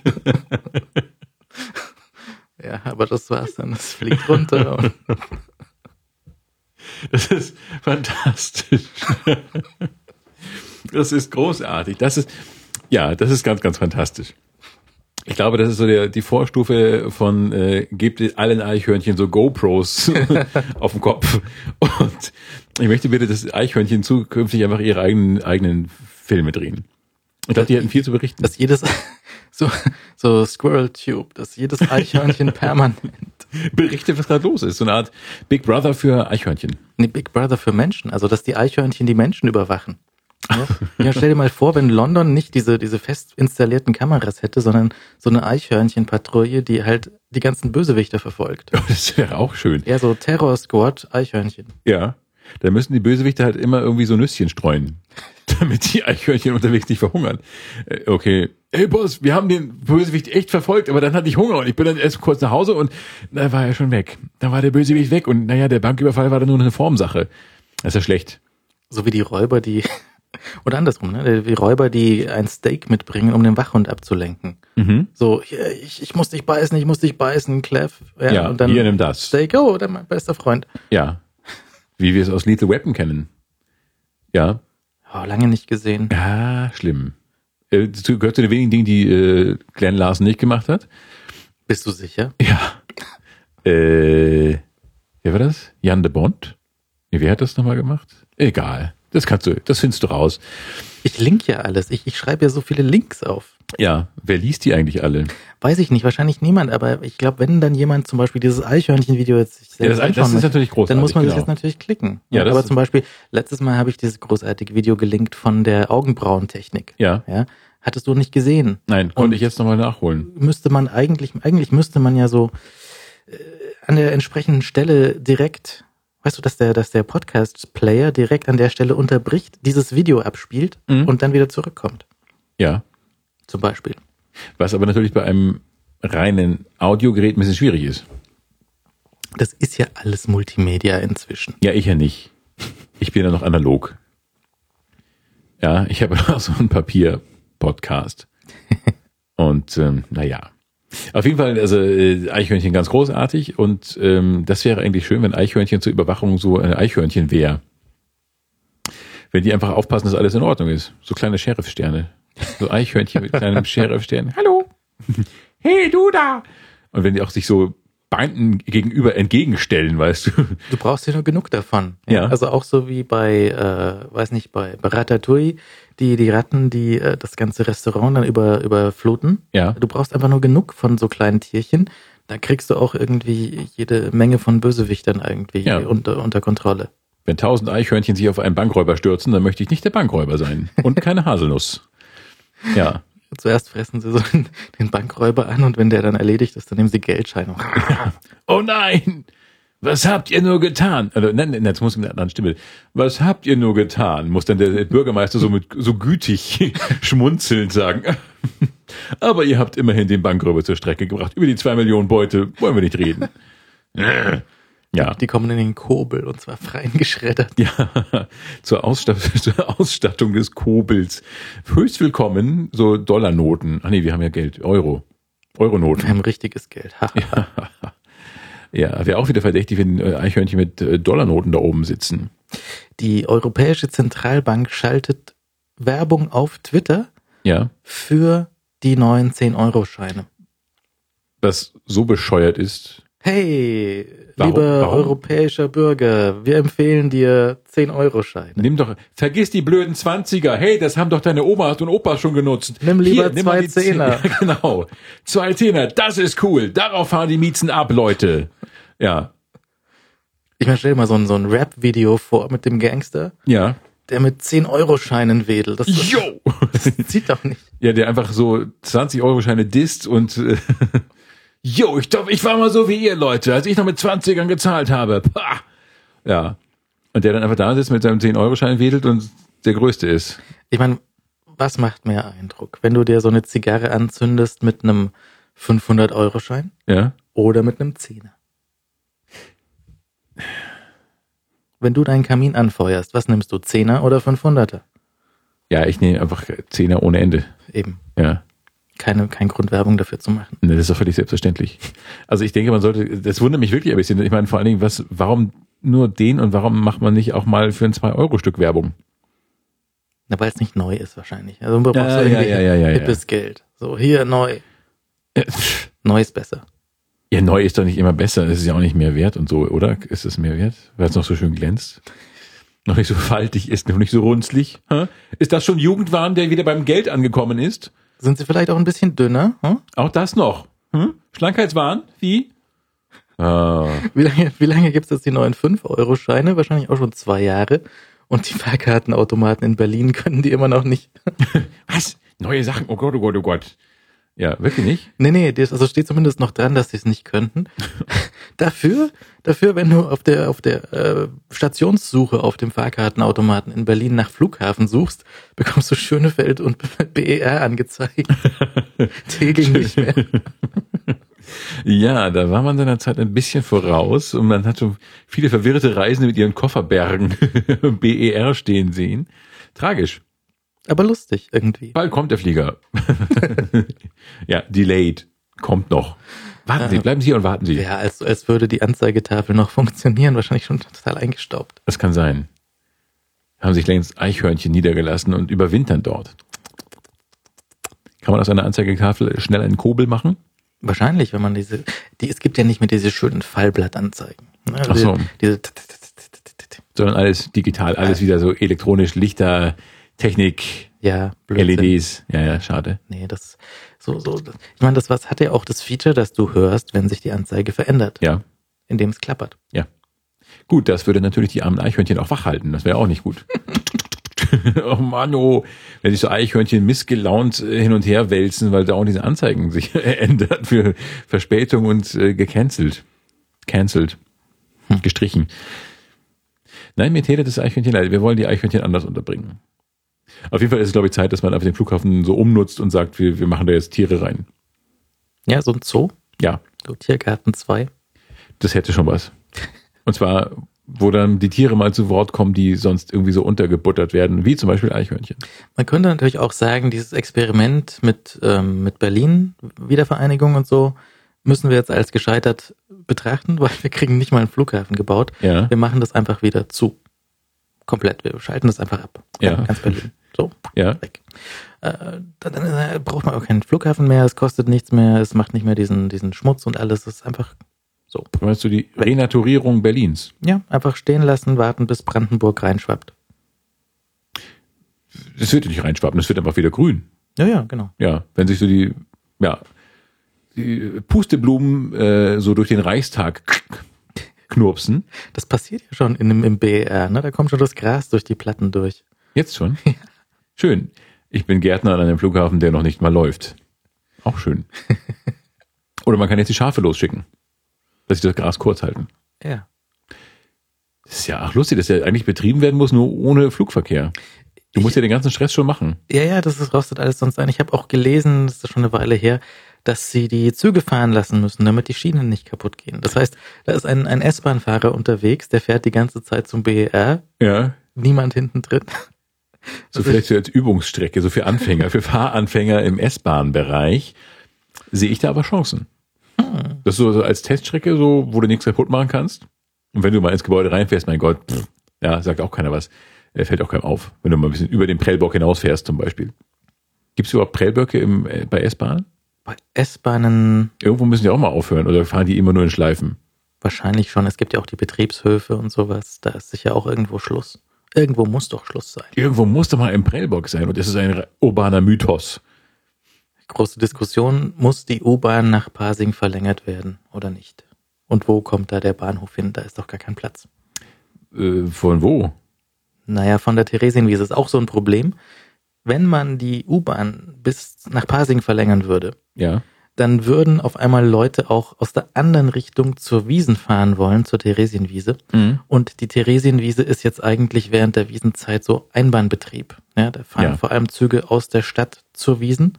Ja, aber das war's dann. Es fliegt runter. Das ist fantastisch. Das ist großartig. Das ist, ja, das ist ganz, ganz fantastisch. Ich glaube, das ist so der, die Vorstufe von, äh, gebt allen Eichhörnchen so GoPros auf dem Kopf. Und ich möchte bitte, dass Eichhörnchen zukünftig einfach ihre eigenen, eigenen Filme drehen. Ich glaube, die hätten viel zu berichten. dass jedes, so, so Squirrel Tube, dass jedes Eichhörnchen permanent, Berichte, was gerade los ist. So eine Art Big Brother für Eichhörnchen. nee, Big Brother für Menschen, also dass die Eichhörnchen die Menschen überwachen. Ja? ja, stell dir mal vor, wenn London nicht diese, diese fest installierten Kameras hätte, sondern so eine Eichhörnchenpatrouille, die halt die ganzen Bösewichter verfolgt. Das wäre auch schön. Ja, so Terror Squad, Eichhörnchen. Ja. Da müssen die Bösewichte halt immer irgendwie so Nüsschen streuen, damit die Eichhörnchen unterwegs nicht verhungern. Äh, Okay. Hey Boss, wir haben den Bösewicht echt verfolgt, aber dann hatte ich Hunger und ich bin dann erst kurz nach Hause und da war er schon weg. Da war der Bösewicht weg und naja, der Banküberfall war dann nur eine Formsache. Das ist ja schlecht. So wie die Räuber, die, oder andersrum, ne? Die Räuber, die ein Steak mitbringen, um den Wachhund abzulenken. Mhm. So, ich, ich muss dich beißen, ich muss dich beißen, Clef. Ja, Ja, und dann hier nimm das. Steak, oh, dann mein bester Freund. Ja. Wie wir es aus Lethal Weapon kennen. Ja. Oh, lange nicht gesehen. Ja, schlimm. Äh, gehört zu den wenigen Dingen, die äh, Glenn Larson nicht gemacht hat. Bist du sicher? Ja. Äh, wer war das? Jan de Bond? Nee, wer hat das nochmal gemacht? Egal. Das kannst du, das findest du raus. Ich link ja alles. Ich, ich schreibe ja so viele Links auf. Ja, wer liest die eigentlich alle? Weiß ich nicht, wahrscheinlich niemand, aber ich glaube, wenn dann jemand zum Beispiel dieses Eichhörnchen-Video jetzt sich Ja, das, selbst das ist möchte, natürlich großartig. dann muss man genau. das jetzt natürlich klicken. Ja, aber zum Beispiel, letztes Mal habe ich dieses großartige Video gelinkt von der Augenbrauentechnik. Ja, Ja, hattest du nicht gesehen. nein, Und- konnte ich jetzt nochmal nachholen. Müsste man eigentlich, eigentlich müsste man ja so äh, an der entsprechenden Stelle direkt, weißt du, dass der, dass der Podcast-Player direkt an der Stelle unterbricht, dieses Video abspielt Mhm. und dann wieder zurückkommt. Ja, Zum Beispiel. was aber natürlich bei einem reinen Audiogerät ein bisschen schwierig ist. Das ist ja alles Multimedia inzwischen. Ja, ich ja nicht. Ich bin ja noch analog. Ja, ich habe auch so einen Papier-Podcast. Und ähm, naja. Auf jeden Fall, also äh, Eichhörnchen ganz großartig und ähm, das wäre eigentlich schön, wenn Eichhörnchen zur Überwachung so ein Eichhörnchen wäre. Wenn die einfach aufpassen, dass alles in Ordnung ist. So kleine Sheriff-Sterne. So Eichhörnchen mit kleinem Sheriff-Stern. Hallo! Hey, du da! Und wenn die auch sich so Beinden gegenüber entgegenstellen, weißt du. Du brauchst ja nur genug davon. Ja. Also auch so wie bei, äh, weiß nicht, bei, bei Ratatouille, die, die Ratten, die äh, das ganze Restaurant dann über, überfluten. Ja. Du brauchst einfach nur genug von so kleinen Tierchen. Da kriegst du auch irgendwie jede Menge von Bösewichtern irgendwie Ja. unter, unter Kontrolle. Wenn tausend Eichhörnchen sich auf einen Bankräuber stürzen, dann möchte ich nicht der Bankräuber sein. Und keine Haselnuss. Ja. Zuerst fressen sie so den, Bankräuber an und wenn der dann erledigt ist, dann nehmen sie Geldscheine. Oh nein! Was habt ihr nur getan? Also, nein, nein, jetzt muss ich mit einer anderen Stimme. Was habt ihr nur getan? Muss dann der Bürgermeister so mit, so gütig schmunzelnd sagen. Aber ihr habt immerhin den Bankräuber zur Strecke gebracht. Über die zwei Millionen Beute wollen wir nicht reden. Ja. Die kommen in den Kobel und zwar fein geschreddert. Ja, zur Ausstattung, zur Ausstattung des Kobels. Höchst willkommen, so Dollarnoten. Ah nee, wir haben ja Geld, Euro. Wir Euronoten. haben richtiges Geld. Haha. Ja, wäre auch wieder verdächtig, wenn äh, Eichhörnchen mit äh, Dollarnoten da oben sitzen. Die Europäische Zentralbank schaltet Werbung auf Twitter Ja, für die neuen 10-Euro-Scheine. was so bescheuert ist. Hey, Warum- lieber warum? europäischer Bürger, wir empfehlen dir 10-Euro-Scheine. Nimm doch, vergiss die blöden Zwanziger. Hey, das haben doch deine Omas und Opas schon genutzt. Nimm lieber mal zwei Zehn- Zehner. Ja, genau. Zwei Zehner, das ist cool. Darauf fahren die Miezen ab, Leute. Ja, Ich meine, stell dir mal so ein, so ein Rap-Video vor mit dem Gangster, ja. der mit 10-Euro-Scheinen wedelt. Das, das, Jo! das sieht doch nicht. Ja, der einfach so 20 Euro Scheine disst und äh, Jo, ich glaub, ich war mal so wie ihr Leute, als ich noch mit 20ern gezahlt habe. Pah! Ja. Und der dann einfach da sitzt mit seinem 10 Euro Schein wedelt und der größte ist. Ich meine, was macht mehr Eindruck, wenn du dir so eine Zigarre anzündest mit einem 500-Euro-Schein Ja. oder mit einem Zehner? Wenn du deinen Kamin anfeuerst, was nimmst du, Zehner oder 500er? Ja, ich nehme einfach Zehner ohne Ende. Eben, Ja. Keine, kein Grund, Werbung dafür zu machen. Ne, das ist doch völlig selbstverständlich. Also ich denke, man sollte, das wundert mich wirklich ein bisschen. Ich meine, vor allen Dingen, was, warum nur den und warum macht man nicht auch mal für ein 2-Euro-Stück Werbung? Na, weil es nicht neu ist wahrscheinlich. Also man braucht Ja, so ja, ja, ja, ja, ja. hippes Geld. So, hier, neu. Äh, Neu ist besser. Ja, neu ist doch nicht immer besser. Das ist ja auch nicht mehr wert und so, oder? Ist es mehr wert? Weil es noch so schön glänzt? Noch nicht so faltig ist, noch nicht so runzlig? Hä? Ist das schon Jugendwahn, der wieder beim Geld angekommen ist? Sind sie vielleicht auch ein bisschen dünner? Hm? Auch das noch. Hm? Schlankheitswahn? Wie? Ah, Wie lange, wie lange gibt es jetzt die neuen 5-Euro-Scheine? Wahrscheinlich auch schon zwei Jahre. Und die Fahrkartenautomaten in Berlin können die immer noch nicht. was? Neue Sachen? Oh Gott, oh Gott, oh Gott. Ja, wirklich nicht? Nee, nee, das, also steht zumindest noch dran, dass sie es nicht könnten. dafür, dafür, wenn du auf der, auf der äh, Stationssuche auf dem Fahrkartenautomaten in Berlin nach Flughafen suchst, bekommst du Schönefeld und BER angezeigt. Täglich nicht mehr. Ja, da war man seiner Zeit ein bisschen voraus und man hat schon viele verwirrte Reisende mit ihren Kofferbergen BER stehen sehen. Tragisch. Aber lustig irgendwie. Bald kommt der Flieger. ja, delayed. Kommt noch. Warten Sie, bleiben Sie hier und warten Sie. Ja, als, als würde die Anzeigetafel noch funktionieren, wahrscheinlich schon total eingestaubt. Das kann sein. Haben sich längst Eichhörnchen niedergelassen und überwintern dort. Kann man aus einer Anzeigetafel schnell einen Kobel machen? Wahrscheinlich, wenn man diese, die, es gibt ja nicht mehr diese schönen Fallblattanzeigen. Ne? Ach so. Diese, Sondern alles digital, alles wieder so elektronisch, Lichter, Technik, Ja, Blödsinn. LEDs. Ja, ja, schade. Nee, das so, so. Ich meine, das was hat ja auch das Feature, dass du hörst, wenn sich die Anzeige verändert, Ja. indem es klappert. Gut, das würde natürlich die armen Eichhörnchen auch wach halten. Das wäre auch nicht gut. oh Mann, oh, wenn sich so Eichhörnchen missgelaunt äh, hin und her wälzen, weil da auch diese Anzeigen sich ändern für Verspätung und äh, gecancelt. Cancelled. Gestrichen. Nein, mir täte das Eichhörnchen leid. Wir wollen die Eichhörnchen anders unterbringen. Auf jeden Fall ist es, glaube ich, Zeit, dass man einfach den Flughafen so umnutzt und sagt, wir, wir machen da jetzt Tiere rein. Ja, so ein Zoo, Ja, so Tiergarten 2. das hätte schon was. Und zwar, wo dann die Tiere mal zu Wort kommen, die sonst irgendwie so untergebuttert werden, wie zum Beispiel Eichhörnchen. Man könnte natürlich auch sagen, dieses Experiment mit, ähm, mit Berlin, Wiedervereinigung und so, müssen wir jetzt als gescheitert betrachten, weil wir kriegen nicht mal einen Flughafen gebaut. Ja. Wir machen das einfach wieder zu. Komplett. Wir schalten das einfach ab. Ja. Ganz Berlin. So, Ja. weg. Äh, dann äh, braucht man auch keinen Flughafen mehr, es kostet nichts mehr, es macht nicht mehr diesen, diesen Schmutz und alles. Es ist einfach so. Meinst du die Renaturierung Berlins? Ja, einfach stehen lassen, warten, bis Brandenburg reinschwappt. Das wird nicht reinschwappen, das wird einfach wieder grün. Ja, ja, genau. Ja, wenn sich so die, ja, die Pusteblumen äh, so durch den Reichstag knurpsen. Das passiert ja schon in dem, im BER, ne? Da kommt schon das Gras durch die Platten durch. Jetzt schon? Schön. Ich bin Gärtner an einem Flughafen, der noch nicht mal läuft. Auch schön. Oder man kann jetzt die Schafe losschicken, dass sie das Gras kurz halten. Ja. Das ist ja ach lustig, dass ja eigentlich betrieben werden muss, nur ohne Flugverkehr. Du musst ja den ganzen Stress schon machen. Ja, ja, das ist, rostet alles sonst ein. Ich habe auch gelesen, das ist schon eine Weile her, dass sie die Züge fahren lassen müssen, damit die Schienen nicht kaputt gehen. Das heißt, da ist ein, ein S-Bahn-Fahrer unterwegs, der fährt die ganze Zeit zum BER, Ja. niemand hinten drin. So vielleicht so als Übungsstrecke, so für Anfänger, für Fahranfänger im S-Bahn-Bereich sehe ich da aber Chancen. Das ist so, so als Teststrecke, so, wo du nichts kaputt machen kannst. Und wenn du mal ins Gebäude reinfährst, mein Gott, pff, ja, sagt auch keiner was. Äh, Fällt auch keinem auf, wenn du mal ein bisschen über den Prellbock hinausfährst zum Beispiel. Gibt es überhaupt Prellböcke im, äh, bei S-Bahnen? Bei S-Bahnen Irgendwo müssen die auch mal aufhören oder fahren die immer nur in Schleifen? wahrscheinlich schon. Es gibt ja auch die Betriebshöfe und sowas. Da ist sicher auch irgendwo Schluss. Irgendwo muss doch Schluss sein. Irgendwo muss doch mal ein Prellbock sein und das ist ein urbaner Mythos. Große Diskussion, muss die U-Bahn nach Pasing verlängert werden oder nicht? Und wo kommt da der Bahnhof hin? Da ist doch gar kein Platz. Äh, von wo? Naja, von der Theresienwiese ist auch so ein Problem. Wenn man die U-Bahn bis nach Pasing verlängern würde, Ja. dann würden auf einmal Leute auch aus der anderen Richtung zur Wiesen fahren wollen, zur Theresienwiese. Mhm. Und die Theresienwiese ist jetzt eigentlich während der Wiesenzeit so Einbahnbetrieb. Ja, da fahren Ja. vor allem Züge aus der Stadt zur Wiesen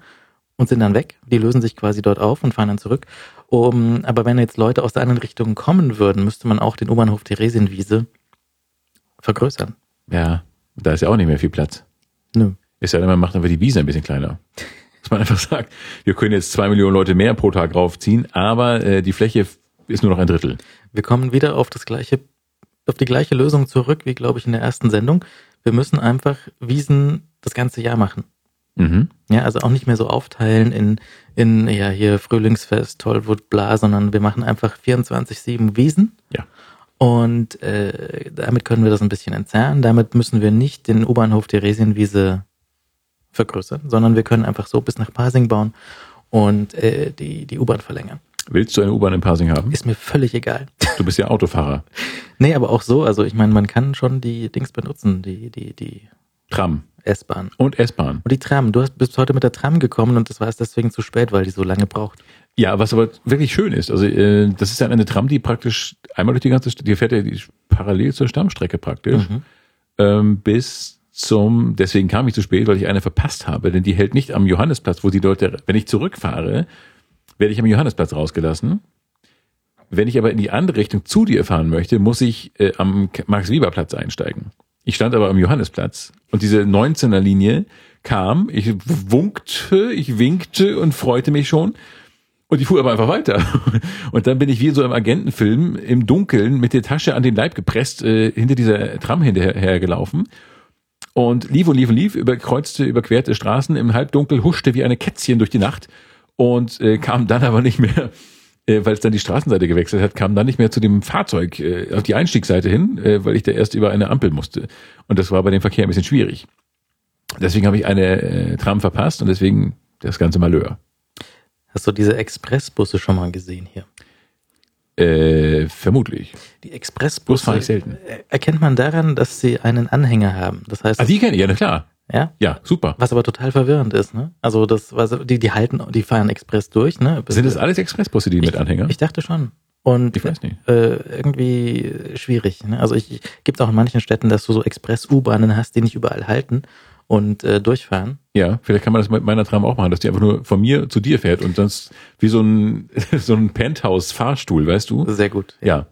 und sind dann weg. Die lösen sich quasi dort auf und fahren dann zurück. Um, aber wenn jetzt Leute aus der anderen Richtung kommen würden, müsste man auch den U-Bahnhof Theresienwiese vergrößern. Ja, da ist ja auch nicht mehr viel Platz. Nö. Ist ja dann, man macht einfach die Wiese ein bisschen kleiner. Dass man einfach sagt, wir können jetzt zwei Millionen Leute mehr pro Tag raufziehen, aber äh, die Fläche ist nur noch ein Drittel. Wir kommen wieder auf das gleiche, auf die gleiche Lösung zurück, wie glaube ich in der ersten Sendung. Wir müssen einfach Wiesen das ganze Jahr machen. Mhm. Ja, also auch nicht mehr so aufteilen in, in ja hier Frühlingsfest, Tollwut, bla, sondern wir machen einfach 24-7 Wiesen. Ja. Und äh, damit können wir das ein bisschen entzerren. Damit müssen wir nicht den U-Bahnhof Theresienwiese vergrößern, sondern wir können einfach so bis nach Pasing bauen und äh, die, die U-Bahn verlängern. Willst du eine U-Bahn in Pasing haben? Ist mir völlig egal. Du bist ja Autofahrer. Nee, aber auch so, also ich meine, man kann schon die Dings benutzen, die, die, die Tram S-Bahn. und S-Bahn. Und die Tram, du hast, bist heute mit der Tram gekommen und das war es deswegen zu spät, weil die so lange braucht. Ja, was aber wirklich schön ist, also äh, das ist ja eine Tram, die praktisch einmal durch die ganze Stadt, die fährt ja die, parallel zur Stammstrecke praktisch, Mhm. ähm, bis zum, deswegen kam ich zu spät, weil ich eine verpasst habe, denn die hält nicht am Johannesplatz, wo die Leute, wenn ich zurückfahre, werde ich am Johannesplatz rausgelassen. Wenn ich aber in die andere Richtung zu dir fahren möchte, muss ich äh, am Max-Weber-Platz einsteigen. Ich stand aber am Johannesplatz und diese 19er Linie kam, ich wunkte, ich winkte und freute mich schon. Und die fuhr aber einfach weiter. Und dann bin ich wie so einem Agentenfilm im Dunkeln mit der Tasche an den Leib gepresst, äh, hinter dieser Tram hinterher gelaufen. Und lief und lief und lief, überkreuzte, überquerte Straßen im Halbdunkel, huschte wie eine Kätzchen durch die Nacht und äh, kam dann aber nicht mehr, äh, weil es dann die Straßenseite gewechselt hat, kam dann nicht mehr zu dem Fahrzeug äh, auf die Einstiegsseite hin, äh, weil ich da erst über eine Ampel musste. Und das war bei dem Verkehr ein bisschen schwierig. Deswegen habe ich eine äh, Tram verpasst und deswegen das ganze Malheur. Hast du diese Expressbusse schon mal gesehen hier? Äh, vermutlich. Die Bus Expressbusse fahre ich selten. äh, erkennt man daran, dass sie einen Anhänger haben. Das heißt, Ah, die kenne ich, ja, na klar. ja, Ja, super. was aber total verwirrend ist, ne? Also das, was die, die halten, die fahren Express durch, ne? Sind das alles Expressbusse, die mit Anhänger? Ich dachte schon. Und Ich weiß nicht. Äh, irgendwie schwierig. Ne? Also ich gibt auch in manchen Städten, dass du so Express-U-Bahnen hast, die nicht überall halten und äh, durchfahren. Ja, vielleicht kann man das mit meiner Tram auch machen, dass die einfach nur von mir zu dir fährt und sonst wie so ein, so ein Penthouse-Fahrstuhl, weißt du? Sehr gut. Ja.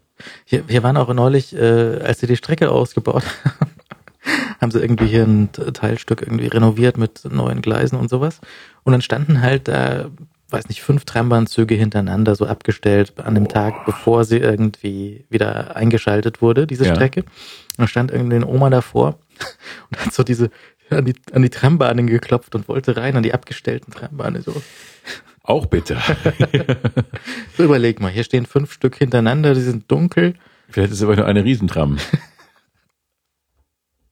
Hier, hier waren auch neulich, äh, als sie die Strecke ausgebaut haben, haben sie irgendwie hier ein Teilstück irgendwie renoviert mit neuen Gleisen und sowas. Und dann standen halt da, weiß nicht, fünf Trambahnzüge hintereinander so abgestellt an dem Tag, bevor sie irgendwie wieder eingeschaltet wurde, diese Ja. Strecke. Und dann stand irgendwie eine Oma davor und hat so diese an die, an die Trambahnen geklopft und wollte rein an die abgestellten Trambahnen. So, Auch bitte. so überleg mal, hier stehen fünf Stück hintereinander, die sind dunkel. vielleicht ist es aber nur eine Riesentram.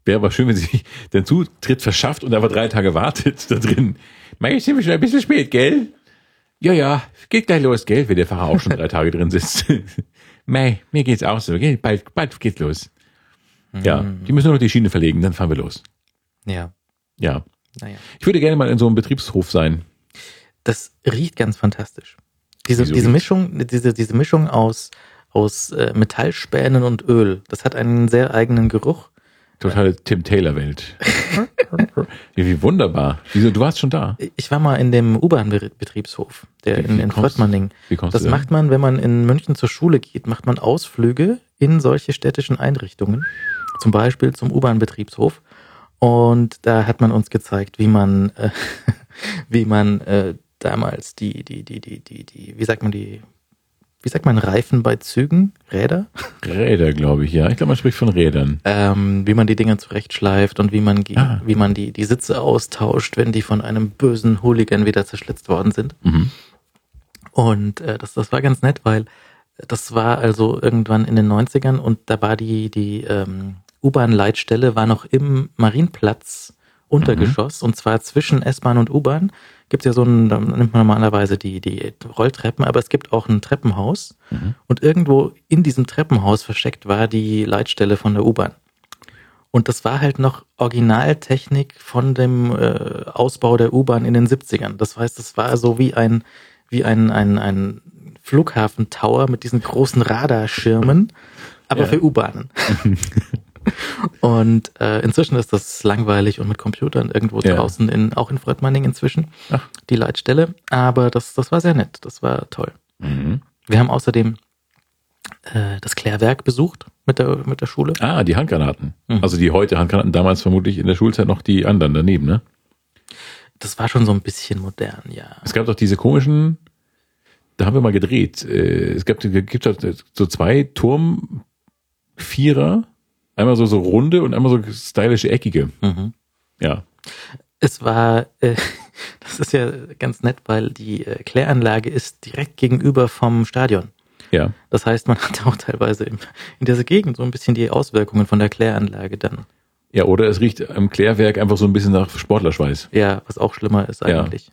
Wäre aber schön, wenn sie sich den Zutritt verschafft und aber drei Tage wartet da drin. Mei, jetzt sind wir schon ein bisschen spät, gell? Ja, ja, geht gleich los, gell, wenn der Fahrer auch schon drei Tage drin sitzt. Mei, mir geht's auch so, gell? Bald, bald geht's los. Ja, die müssen nur noch die Schiene verlegen, dann fahren wir los. Ja, Ja. naja. Ich würde gerne mal in so einem Betriebshof sein. Das riecht ganz fantastisch. Diese, Wieso diese? Mischung, diese, diese Mischung aus, aus äh, Metallspänen und Öl, das hat einen sehr eigenen Geruch. Totale Tim Taylor Welt. wie, wie wunderbar. Wieso, du warst schon da? Ich war mal in dem U-Bahn-Betriebshof, der Wie- in, in Fröttmanning. Wie kommst Das du macht man, wenn man in München zur Schule geht, macht man Ausflüge in solche städtischen Einrichtungen. Zum Beispiel zum U-Bahn-Betriebshof. Und da hat man uns gezeigt, wie man, äh, wie man äh, damals die, die, die, die, die, die, wie sagt man die, wie sagt man Reifen bei Zügen? Räder? Räder, glaube ich, ja. Ich glaube, man spricht von Rädern. ähm, wie man die Dinger zurechtschleift und wie man, die, Ah. wie man die, die Sitze austauscht, wenn die von einem bösen Hooligan wieder zerschlitzt worden sind. Mhm. Und äh, das, das war ganz nett, weil das war also irgendwann in den 90ern und da war die, die ähm, U-Bahn-Leitstelle war noch im Marienplatz Untergeschoss und zwar zwischen S-Bahn und U-Bahn gibt es ja so ein, da nimmt man normalerweise die, die Rolltreppen, aber es gibt auch ein Treppenhaus Mhm. und irgendwo in diesem Treppenhaus versteckt war die Leitstelle von der U-Bahn. Und das war halt noch Originaltechnik von dem äh, Ausbau der U-Bahn in den 70ern. Das heißt, es war so wie ein, wie ein, ein, ein Flughafentower mit diesen großen Radarschirmen, aber Ja. für U-Bahnen. und äh, inzwischen ist das langweilig und mit Computern irgendwo Ja. draußen, in, auch in Fröttmanning inzwischen, Ach. die Leitstelle. Aber das, das war sehr nett, das war toll. Mhm. Wir haben außerdem äh, das Klärwerk besucht mit der, mit der Schule. Ah, die Handgranaten. Mhm. Also die heute Handgranaten, damals vermutlich in der Schulzeit noch die anderen daneben, ne? Das war schon so ein bisschen modern, ja. Es gab doch diese komischen, da haben wir mal gedreht. Äh, Es gibt, gibt so zwei Turmvierer, einmal so, so runde und einmal so stylische eckige. Mhm. Ja. Es war, äh, das ist ja ganz nett, weil die äh, Kläranlage ist direkt gegenüber vom Stadion. Ja. Das heißt, man hat auch teilweise im, in dieser Gegend so ein bisschen die Auswirkungen von der Kläranlage dann. Ja, oder es riecht am Klärwerk einfach so ein bisschen nach Sportlerschweiß, Ja, was auch schlimmer ist Ja. eigentlich.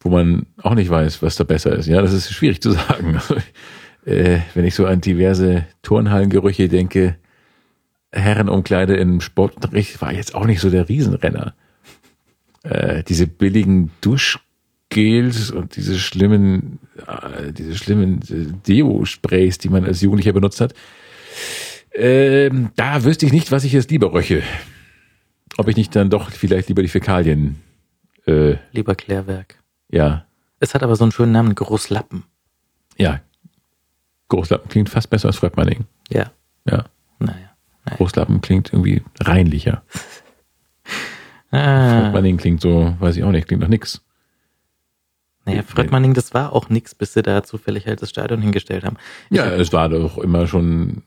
wo man auch nicht weiß, was da besser ist. Ja, das ist schwierig zu sagen. Also, äh, wenn ich so an diverse Turnhallengerüche denke, Herrenumkleide im Sportunterricht war jetzt auch nicht so der Riesenrenner. Äh, diese billigen Duschgels und diese schlimmen, äh, diese schlimmen äh, Deo-Sprays, die man als Jugendlicher benutzt hat, ähm, da wüsste ich nicht, was ich jetzt lieber röche. Ob ich nicht dann doch vielleicht lieber die Fäkalien, äh, Lieber Klärwerk. ja, Es hat aber so einen schönen Namen, Großlappen. Ja. Großlappen klingt fast besser als Fröttmanning. Ja, Ja. naja. Großlappen klingt irgendwie reinlicher. Ah, Fröttmanning klingt so, weiß ich auch nicht, klingt nach nix. naja, Fröttmanning, das war auch nix, bis sie da zufällig halt das Stadion hingestellt haben. Ich Ja, es war doch immer schon,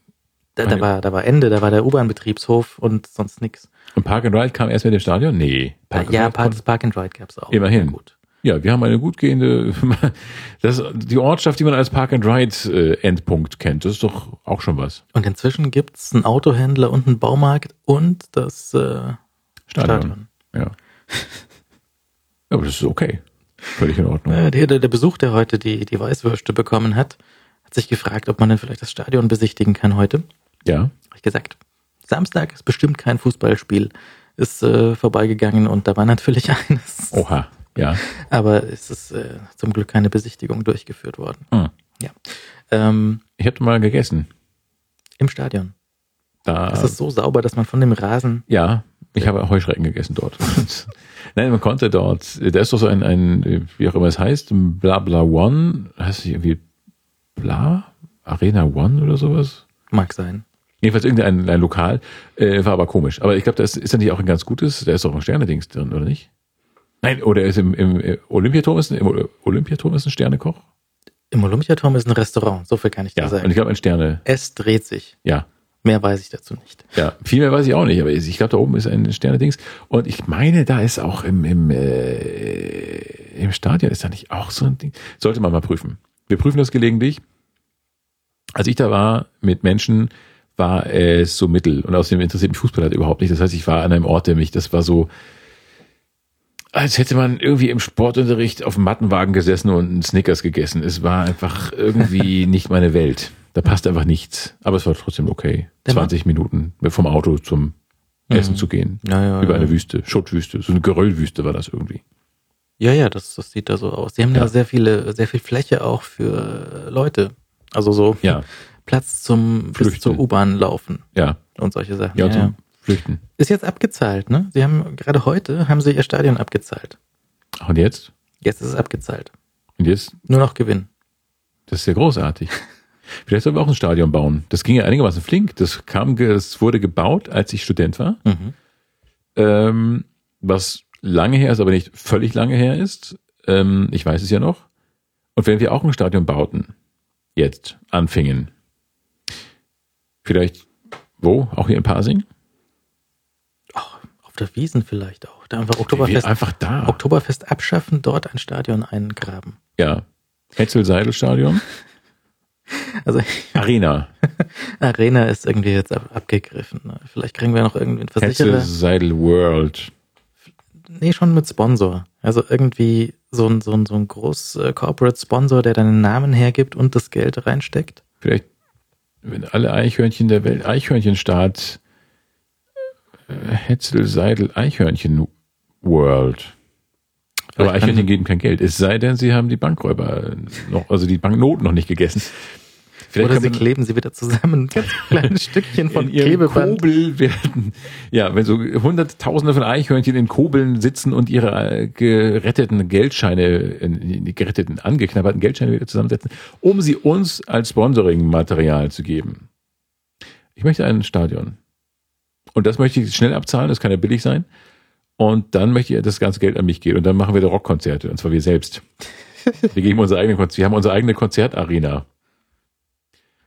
Da, da, war, da war Ende, da war der U-Bahn-Betriebshof und sonst nix. und Park and Ride kam erst mit dem Stadion? Nee. Park and ja, Park, Park and Ride gab's auch. Immerhin. Gut. Ja, wir haben eine gut gehende, das, die Ortschaft, die man als Park and Ride äh, Endpunkt kennt, das ist doch auch schon was. Und inzwischen gibt's einen Autohändler und einen Baumarkt und das äh, Stadion. Stadion. Ja. Aber das ist okay. Völlig in Ordnung. Äh, der, der Besuch, der heute die, die Weißwürste bekommen hat, hat sich gefragt, ob man denn vielleicht das Stadion besichtigen kann heute. Ja. Hab ich gesagt, Samstag ist bestimmt kein Fußballspiel. Ist äh, vorbeigegangen und da war natürlich eines. Oha. Ja. Aber es ist äh, zum Glück keine Besichtigung durchgeführt worden. Hm. Ja. Ähm, Ich habe mal gegessen. Im Stadion. Da, Es ist so sauber, dass man von dem Rasen. ja, ich habe Heuschrecken gegessen dort. Nein, man konnte dort, da ist doch so ein, ein, wie auch immer es heißt, Bla Bla One, heißt es irgendwie Bla? Arena One oder sowas? Mag sein. Jedenfalls irgendein ein Lokal, äh, war aber komisch. Aber ich glaube, das ist ja nicht auch ein ganz gutes, da ist doch ein Sternedings drin, oder nicht? Nein, oder ist im, im Olympiaturm ist ein, im Olympiaturm ist ein Sternekoch? Im Olympiaturm ist ein Restaurant, so viel kann ich dir Ja, sagen. und ich glaube ein Sterne, es dreht sich. ja. Mehr weiß ich dazu nicht. Ja, viel mehr weiß ich auch nicht, aber ich glaube, da oben ist ein Sterne-Dings. Und ich meine, da ist auch im, im, äh, im Stadion ist da nicht auch so ein Ding. Sollte man mal prüfen. Wir prüfen das gelegentlich. Als ich da war mit Menschen, war es so mittel. Und außerdem interessiert mich Fußball halt überhaupt nicht. Das heißt, ich war an einem Ort, der mich, das war so, als hätte man irgendwie im Sportunterricht auf dem Mattenwagen gesessen und einen Snickers gegessen. Es war einfach irgendwie nicht meine Welt. Da passt einfach nichts. Aber es war trotzdem okay. Der 20 Minuten vom Auto zum Essen Mhm. zu gehen. Ja, ja, Über ja. eine Wüste, Schuttwüste. So eine Geröllwüste war das irgendwie. Ja, ja, das, das sieht da so aus. Die haben Ja. da sehr viele, sehr viel Fläche auch für Leute. Also so Ja, Platz zum bis Flüchten. zur U-Bahn laufen ja. und solche Sachen. Ja, Ja, zum ja. Flüchten. Ist jetzt abgezahlt, ne? Sie haben gerade heute haben sie ihr Stadion abgezahlt. Und jetzt? Jetzt ist es abgezahlt. Und jetzt? Nur noch Gewinn. Das ist ja großartig. Vielleicht sollen wir auch ein Stadion bauen. Das ging ja einigermaßen flink. Das kam, das wurde gebaut, als ich Student war. Mhm. ähm, was lange her ist, aber nicht völlig lange her ist. Ähm, ich weiß es ja noch. Und wenn wir auch ein Stadion bauten, jetzt anfingen, vielleicht wo? Auch hier in Pasing? Auf der Wiesen vielleicht auch. Da einfach Oktoberfest, einfach da. Oktoberfest abschaffen, dort ein Stadion eingraben. Ja. Hetzel-Seidel-Stadion. Also Arena. Arena ist irgendwie jetzt ab, abgegriffen. Ne? Vielleicht kriegen wir noch irgendwie einen Versicherer. Hetzel-Seidel-World. Nee, schon mit Sponsor. Also irgendwie so ein, so ein, so ein groß äh, Corporate Sponsor, der deinen Namen hergibt und das Geld reinsteckt. Vielleicht, wenn alle Eichhörnchen der Welt, Eichhörnchenstaat, äh, Hetzel-Seidel-Eichhörnchen-World. Aber Vielleicht kann- Eichhörnchen geben kein Geld. Es sei denn, sie haben die Bankräuber noch, also die Banknoten noch nicht gegessen. Vielleicht Oder sie kleben sie wieder zusammen. Ganz kleine Stückchen von in ihrem Klebeband. Kobel werden, ja, wenn so hunderttausende von Eichhörnchen in Kobeln sitzen und ihre äh, geretteten Geldscheine, äh, die geretteten, angeknabberten Geldscheine wieder zusammensetzen, um sie uns als Sponsoring-Material zu geben. Ich möchte ein Stadion. Und das möchte ich schnell abzahlen, das kann ja billig sein. Und dann möchte ich, dass das ganze Geld an mich geht. Und dann machen wir da Rockkonzerte, und zwar wir selbst. Wir geben unsere eigene Konzerte. Wir haben unsere eigene Konzertarena.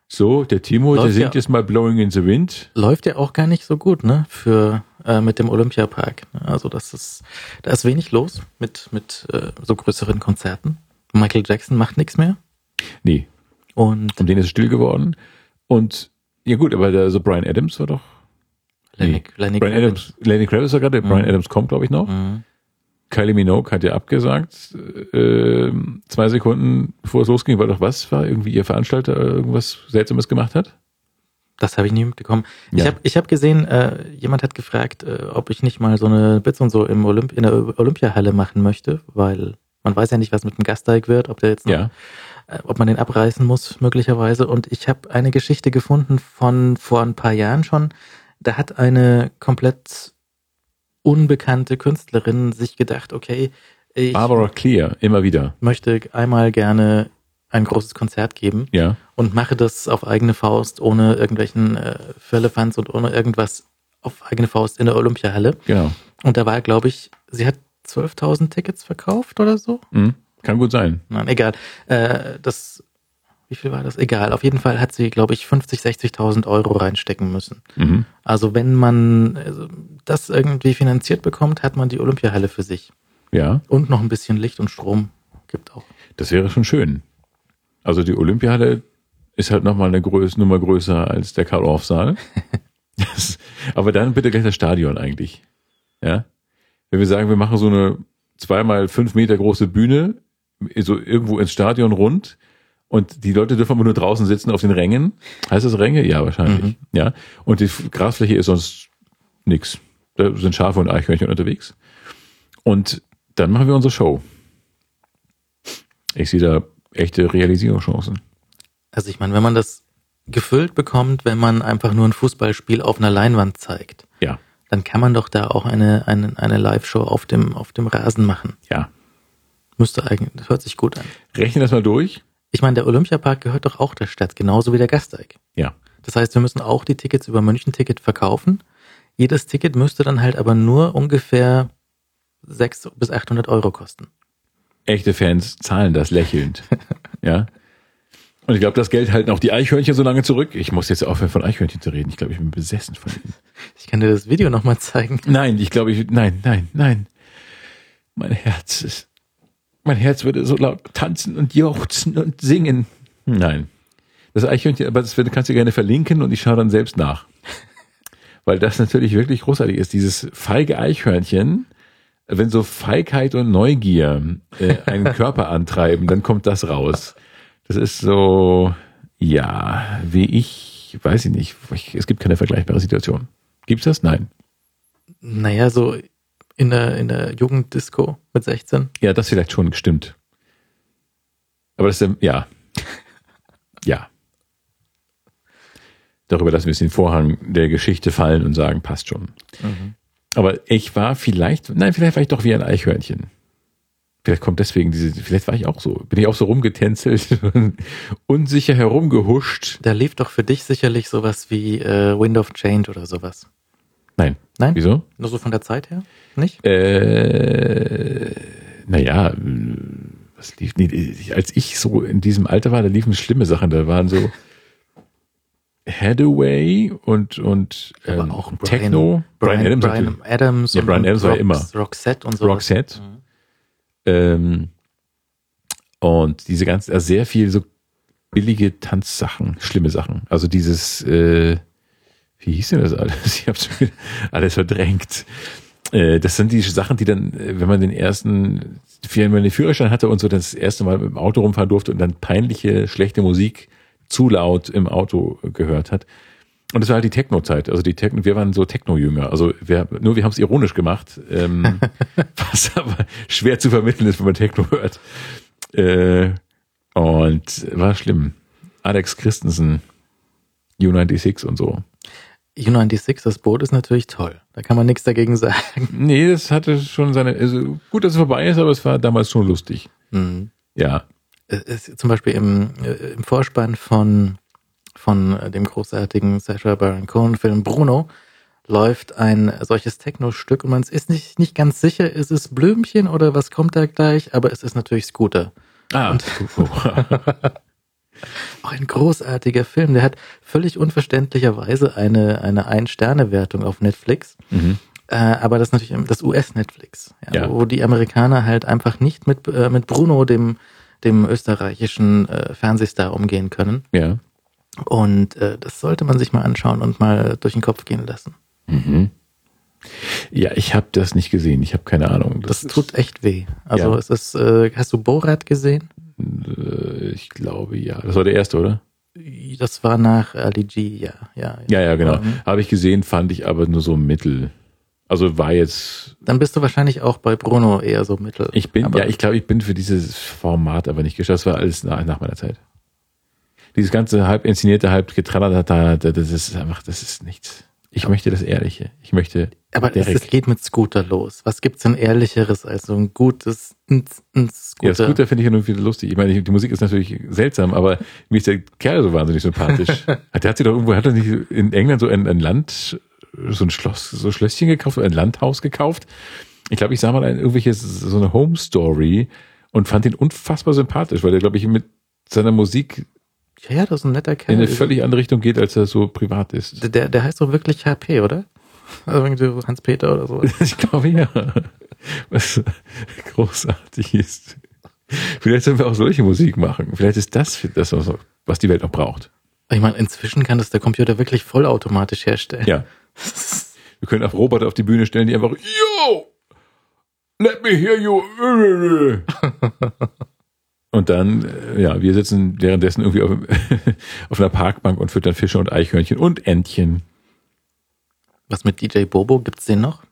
So, der Timo, der Läuft singt ja. jetzt mal Blowing in the Wind. Läuft ja auch gar nicht so gut, ne? Für äh, mit dem Olympiapark. Also das ist, da ist wenig los mit mit äh, so größeren Konzerten. Michael Jackson macht nichts mehr Nee, und um den ist still geworden. Und ja gut, aber der, so Brian Adams war doch. Lenny, Nee. Lenny Brian Kravitz. Adams, Lenny Kravitz war gerade, Brian Adams kommt, glaube ich, noch. Mhm. Kylie Minogue hat ja abgesagt, äh, zwei Sekunden bevor es losging, weil doch was war, irgendwie ihr Veranstalter irgendwas Seltsames gemacht hat? Das habe ich nie mitbekommen. Ich Ja. habe ich hab gesehen, äh, jemand hat gefragt, äh, ob ich nicht mal so eine Bits und so im Olymp in der Olympiahalle machen möchte, weil man weiß ja nicht, was mit dem Gasteig wird, ob der jetzt noch, Ja. äh, ob man den abreißen muss möglicherweise. Und ich habe eine Geschichte gefunden von vor ein paar Jahren schon. Da hat eine komplett unbekannte Künstlerin sich gedacht, okay, ich Barbara Clear, immer wieder. möchte einmal gerne ein großes Konzert geben Ja. und mache das auf eigene Faust, ohne irgendwelchen äh, Firlefanz und ohne irgendwas auf eigene Faust in der Olympiahalle. Genau. Und da war, glaube ich, sie hat 12.000 Tickets verkauft oder so. Mhm. Kann gut sein. Nein, egal. Äh, das, wie viel war das? Egal. Auf jeden Fall hat sie, glaube ich, 50, 60.000 Euro reinstecken müssen. Mhm. Also wenn man also, das irgendwie finanziert bekommt, hat man die Olympiahalle für sich. Ja, Und noch ein bisschen Licht und Strom gibt auch. das wäre schon schön. Also die Olympiade ist halt nochmal eine Größe, Nummer größer als der Karl-Orff-Saal. Aber dann bitte gleich das Stadion eigentlich. Ja. Wenn wir sagen, wir machen so eine zweimal fünf Meter große Bühne, so irgendwo ins Stadion rund. Und die Leute dürfen aber nur draußen sitzen auf den Rängen. Heißt das Ränge? Ja, wahrscheinlich. Mhm. Ja. Und die Grasfläche ist sonst nix. Da sind Schafe und Eichhörnchen unterwegs. Und dann machen wir unsere Show. Ich sehe da echte Realisierungschancen. Also ich meine, wenn man das gefüllt bekommt, wenn man einfach nur ein Fußballspiel auf einer Leinwand zeigt, Ja. dann kann man doch da auch eine, eine, eine Live-Show auf dem, auf dem Rasen machen. Ja. Müsste eigentlich, das hört sich gut an. Rechne das mal durch. Ich meine, der Olympiapark gehört doch auch der Stadt, genauso wie der Gasteig. Ja. Das heißt, wir müssen auch die Tickets über München-Ticket verkaufen. Jedes Ticket müsste dann halt aber nur ungefähr 600 bis 800 Euro kosten. Echte Fans zahlen das lächelnd. ja. Und ich glaube, das Geld halten auch die Eichhörnchen so lange zurück. Ich muss jetzt aufhören, von Eichhörnchen zu reden. Ich glaube, ich bin besessen von ihnen. Ich kann dir das Video nochmal zeigen. Nein, ich glaube, ich, nein, nein, nein. Mein Herz ist, mein Herz würde so laut tanzen und jauchzen und singen. Nein. Das Eichhörnchen, aber das kannst du gerne verlinken und ich schaue dann selbst nach. Weil das natürlich wirklich großartig ist. Dieses feige Eichhörnchen, wenn so Feigheit und Neugier äh, einen Körper antreiben, dann kommt das raus. Das ist so, ja, wie ich, weiß ich nicht, ich, es gibt keine vergleichbare Situation. Gibt's das? Nein. Naja, so in der, in der Jugenddisco mit 16. Ja, das vielleicht schon gestimmt. Aber das ist, ja. Ja. Darüber lassen wir jetzt den Vorhang der Geschichte fallen und sagen, passt schon. Aber ich war vielleicht, nein, vielleicht war ich doch wie ein Eichhörnchen. Vielleicht kommt deswegen diese, vielleicht war ich auch so, bin ich auch so rumgetänzelt, unsicher herumgehuscht. Da lief doch für dich sicherlich sowas wie äh, Wind of Change oder sowas. Nein. Nein? Wieso? Nur so von der Zeit her? Nicht? Äh, naja, was lief, nee, als ich so in diesem Alter war, da liefen schlimme Sachen, da waren so Hathaway und, und Aber ähm, auch Brian- Techno, Brian, Adams, Brian natürlich. Adams Ja, und Brian Adams war Rox- immer. Roxette und so. Roxette. Mhm. Ähm, und diese ganzen, also sehr viel so billige Tanzsachen, schlimme Sachen. Also dieses, äh, wie hieß denn das alles? Ich schon wieder alles verdrängt. Äh, das sind die Sachen, die dann, äh, wenn man den ersten, wenn man den Führerschein hatte und so das erste Mal mit dem Auto rumfahren durfte und dann peinliche, schlechte Musik zu laut im Auto gehört hat. Und das war halt die Techno-Zeit. Also die Techno, wir waren so Techno-Jünger. Also wir, nur wir haben es ironisch gemacht, ähm, was aber schwer zu vermitteln ist, wenn man Techno hört. Äh, und war schlimm. Alex Christensen, U96 und so. U96, das Boot ist natürlich toll. Da kann man nichts dagegen sagen. Nee, das hatte schon seine, also gut, dass es vorbei ist, aber es war damals schon lustig. Mhm. Ja. Es ist zum Beispiel im, äh, im Vorspann von, von dem großartigen Sacha Baron Cohen Film Bruno läuft ein solches Techno-Stück und man ist nicht, nicht ganz sicher, ist es Blümchen oder was kommt da gleich, aber es ist natürlich Scooter. Ah, Auch ein großartiger Film, der hat völlig unverständlicherweise eine, eine Ein-Sterne-Wertung auf Netflix. mhm. Äh, aber das ist natürlich das US-Netflix, ja, Ja. wo die Amerikaner halt einfach nicht mit, äh, mit Bruno, dem, dem österreichischen äh, Fernsehstar, umgehen können. Ja. Und äh, das sollte man sich mal anschauen und mal durch den Kopf gehen lassen. Mhm. Ja, ich habe das nicht gesehen. Ich habe keine Ahnung. Das, ist- tut echt weh. Also Ja. es ist, äh, hast du Borat gesehen? Äh, Ich glaube ja. Das war der erste, oder? Das war nach Ali G, ja, ja. Ja, ja, genau. Mhm. Habe ich gesehen, fand ich aber nur so mittel. Also war jetzt. Dann bist du wahrscheinlich auch bei Bruno eher so mittel. Ich bin, ja, ich glaube, ich bin für dieses Format aber nicht geschaut. Das war alles nach, nach meiner Zeit. Dieses ganze halb inszenierte, halb getrallerte, das ist einfach, das ist nichts. Ich möchte das Ehrliche. Ich möchte Aber es, es geht mit Scooter los. Was gibt's denn ehrlicheres als so ein gutes ein, ein Scooter? Ja, Scooter finde ich ja nur wieder lustig. Ich meine, die Musik ist natürlich seltsam, aber mir ist der Kerl so wahnsinnig sympathisch. der hat sich doch irgendwo, hat er nicht in England so ein, ein Land, so ein Schloss, so ein Schlösschen gekauft, ein Landhaus gekauft. Ich glaube, ich sah mal ein, irgendwelches, so eine Home Story und fand ihn unfassbar sympathisch, weil er, glaube ich, mit seiner Musik ja, das ist ein netter in Kerl. eine völlig andere Richtung geht, als er so privat ist. der, der heißt doch wirklich HP, oder? Also irgendwie Hans-Peter oder so. Ich glaube ja. Was großartig ist. Vielleicht sollen wir auch solche Musik machen. Vielleicht ist das das, was- was die Welt noch braucht. Ich meine, inzwischen kann das der Computer wirklich vollautomatisch herstellen. Ja. Wir können auch Roboter auf die Bühne stellen, die einfach, yo! Let me hear you. Und dann, äh, ja, wir sitzen währenddessen irgendwie auf, auf einer Parkbank und füttern Fische und Eichhörnchen und Entchen. Was mit DJ Bobo? Gibt's den noch?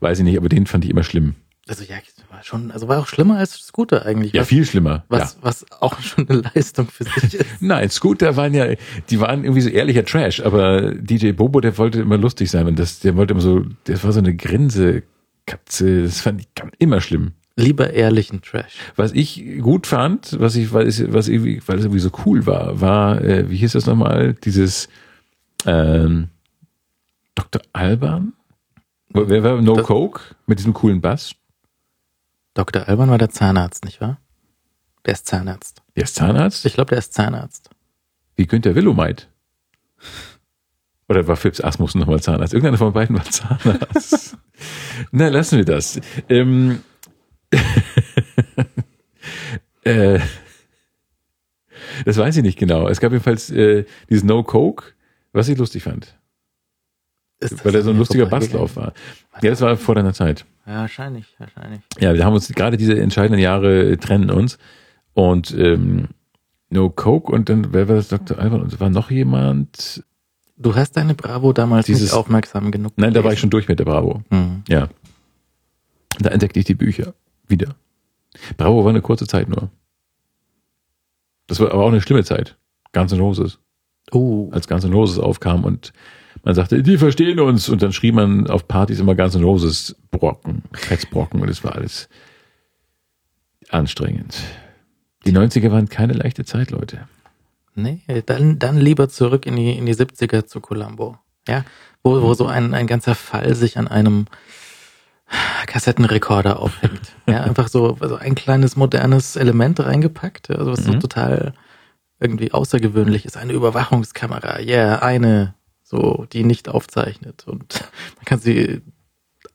Weiß ich nicht, aber den fand ich immer schlimm. Also ja, war schon, also war auch schlimmer als Scooter eigentlich. Ja, was, viel schlimmer. Was, ja. was auch schon eine Leistung für sich ist. Nein, Scooter waren ja, die waren irgendwie so ehrlicher Trash, aber DJ Bobo, der wollte immer lustig sein und das, der wollte immer so, das war so eine Grinsekatze, das fand ich immer schlimm. Lieber ehrlichen Trash. Was ich gut fand, was ich, weil es, was irgendwie, weil es irgendwie so cool war, war, äh, wie hieß das nochmal, dieses ähm, Dr. Alban? Wer war No Das- Coke mit diesem coolen Bass? Dr. Alban war der Zahnarzt, nicht wahr? Der ist Zahnarzt. Der ist Zahnarzt? Ich glaube, der ist Zahnarzt. Wie Günther Willowmeit? Oder war Phipps Asmus nochmal Zahnarzt? Irgendeiner von beiden war Zahnarzt. Na, lassen wir das. Ähm, äh, das weiß ich nicht genau. Es gab jedenfalls äh, dieses No Coke, was ich lustig fand. Weil er so ein lustiger? Basslauf war. Ja, das war vor deiner Zeit. Ja, wahrscheinlich, wahrscheinlich. Ja, wir haben uns gerade diese entscheidenden Jahre äh, trennen uns. Und ähm, No Coke und dann, wer war das, Dr. Alban? Und war noch jemand? Du hast deine Bravo damals Dieses- nicht aufmerksam genug. Nein, da war ich gelesen. schon durch mit der Bravo. Hm. Ja. Da entdeckte ich die Bücher wieder. Bravo war eine kurze Zeit nur. Das war aber auch eine schlimme Zeit. Guns N' Roses. Oh, Als Guns N' Roses aufkam und man sagte, die verstehen uns. Und dann schrieb man auf Partys immer Guns N' Roses Brocken, Fetzbrocken und es war alles anstrengend. Die 90er waren keine leichte Zeit, Leute. nee, dann, dann lieber zurück in die, in die 70er zu Columbo. Ja, wo, wo so ein, ein ganzer Fall sich an einem Kassettenrekorder aufhängt. Ja, einfach so, so ein kleines modernes Element reingepackt, also was so Mhm. total irgendwie außergewöhnlich ist. Eine Überwachungskamera, yeah, eine, so, die nicht aufzeichnet. Und man kann sie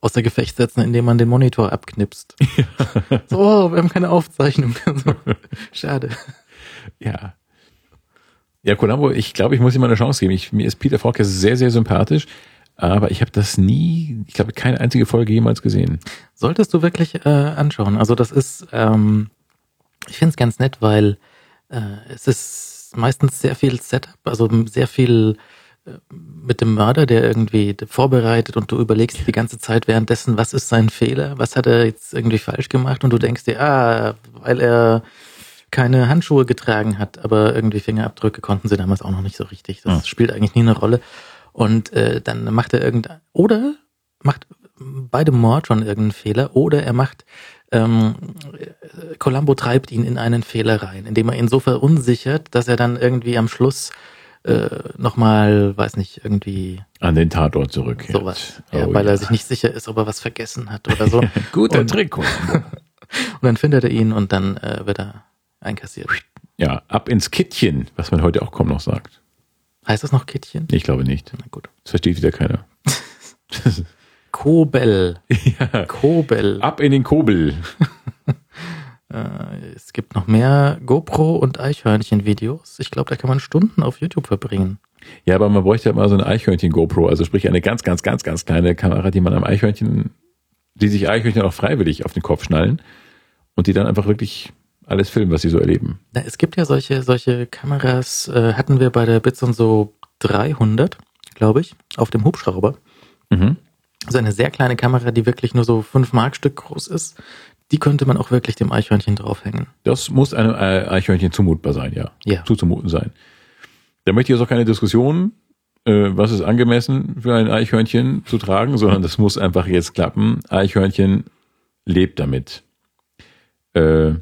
außer Gefecht setzen, indem man den Monitor abknipst. So, oh, wir haben keine Aufzeichnung. So, Schade. Ja. Ja, Columbo, ich glaube, ich muss ihm mal eine Chance geben. Ich, mir ist Peter Falk sehr, sehr sympathisch, aber ich habe das nie, ich glaube, keine einzige Folge jemals gesehen. Solltest du wirklich äh, anschauen. Also das ist, ähm, ich finde es ganz nett, weil äh, es ist meistens sehr viel Setup, also sehr viel äh, mit dem Mörder, der irgendwie vorbereitet und du überlegst die ganze Zeit währenddessen, was ist sein Fehler, was hat er jetzt irgendwie falsch gemacht und du denkst dir, ah, weil er keine Handschuhe getragen hat, aber irgendwie Fingerabdrücke konnten sie damals auch noch nicht so richtig. Das Ah. spielt eigentlich nie eine Rolle. Und äh, dann macht er irgendein oder macht bei dem Mord schon irgendeinen Fehler oder er macht ähm, äh, Columbo treibt ihn in einen Fehler rein, indem er ihn so verunsichert, dass er dann irgendwie am Schluss äh, nochmal, weiß nicht, irgendwie An den Tatort zurück. sowas. Ja, weil er sich nicht sicher ist, ob er was vergessen hat oder so. Guter Und- Trick. Und dann findet er ihn und dann äh, wird er einkassiert. Ja, ab ins Kittchen, was man heute auch kaum noch sagt. Heißt das noch Kittchen? Ich glaube nicht. Na gut. Das versteht wieder keiner. Kobel. ja. Kobel. Ab in den Kobel. Äh, es gibt noch mehr GoPro und Eichhörnchen-Videos. Ich glaube, da kann man Stunden auf YouTube verbringen. Ja, aber man bräuchte ja mal so ein Eichhörnchen-GoPro, also sprich eine ganz, ganz, ganz, ganz kleine Kamera, die man am Eichhörnchen, die sich Eichhörnchen auch freiwillig auf den Kopf schnallen und die dann einfach wirklich alles filmen, was sie so erleben. Na, es gibt ja solche, solche Kameras, äh, hatten wir bei der Bits und so 300, glaube ich, auf dem Hubschrauber. Mhm. So eine sehr kleine Kamera, die wirklich nur so 5 Mark Stück groß ist. Die könnte man auch wirklich dem Eichhörnchen draufhängen. Das muss einem Ei- Eichhörnchen zumutbar sein, ja. Ja. Zuzumuten sein. Da möchte ich jetzt auch keine Diskussion, äh, was ist angemessen für ein Eichhörnchen zu tragen, sondern das muss einfach jetzt klappen. Eichhörnchen lebt damit. Äh,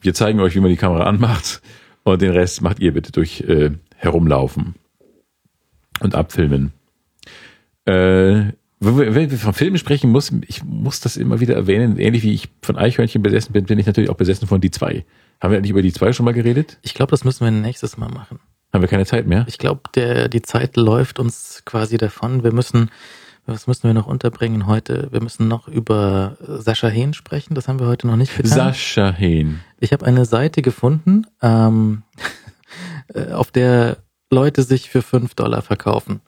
wir zeigen euch, wie man die Kamera anmacht und den Rest macht ihr bitte durch äh, herumlaufen und abfilmen. Äh, wenn wir, von Filmen sprechen, muss ich muss das immer wieder erwähnen. Ähnlich wie ich von Eichhörnchen besessen bin, bin ich natürlich auch besessen von die zwei. Haben wir eigentlich über die zwei schon mal geredet? Ich glaube, das müssen wir nächstes Mal machen. Haben wir keine Zeit mehr? Ich glaube, die Zeit läuft uns quasi davon. Wir müssen, was müssen wir noch unterbringen heute? Wir müssen noch über Sascha Hehn sprechen. Das haben wir heute noch nicht getan. Sascha Hehn. Ich habe eine Seite gefunden, ähm, äh, auf der Leute sich für 5 Dollar verkaufen.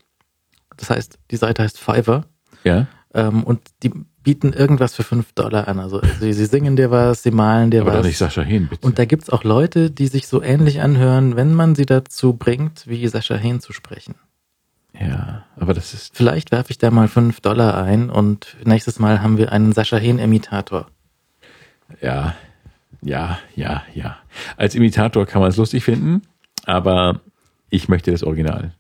Das heißt, die Seite heißt Fiverr Ja. ähm, und die bieten irgendwas für fünf Dollar an. Also sie, sie singen dir was, sie malen dir Aber was. doch nicht Sascha Hehn, bitte. Und da gibt's auch Leute, die sich so ähnlich anhören, wenn man sie dazu bringt, wie Sascha Hehn zu sprechen. ja, aber das ist, Vielleicht werfe ich da mal fünf Dollar ein und nächstes Mal haben wir einen Sascha Hehn-Imitator. ja, ja, ja, ja. Als Imitator kann man es lustig finden, aber ich möchte das Original.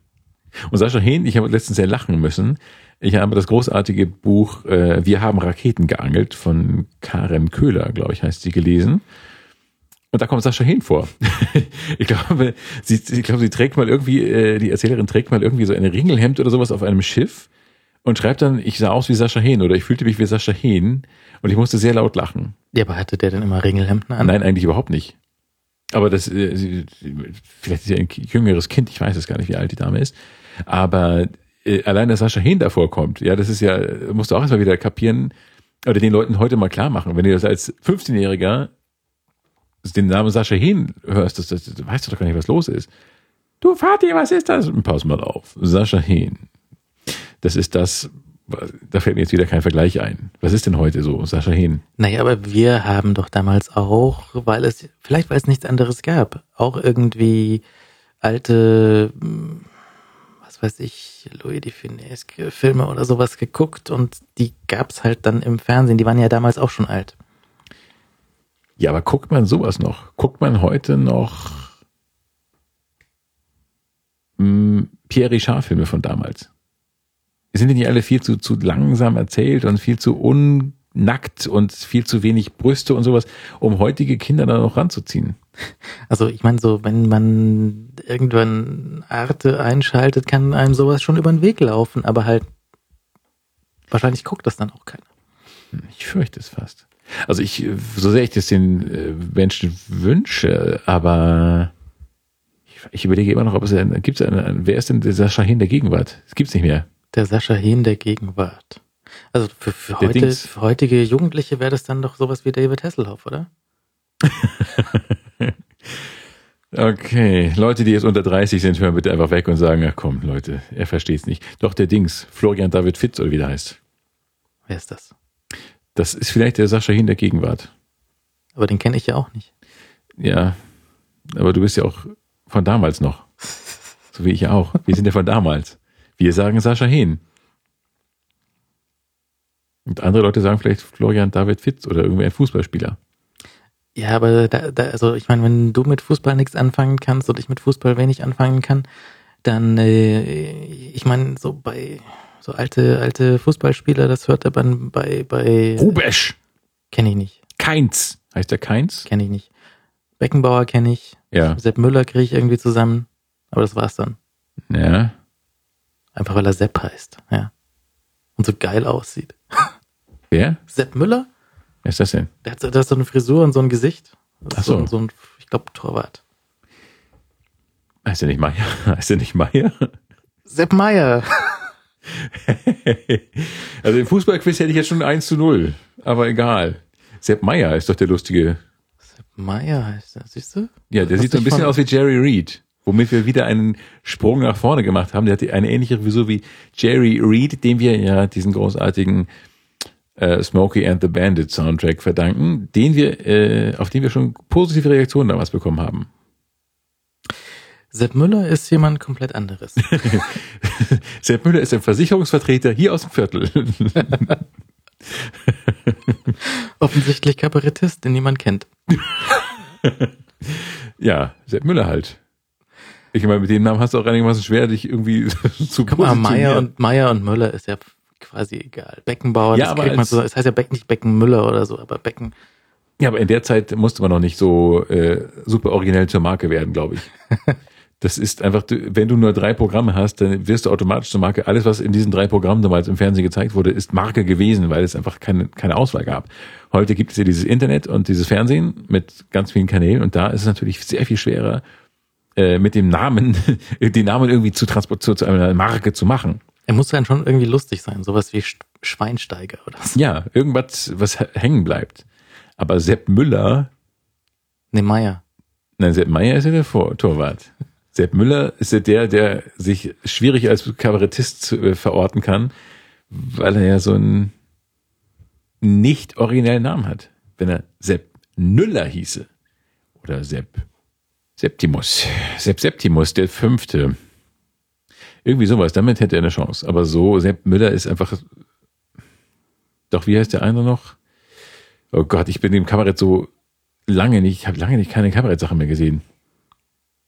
Und Sascha Hehn, ich habe letztens sehr lachen müssen. Ich habe das großartige Buch äh, Wir haben Raketen geangelt von Karen Köhler, glaube ich, heißt sie, gelesen. Und da kommt Sascha Hehn vor. ich glaube, sie, ich glaube, sie trägt mal irgendwie, äh, die Erzählerin trägt mal irgendwie so ein Ringelhemd oder sowas auf einem Schiff und schreibt dann, ich sah aus wie Sascha Hehn oder ich fühlte mich wie Sascha Hehn und ich musste sehr laut lachen. Ja, aber hatte der denn immer Ringelhemden an? Nein, eigentlich überhaupt nicht. Aber das, äh, vielleicht ist sie ein jüngeres Kind, ich weiß es gar nicht, wie alt die Dame ist. Aber äh, allein, dass Sascha Hehn davor kommt, ja, das ist ja, musst du auch erstmal wieder kapieren oder den Leuten heute mal klar machen. Wenn du das als 15-Jähriger den Namen Sascha Hehn hörst, das, das, das weißt du doch gar nicht, was los ist. Du Vati, was ist das? Pass mal auf. Sascha Hehn. Das ist das, da fällt mir jetzt wieder kein Vergleich ein. Was ist denn heute so, Sascha Hehn? Naja, aber wir haben doch damals auch, weil es, vielleicht weil es nichts anderes gab, auch irgendwie alte, hm, was weiß ich, Louis de Funès Filme oder sowas geguckt und die gab's halt dann im Fernsehen. Die waren ja damals auch schon alt. Ja, aber guckt man sowas noch? Guckt man heute noch mh, Pierre Richard-Filme von damals? Sind die nicht alle viel zu, zu langsam erzählt und viel zu unnackt und viel zu wenig Brüste und sowas, um heutige Kinder da noch ranzuziehen? Also ich meine, so wenn man irgendwann Arte einschaltet, kann einem sowas schon über den Weg laufen, aber halt wahrscheinlich guckt das dann auch keiner. Ich fürchte es fast. Also ich, so sehr ich das den äh, Menschen wünsche, aber ich, ich überlege immer noch, ob es gibt es einen, wer ist denn der Sascha Hehn der Gegenwart? Es gibt's nicht mehr. Der Sascha Hehn der Gegenwart. Also für, für, heute, für heutige Jugendliche wäre das dann doch sowas wie David Hasselhoff, oder? Okay, Leute, die jetzt unter 30 sind, hören bitte einfach weg und sagen, ach komm, Leute, er versteht's nicht. Doch der Dings, Florian David Fitz oder wie der heißt. Wer ist das? Das ist vielleicht der Sascha Hin der Gegenwart. Aber den kenne ich ja auch nicht. Ja, aber du bist ja auch von damals noch. So wie ich auch. Wir sind ja von damals. Wir sagen Sascha Hehn. Und andere Leute sagen vielleicht Florian David Fitz oder irgendwie ein Fußballspieler. Ja, aber da, da, also ich meine, wenn du mit Fußball nichts anfangen kannst und ich mit Fußball wenig anfangen kann, dann, äh, ich meine, so bei so alte, alte Fußballspieler, das hört man bei, bei Rubesch! kenne ich nicht, Keins. Heißt der Keins? kenne ich nicht. Beckenbauer kenne ich, Ja. Sepp Müller kriege ich irgendwie zusammen, aber das war's dann. Ja. Einfach weil er Sepp heißt, ja. Und so geil aussieht. Wer? Sepp Müller? Wer ist das denn? Der hat, so- der hat so eine Frisur und so ein Gesicht. Ach ist so. so ein, ich glaube, Torwart. Heißt der nicht Meier? Heißt der nicht Meier? Sepp Meier. also im Fußballquiz hätte ich jetzt schon 1 zu 0. Aber egal. Sepp Meier ist doch der lustige. Sepp Meier heißt er, siehst du? Ja, der Hast sieht so ein bisschen von- aus wie Jerry Reed. Womit wir wieder einen Sprung nach vorne gemacht haben. Der hat eine ähnliche Frisur wie Jerry Reed, dem wir ja diesen großartigen äh, Smokey and the Bandit Soundtrack verdanken, den wir, äh, auf den wir schon positive Reaktionen damals bekommen haben. Sepp Müller ist jemand komplett anderes. Sepp Müller ist ein Versicherungsvertreter hier aus dem Viertel. Offensichtlich Kabarettist, den niemand kennt. ja, Sepp Müller halt. Ich meine, mit dem Namen hast du auch einigermaßen schwer, dich irgendwie zu Guck mal, Meier und Meier und Müller ist ja quasi egal. Beckenbauer, Ja, das aber kriegt man so, es heißt ja Becken, nicht Beckenmüller oder so, aber Becken. Ja, aber in der Zeit musste man noch nicht so äh, super originell zur Marke werden, glaube ich. Das ist einfach, wenn du nur drei Programme hast, dann wirst du automatisch zur Marke. Alles, was in diesen drei Programmen damals im Fernsehen gezeigt wurde, ist Marke gewesen, weil es einfach keine, keine Auswahl gab. Heute gibt es ja dieses Internet und dieses Fernsehen mit ganz vielen Kanälen und da ist es natürlich sehr viel schwerer, äh, mit dem Namen, den Namen irgendwie zu transportieren, zu einer Marke zu machen. Er muss dann schon irgendwie lustig sein, sowas wie Sch- Schweinsteiger oder so. Ja, irgendwas, was hängen bleibt. Aber Sepp Müller, Ne, Meier. Nein, Sepp Meier ist ja der Vor Torwart. Sepp Müller ist ja der, der sich schwierig als Kabarettist äh, verorten kann, weil er ja so ein, nicht originellen Namen hat. Wenn er Sepp Nüller hieße. Oder Sepp Septimus. Sepp Septimus, der Fünfte. Irgendwie sowas, damit hätte er eine Chance. Aber so, Sepp Müller ist einfach. Doch, wie heißt der andere noch? Oh Gott, ich bin im Kabarett so lange nicht, ich habe lange nicht keine Kabarettsache mehr gesehen.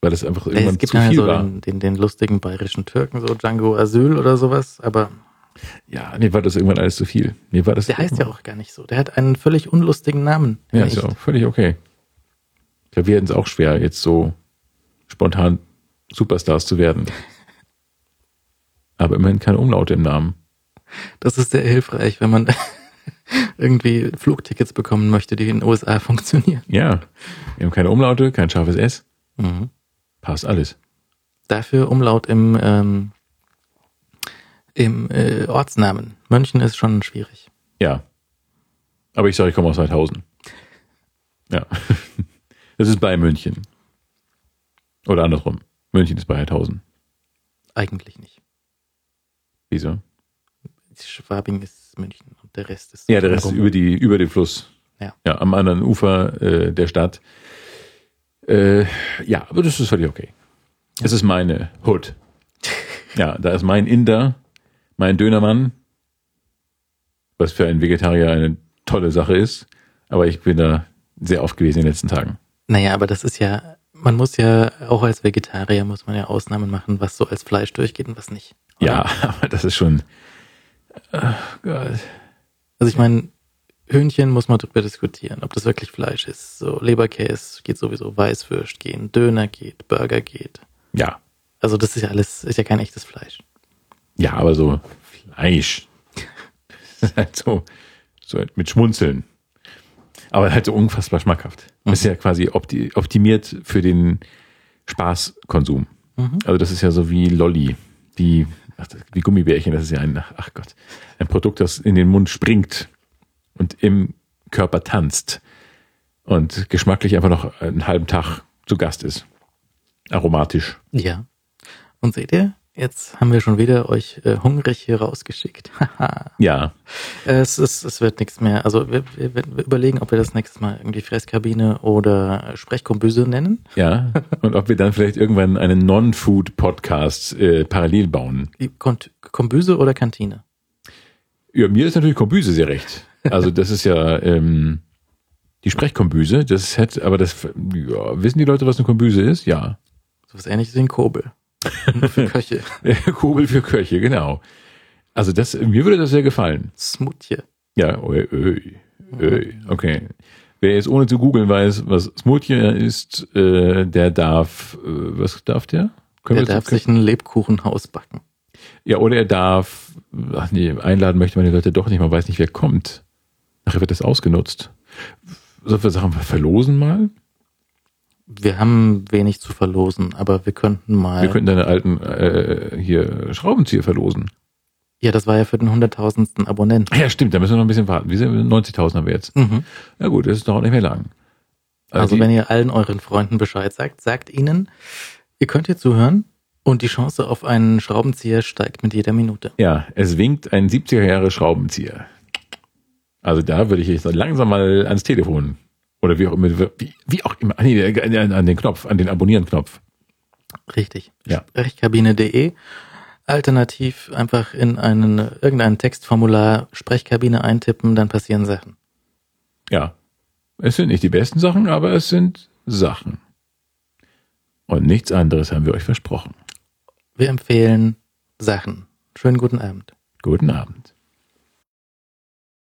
Weil das einfach irgendwann es gibt zu viel so war. den, den, den lustigen bayerischen Türken, so Django Asyl oder sowas, aber Ja, mir war das irgendwann alles zu viel. Mir war das der heißt ja auch gar nicht so. Der hat einen völlig unlustigen Namen. Ja, ist ja auch völlig okay. Hätten es auch schwer, jetzt so spontan Superstars zu werden. Aber immerhin keine Umlaute im Namen. Das ist sehr hilfreich, wenn man irgendwie Flugtickets bekommen möchte, die in den USA funktionieren. Ja, wir haben keine Umlaute, kein scharfes S. Mhm. Passt alles. Dafür Umlaut im, ähm, im äh, Ortsnamen. München ist schon schwierig. Ja. Aber ich sage, ich komme aus 2000. Ja. Das ist bei München. Oder andersrum. München ist bei 1000. Eigentlich nicht. Wieso? Schwabing ist München und der Rest ist. Ja, der Rest ist über, die, über den Fluss. Ja. Ja, am anderen Ufer äh, der Stadt. Äh, ja, aber das ist völlig okay. Das ist meine Hood. Ja, da ist mein Inder, mein Dönermann, was für einen Vegetarier eine tolle Sache ist. Aber ich bin da sehr oft gewesen in den letzten Tagen. Naja, aber das ist ja, man muss ja, auch als Vegetarier muss man ja Ausnahmen machen, was so als Fleisch durchgeht und was nicht. Oder? Ja, aber das ist schon. Ach Gott. Also ich meine, Hühnchen muss man darüber diskutieren, ob das wirklich Fleisch ist. So Leberkäse geht sowieso, Weißwürst gehen, Döner geht, Burger geht. Ja, Also das ist ja alles, ist ja kein echtes Fleisch. ja, aber so Fleisch. Das ist halt so, so mit Schmunzeln. Aber halt so unfassbar schmackhaft. Mhm. Ist ja quasi opti optimiert für den Spaßkonsum. Mhm. Also das ist ja so wie Lolli, wie, ach, wie Gummibärchen, das ist ja ein, ach Gott, ein Produkt, das in den Mund springt und im Körper tanzt und geschmacklich einfach noch einen halben Tag zu Gast ist. Aromatisch. Ja. Und seht ihr, jetzt haben wir schon wieder euch äh, hungrig hier rausgeschickt. Ja, es, ist, es wird nichts mehr. Also wir, wir, wir überlegen, ob wir das nächstes Mal irgendwie Fresskabine oder Sprechkombüse nennen. Ja, und ob wir dann vielleicht irgendwann einen Non-Food-Podcast äh, parallel bauen. Kont Kombüse oder Kantine? Ja, mir ist natürlich Kombüse sehr recht. Also das ist ja ähm, die Sprechkombüse. Das hätte, aber das, ja, wissen die Leute, was eine Kombüse ist? Ja. So was ähnliches wie ein Kobel. Für Köche. Kurbel für Köche, genau. Also das, mir würde das sehr gefallen. Smutje. Ja, oi, oi, oi. okay. Wer jetzt ohne zu googeln weiß, was Smoothie ist, äh, der darf, äh, was darf der? Können Der darf sich ein Lebkuchenhaus backen. Ja, oder er darf, ach nee, einladen möchte man die Leute doch nicht, man weiß nicht, wer kommt. Nachher wird das ausgenutzt. Wir Sachen verlosen mal? Wir haben wenig zu verlosen, aber wir könnten mal. Wir könnten deine alten äh, hier Schraubenzieher verlosen. ja, das war ja für den hunderttausendsten Abonnenten. Ja, stimmt, da müssen wir noch ein bisschen warten. Wie sind wir? 90.000 haben wir jetzt. Mhm. Na gut, das dauert nicht mehr lang. Also die- wenn ihr allen euren Freunden Bescheid sagt, sagt ihnen, ihr könnt hier zuhören und die Chance auf einen Schraubenzieher steigt mit jeder Minute. Ja, es winkt ein 70er Jahre Schraubenzieher. Also da würde ich jetzt langsam mal ans Telefon. Oder wie auch immer, wie, wie auch immer, ah, an an den Knopf, an den Abonnieren-Knopf. Richtig. Ja. Sprechkabine.de. Alternativ einfach in einen, irgendein Textformular Sprechkabine eintippen, dann passieren Sachen. Ja. Es sind nicht die besten Sachen, aber es sind Sachen. Und nichts anderes haben wir euch versprochen. Wir empfehlen Sachen. Schönen guten Abend. Guten Abend.